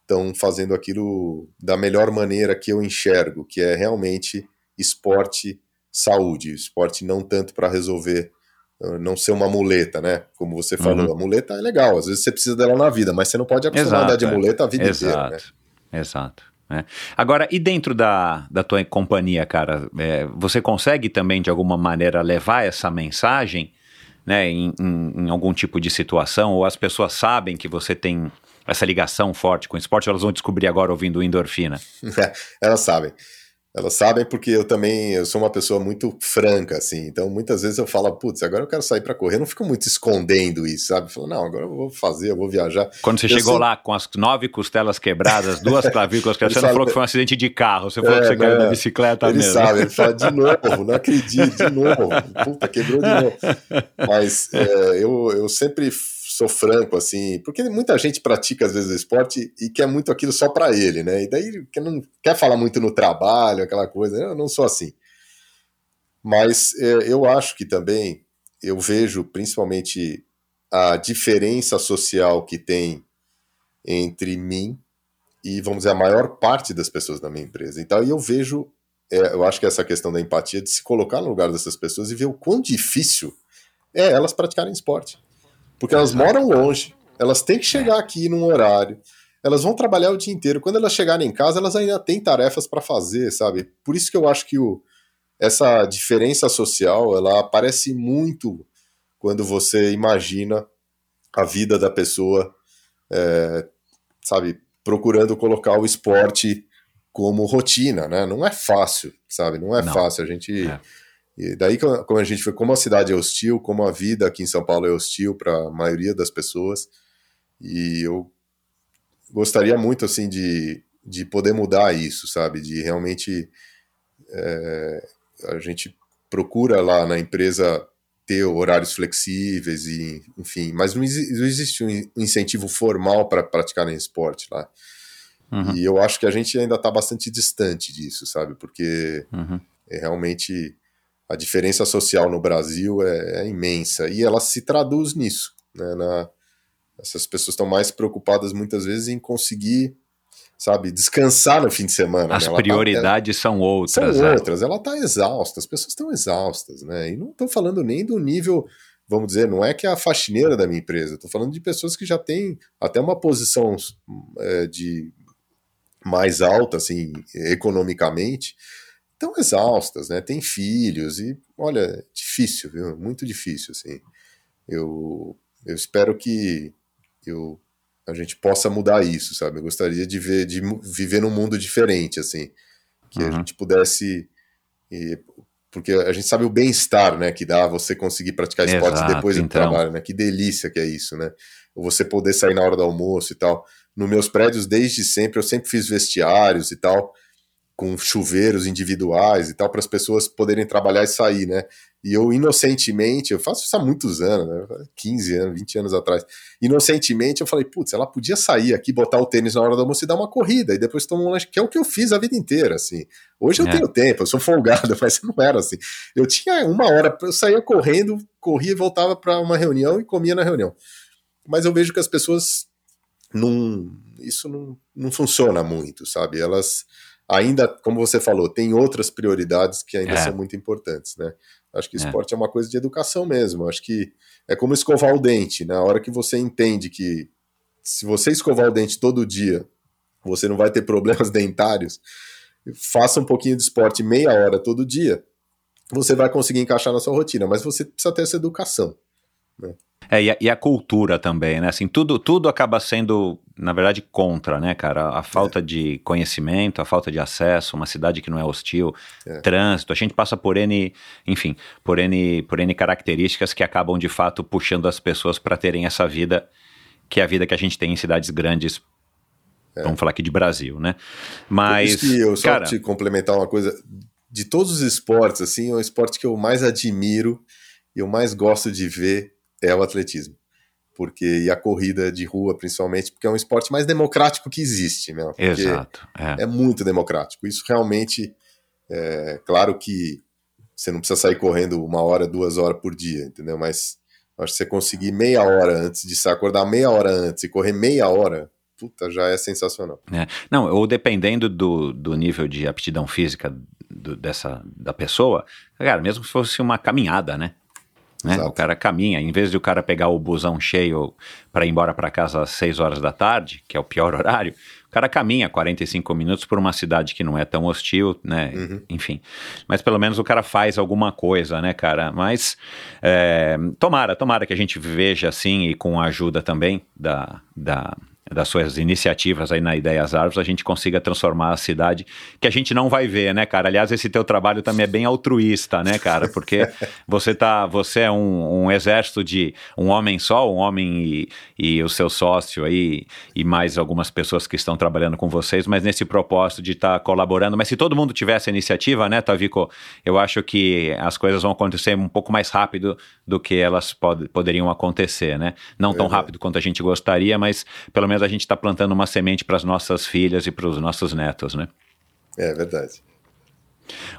Speaker 1: estão fazendo aquilo da melhor maneira que eu enxergo, que é realmente esporte, saúde, esporte não tanto para resolver uh, não ser uma muleta, né? Como você falou,
Speaker 8: Uhum.
Speaker 1: a muleta é legal, às vezes você precisa dela na vida, mas você não pode acostumar a andar de
Speaker 8: é.
Speaker 1: muleta a vida inteira, né?
Speaker 8: exato. É. Agora, e dentro da, da tua companhia, cara, é, você consegue também, de alguma maneira, levar essa mensagem né, em, em- em algum tipo de situação? Ou as pessoas sabem que você tem essa ligação forte com o esporte? Elas vão descobrir agora ouvindo endorfina. (laughs)
Speaker 1: Elas sabem. Elas sabem porque eu também eu sou uma pessoa muito franca, assim. Então, muitas vezes eu falo, putz, agora eu quero sair para correr. Eu não fico muito escondendo isso, sabe? Falo, não, agora eu vou fazer, eu vou viajar.
Speaker 8: Quando você
Speaker 1: Eu
Speaker 8: chegou
Speaker 1: sei-
Speaker 8: lá com as nove costelas quebradas, duas clavículas quebradas, você não
Speaker 1: Ele
Speaker 8: falou que foi um acidente de carro, você falou
Speaker 1: É,
Speaker 8: que você caiu
Speaker 1: né?
Speaker 8: da bicicleta
Speaker 1: ele
Speaker 8: mesmo.
Speaker 1: sabe, ele fala de novo, não acredito, de novo. Puta, quebrou de novo. (laughs) Mas é, eu, eu sempre sou franco, assim, porque muita gente pratica às vezes o esporte e quer muito aquilo só pra ele, né? E daí não, quer falar muito no trabalho, aquela coisa. Eu não sou assim. Mas é, eu acho que também eu vejo principalmente a diferença social que tem entre mim e, vamos dizer, a maior parte das pessoas da minha empresa. Então, eu vejo é, eu acho que essa questão da empatia de se colocar no lugar dessas pessoas e ver o quão difícil é elas praticarem esporte. Porque elas moram longe, elas têm que chegar aqui num horário, elas vão trabalhar o dia inteiro. Quando elas chegarem em casa, elas ainda têm tarefas para fazer, sabe? Por isso que eu acho que o, essa diferença social ela aparece muito quando você imagina a vida da pessoa, é, sabe, procurando colocar o esporte como rotina, né? Não é fácil, sabe? Não é Não. fácil. A gente. É. E daí, como a gente foi, como a cidade é hostil, como a vida aqui em São Paulo é hostil para a maioria das pessoas, e eu gostaria muito, assim, de, de poder mudar isso, sabe? De realmente. É, a gente procura lá na empresa ter horários flexíveis e enfim, mas não, existe um incentivo formal para praticar esporte lá. Uhum. E eu acho que a gente ainda está bastante distante disso, sabe? Porque uhum. é realmente a diferença social no Brasil é, é, imensa e ela se traduz nisso. Né? Na, essas pessoas estão mais preocupadas muitas vezes em conseguir, sabe, descansar no fim de semana.
Speaker 8: As né? prioridades tá, ela, são outras.
Speaker 1: São é. outras. Ela está exausta, as pessoas estão exaustas, né? E não estou falando nem do nível vamos dizer, não é que é a faxineira da minha empresa, estou falando de pessoas que já têm até uma posição é, de mais alta, assim, economicamente, estão exaustas, né? Tem filhos e, olha, difícil, viu? Muito difícil, assim. Eu, eu espero que eu, a gente possa mudar isso, sabe? Eu gostaria de ver, de viver num mundo diferente, assim, que uhum. a gente pudesse, e, porque a gente sabe o bem-estar, né, que dá você conseguir praticar esportes depois do então. trabalho, né? Que delícia que é isso, né? Ou você poder sair na hora do almoço e tal nos meus prédios desde sempre, eu sempre fiz vestiários e tal, com chuveiros individuais e tal, para as pessoas poderem trabalhar e sair, né? E eu, inocentemente, eu faço isso há muitos anos, né? 15 anos, 20 anos atrás. Inocentemente, eu falei, putz, ela podia sair aqui, botar o tênis na hora do almoço e dar uma corrida, e depois tomar um lanche, que é o que eu fiz a vida inteira, assim. Hoje eu é. tenho tempo, eu sou folgado, (laughs) mas não era assim. Eu tinha uma hora, eu saía correndo, corria e voltava para uma reunião e comia na reunião. Mas eu vejo que as pessoas não, isso não, não funciona muito, sabe? Elas ainda, como você falou, tem outras prioridades que ainda é. são muito importantes, né? Acho que é. esporte é. é uma coisa de educação mesmo. Acho que é como escovar o dente. Na né? hora que você entende que se você escovar o dente todo dia, você não vai ter problemas (laughs) dentários, faça um pouquinho de esporte meia hora todo dia, você vai conseguir encaixar na sua rotina, mas você precisa ter essa educação. Né?
Speaker 8: É, e a, e a, cultura também, né? Assim, tudo, tudo acaba sendo, na verdade, contra, né, cara? A falta é. de conhecimento, a falta de acesso, uma cidade que não é hostil, é. trânsito, a gente passa por N, enfim, por N, por N características que acabam, de fato, puxando as pessoas para terem essa vida, que é a vida que a gente tem em cidades grandes é. Vamos falar aqui de Brasil, né? Mas.
Speaker 1: Por isso que eu só cara, te complementar uma coisa. De todos os esportes, assim, é o esporte que eu mais admiro e eu mais gosto de ver é o atletismo. Porque, e a corrida de rua, principalmente, porque é um esporte mais democrático que existe, né?
Speaker 8: Exato.
Speaker 1: É. é. muito democrático. Isso realmente, é, claro que você não precisa sair correndo uma hora, duas horas por dia, entendeu? Mas acho que você conseguir meia hora antes de se acordar meia hora antes e correr meia hora, puta, já é sensacional.
Speaker 8: É. Não, ou dependendo do, do nível de aptidão física do, dessa da pessoa, cara, mesmo se fosse uma caminhada, né? Né? O cara caminha, em vez de o cara pegar o busão cheio para ir embora para casa às 6 horas da tarde, que é o pior (laughs) horário, o cara caminha 45 minutos por uma cidade que não é tão hostil, né? Uhum. Enfim. Mas pelo menos o cara faz alguma coisa, né, cara? Mas é, tomara, tomara que a gente veja assim e com a ajuda também da, da das suas iniciativas aí na Ideias Árvores, a gente consiga transformar a cidade, que a gente não vai ver, né, cara? Aliás, esse teu trabalho também é bem altruísta, né, cara? Porque (laughs) você tá, você é um, um exército de um homem só, um homem e, e o seu sócio aí, e mais algumas pessoas que estão trabalhando com vocês, mas nesse propósito de estar tá colaborando. Mas se todo mundo tivesse a iniciativa, né, Tavico, eu acho que as coisas vão acontecer um pouco mais rápido do que elas pod poderiam acontecer, né? Não tão rápido quanto a gente gostaria, mas pelo menos a gente está plantando uma semente para as nossas filhas e para os nossos netos, né?
Speaker 1: É verdade.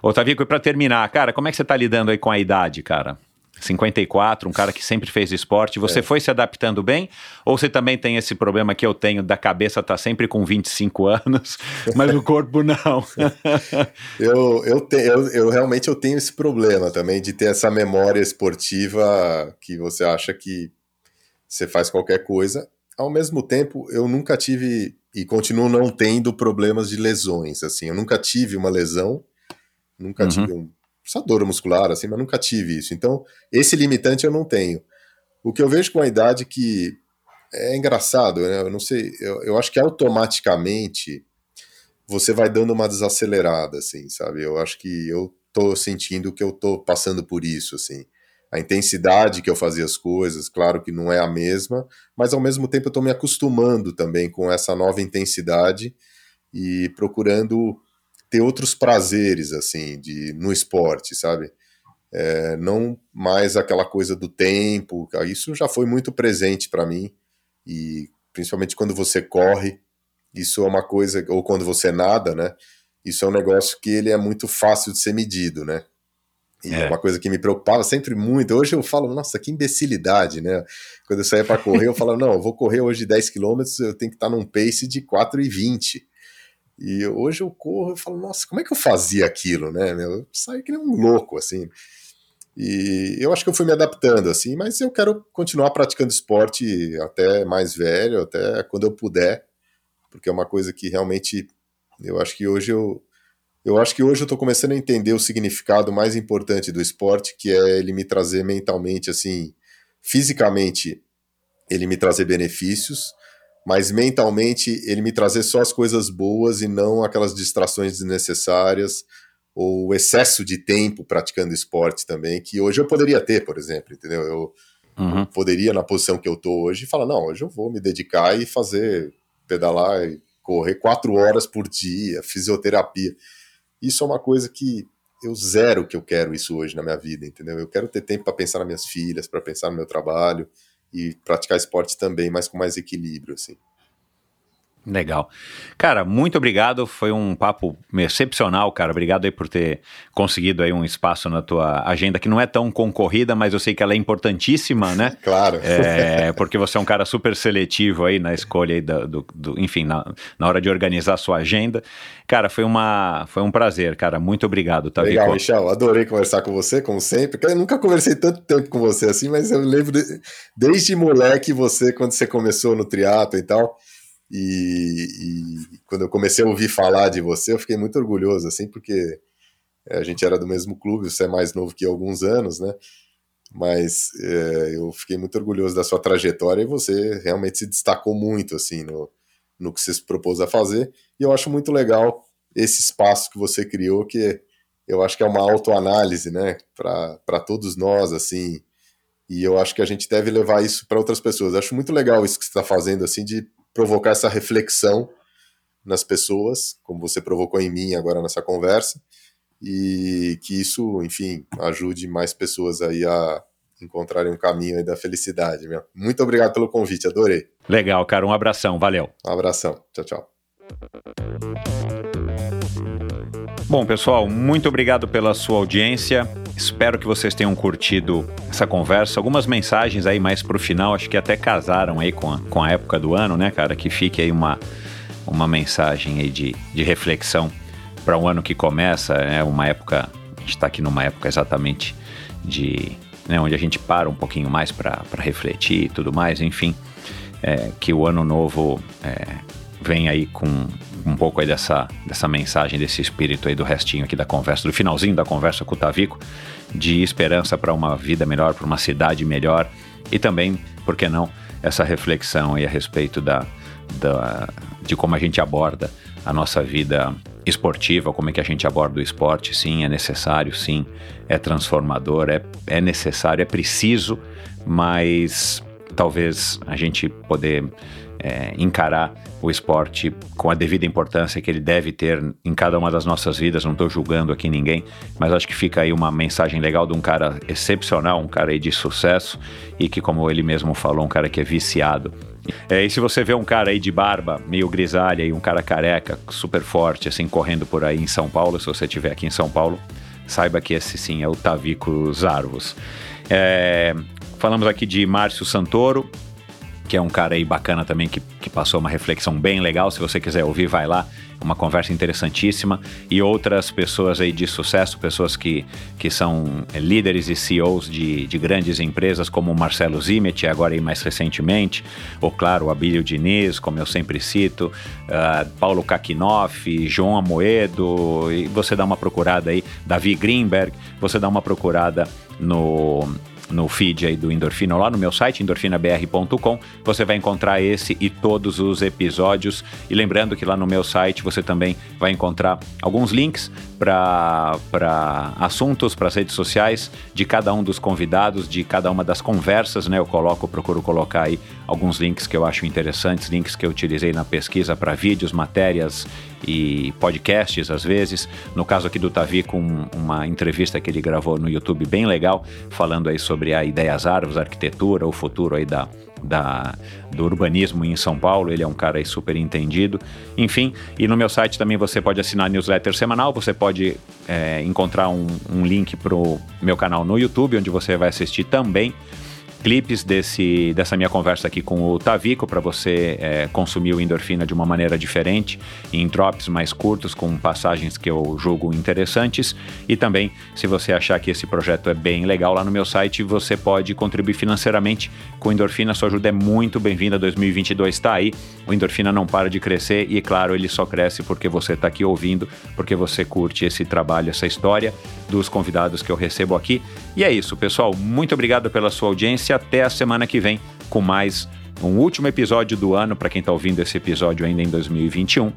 Speaker 8: Otavico, e para terminar, cara, como é que você está lidando aí com a idade, cara? 54, um cara que sempre fez esporte. Você é. foi se adaptando bem? Ou você também tem esse problema que eu tenho da cabeça tá sempre com 25 (laughs) anos, mas o corpo não? (laughs)
Speaker 1: eu, eu, te, eu, eu realmente eu tenho esse problema também de ter essa memória esportiva que você acha que você faz qualquer coisa. Ao mesmo tempo, eu nunca tive e continuo não tendo problemas de lesões. Assim, eu nunca tive uma lesão, nunca uhum. tive um essa dor muscular, assim, mas nunca tive isso. Então, esse limitante eu não tenho. O que eu vejo com a idade que é engraçado, né? Eu não sei, eu, eu acho que automaticamente você vai dando uma desacelerada, assim, sabe? Eu acho que eu tô sentindo que eu tô passando por isso, assim. A intensidade que eu fazia as coisas, claro que não é a mesma, mas ao mesmo tempo eu tô me acostumando também com essa nova intensidade e procurando ter outros prazeres, assim, de, no esporte, sabe? É, não mais aquela coisa do tempo, isso já foi muito presente para mim, e principalmente quando você corre, isso é uma coisa, ou quando você nada, né? Isso é um negócio que ele é muito fácil de ser medido, né? E é. uma coisa que me preocupava sempre muito. Hoje eu falo, nossa, que imbecilidade, né? Quando eu saía para correr, eu falava, não, eu vou correr hoje 10 km, eu tenho que estar num pace de 4,20. E hoje eu corro e falo, nossa, como é que eu fazia aquilo, né? Eu saio que nem um louco, assim. E eu acho que eu fui me adaptando, assim, mas eu quero continuar praticando esporte até mais velho, até quando eu puder, porque é uma coisa que realmente eu acho que hoje eu. Eu acho que hoje eu estou começando a entender o significado mais importante do esporte, que é ele me trazer mentalmente, assim, fisicamente, ele me trazer benefícios, mas mentalmente ele me trazer só as coisas boas e não aquelas distrações desnecessárias ou o excesso de tempo praticando esporte também, que hoje eu poderia ter, por exemplo, entendeu? Eu, uhum. eu poderia, na posição que eu tô hoje, falar, não, hoje eu vou me dedicar e fazer, pedalar e correr quatro horas por dia, fisioterapia. Isso é uma coisa que eu zero que eu quero isso hoje na minha vida, entendeu? Eu quero ter tempo para pensar nas minhas filhas, para pensar no meu trabalho, e praticar esporte também, mas com mais equilíbrio, assim.
Speaker 8: Legal. Cara, muito obrigado. Foi um papo excepcional, cara. Obrigado aí por ter conseguido aí um espaço na tua agenda que não é tão concorrida, mas eu sei que ela é importantíssima, né? (laughs)
Speaker 1: claro.
Speaker 8: É, porque você é um cara super seletivo aí na escolha aí do, do, do enfim, na, na hora de organizar a sua agenda. Cara, foi, uma, foi um prazer, cara. Muito obrigado, tá?
Speaker 1: Legal, Michel. Adorei conversar com você, como sempre. Eu nunca conversei tanto tempo com você assim, mas eu lembro de, desde moleque você, quando você começou no triatlo e tal e, e, quando eu comecei a ouvir falar de você, eu fiquei muito orgulhoso, assim, porque a gente era do mesmo clube, você é mais novo que alguns anos, né? Mas é, eu fiquei muito orgulhoso da sua trajetória e você realmente se destacou muito, assim, no, no que você se propôs a fazer. E eu acho muito legal esse espaço que você criou, que eu acho que é uma autoanálise, né, para todos nós, assim. E eu acho que a gente deve levar isso para outras pessoas. Eu acho muito legal isso que você está fazendo, assim, de provocar essa reflexão nas pessoas, como você provocou em mim agora nessa conversa, e que isso, enfim, ajude mais pessoas aí a encontrarem um caminho aí da felicidade. Meu. Muito obrigado pelo convite, adorei.
Speaker 8: Legal, cara, um abração, valeu.
Speaker 1: Um abração, tchau, tchau.
Speaker 8: Bom, pessoal, muito obrigado pela sua audiência. Espero que vocês tenham curtido essa conversa. Algumas mensagens aí mais pro final, acho que até casaram aí com a, com a época do ano, né, cara? Que fique aí uma, uma mensagem aí de, de reflexão para um ano que começa, é né? uma época, a gente está aqui numa época exatamente de, né, onde a gente para um pouquinho mais para refletir e tudo mais, enfim, é, que o ano novo é, vem aí com um pouco aí dessa, dessa mensagem, desse espírito aí do restinho aqui da conversa, do finalzinho da conversa com o Tavico, de esperança para uma vida melhor, para uma cidade melhor e também, por que não, essa reflexão aí a respeito da, da, de como a gente aborda a nossa vida esportiva, como é que a gente aborda o esporte, sim, é necessário, sim, é transformador, é, é necessário, é preciso, mas talvez a gente poder é, encarar o esporte com a devida importância que ele deve ter em cada uma das nossas vidas. Não estou julgando aqui ninguém, mas acho que fica aí uma mensagem legal de um cara excepcional, um cara aí de sucesso e que, como ele mesmo falou, um cara que é viciado. É, e se você vê um cara aí de barba, meio grisalha e um cara careca, super forte, assim, correndo por aí em São Paulo, se você estiver aqui em São Paulo, saiba que esse sim é o Tavico Zarvos. É, falamos aqui de Márcio Santoro, que é um cara aí bacana também, que, que passou uma reflexão bem legal. Se você quiser ouvir, vai lá. Uma conversa interessantíssima. E outras pessoas aí de sucesso, pessoas que, que são líderes e CEOs de, de grandes empresas, como o Marcelo Zimet, agora aí mais recentemente, ou claro, o Abílio Diniz, como eu sempre cito, uh, Paulo Kakinoff, João Amoedo, e você dá uma procurada aí, Davi Greenberg, você dá uma procurada no no feed aí do Endorfina, lá no meu site, endorfinabr.com, você vai encontrar esse e todos os episódios. E lembrando que lá no meu site você também vai encontrar alguns links para assuntos, para as redes sociais de cada um dos convidados, de cada uma das conversas, né? Eu coloco, procuro colocar aí alguns links que eu acho interessantes, links que eu utilizei na pesquisa para vídeos, matérias e podcasts às vezes. No caso aqui do Tavi, com uma entrevista que ele gravou no YouTube bem legal, falando aí sobre a ideias árvores, arquitetura, o futuro aí da, da, do urbanismo em São Paulo, ele é um cara super entendido. Enfim, e no meu site também você pode assinar a newsletter semanal, você pode é, encontrar um, um link para o meu canal no YouTube, onde você vai assistir também clipes desse, dessa minha conversa aqui com o Tavico para você é, consumir o endorfina de uma maneira diferente, em drops mais curtos, com passagens que eu julgo interessantes. E também, se você achar que esse projeto é bem legal, lá no meu site você pode contribuir financeiramente com o endorfina. Sua ajuda é muito bem-vinda. 2022 está aí. O endorfina não para de crescer e, claro, ele só cresce porque você está aqui ouvindo, porque você curte esse trabalho, essa história dos convidados que eu recebo aqui. E é isso, pessoal. Muito obrigado pela sua audiência. Até a semana que vem com mais um último episódio do ano, para quem está ouvindo esse episódio ainda em 2021,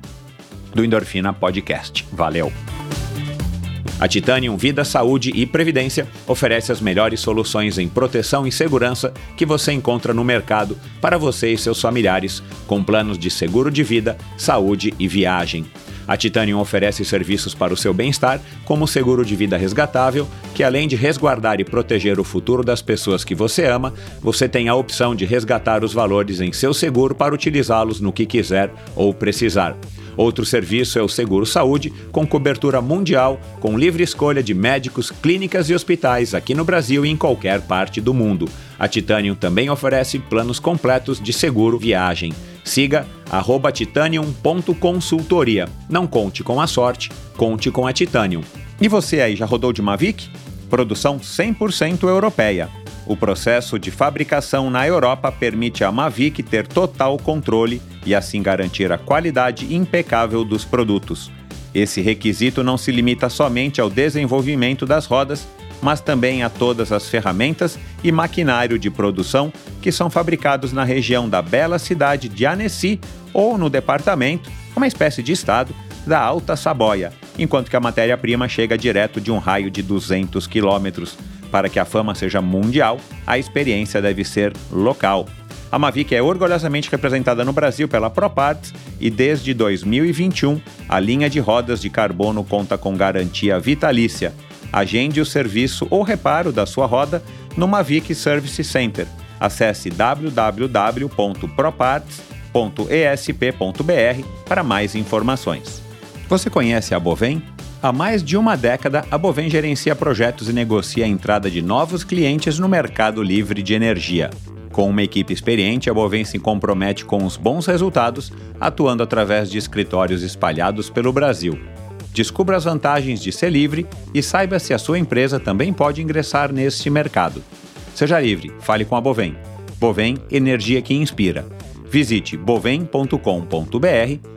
Speaker 8: do Endorfina Podcast. Valeu! A Titanium Vida, Saúde e Previdência oferece as melhores soluções em proteção e segurança que você encontra no mercado para você e seus familiares, com planos de seguro de vida, saúde e viagem. A Titanium oferece serviços para o seu bem-estar, como seguro de vida resgatável, que além de resguardar e proteger o futuro das pessoas que você ama, você tem a opção de resgatar os valores em seu seguro para utilizá-los no que quiser ou precisar. Outro serviço é o Seguro Saúde, com cobertura mundial, com livre escolha de médicos, clínicas e hospitais aqui no Brasil e em qualquer parte do mundo. A Titanium também oferece planos completos de seguro viagem. Siga arroba titanium.consultoria. Não conte com a sorte, conte com a Titanium. E você aí, já rodou de Mavic? Produção 100% europeia. O processo de fabricação na Europa permite à Mavic ter total controle e assim garantir a qualidade impecável dos produtos. Esse requisito não se limita somente ao desenvolvimento das rodas, mas também a todas as ferramentas e maquinário de produção que são fabricados na região da bela cidade de Annecy ou no departamento, uma espécie de estado, da Alta Saboia, enquanto que a matéria-prima chega direto de um raio de 200 quilômetros. Para que a fama seja mundial, a experiência deve ser local. A Mavic é orgulhosamente representada no Brasil pela ProParts e desde 2021 a linha de rodas de carbono conta com garantia vitalícia Agende o serviço ou reparo da sua roda no Mavic Service Center. Acesse www.proparts.esp.br para mais informações. Você conhece a Bovem? Há mais de uma década, a Bovem gerencia projetos e negocia a entrada de novos clientes no mercado livre de energia. Com uma equipe experiente, a Bovem se compromete com os bons resultados, atuando através de escritórios espalhados pelo Brasil. Descubra as vantagens de ser livre e saiba se a sua empresa também pode ingressar neste mercado. Seja livre, fale com a Bovem. Bovem Energia que Inspira. Visite bovem.com.br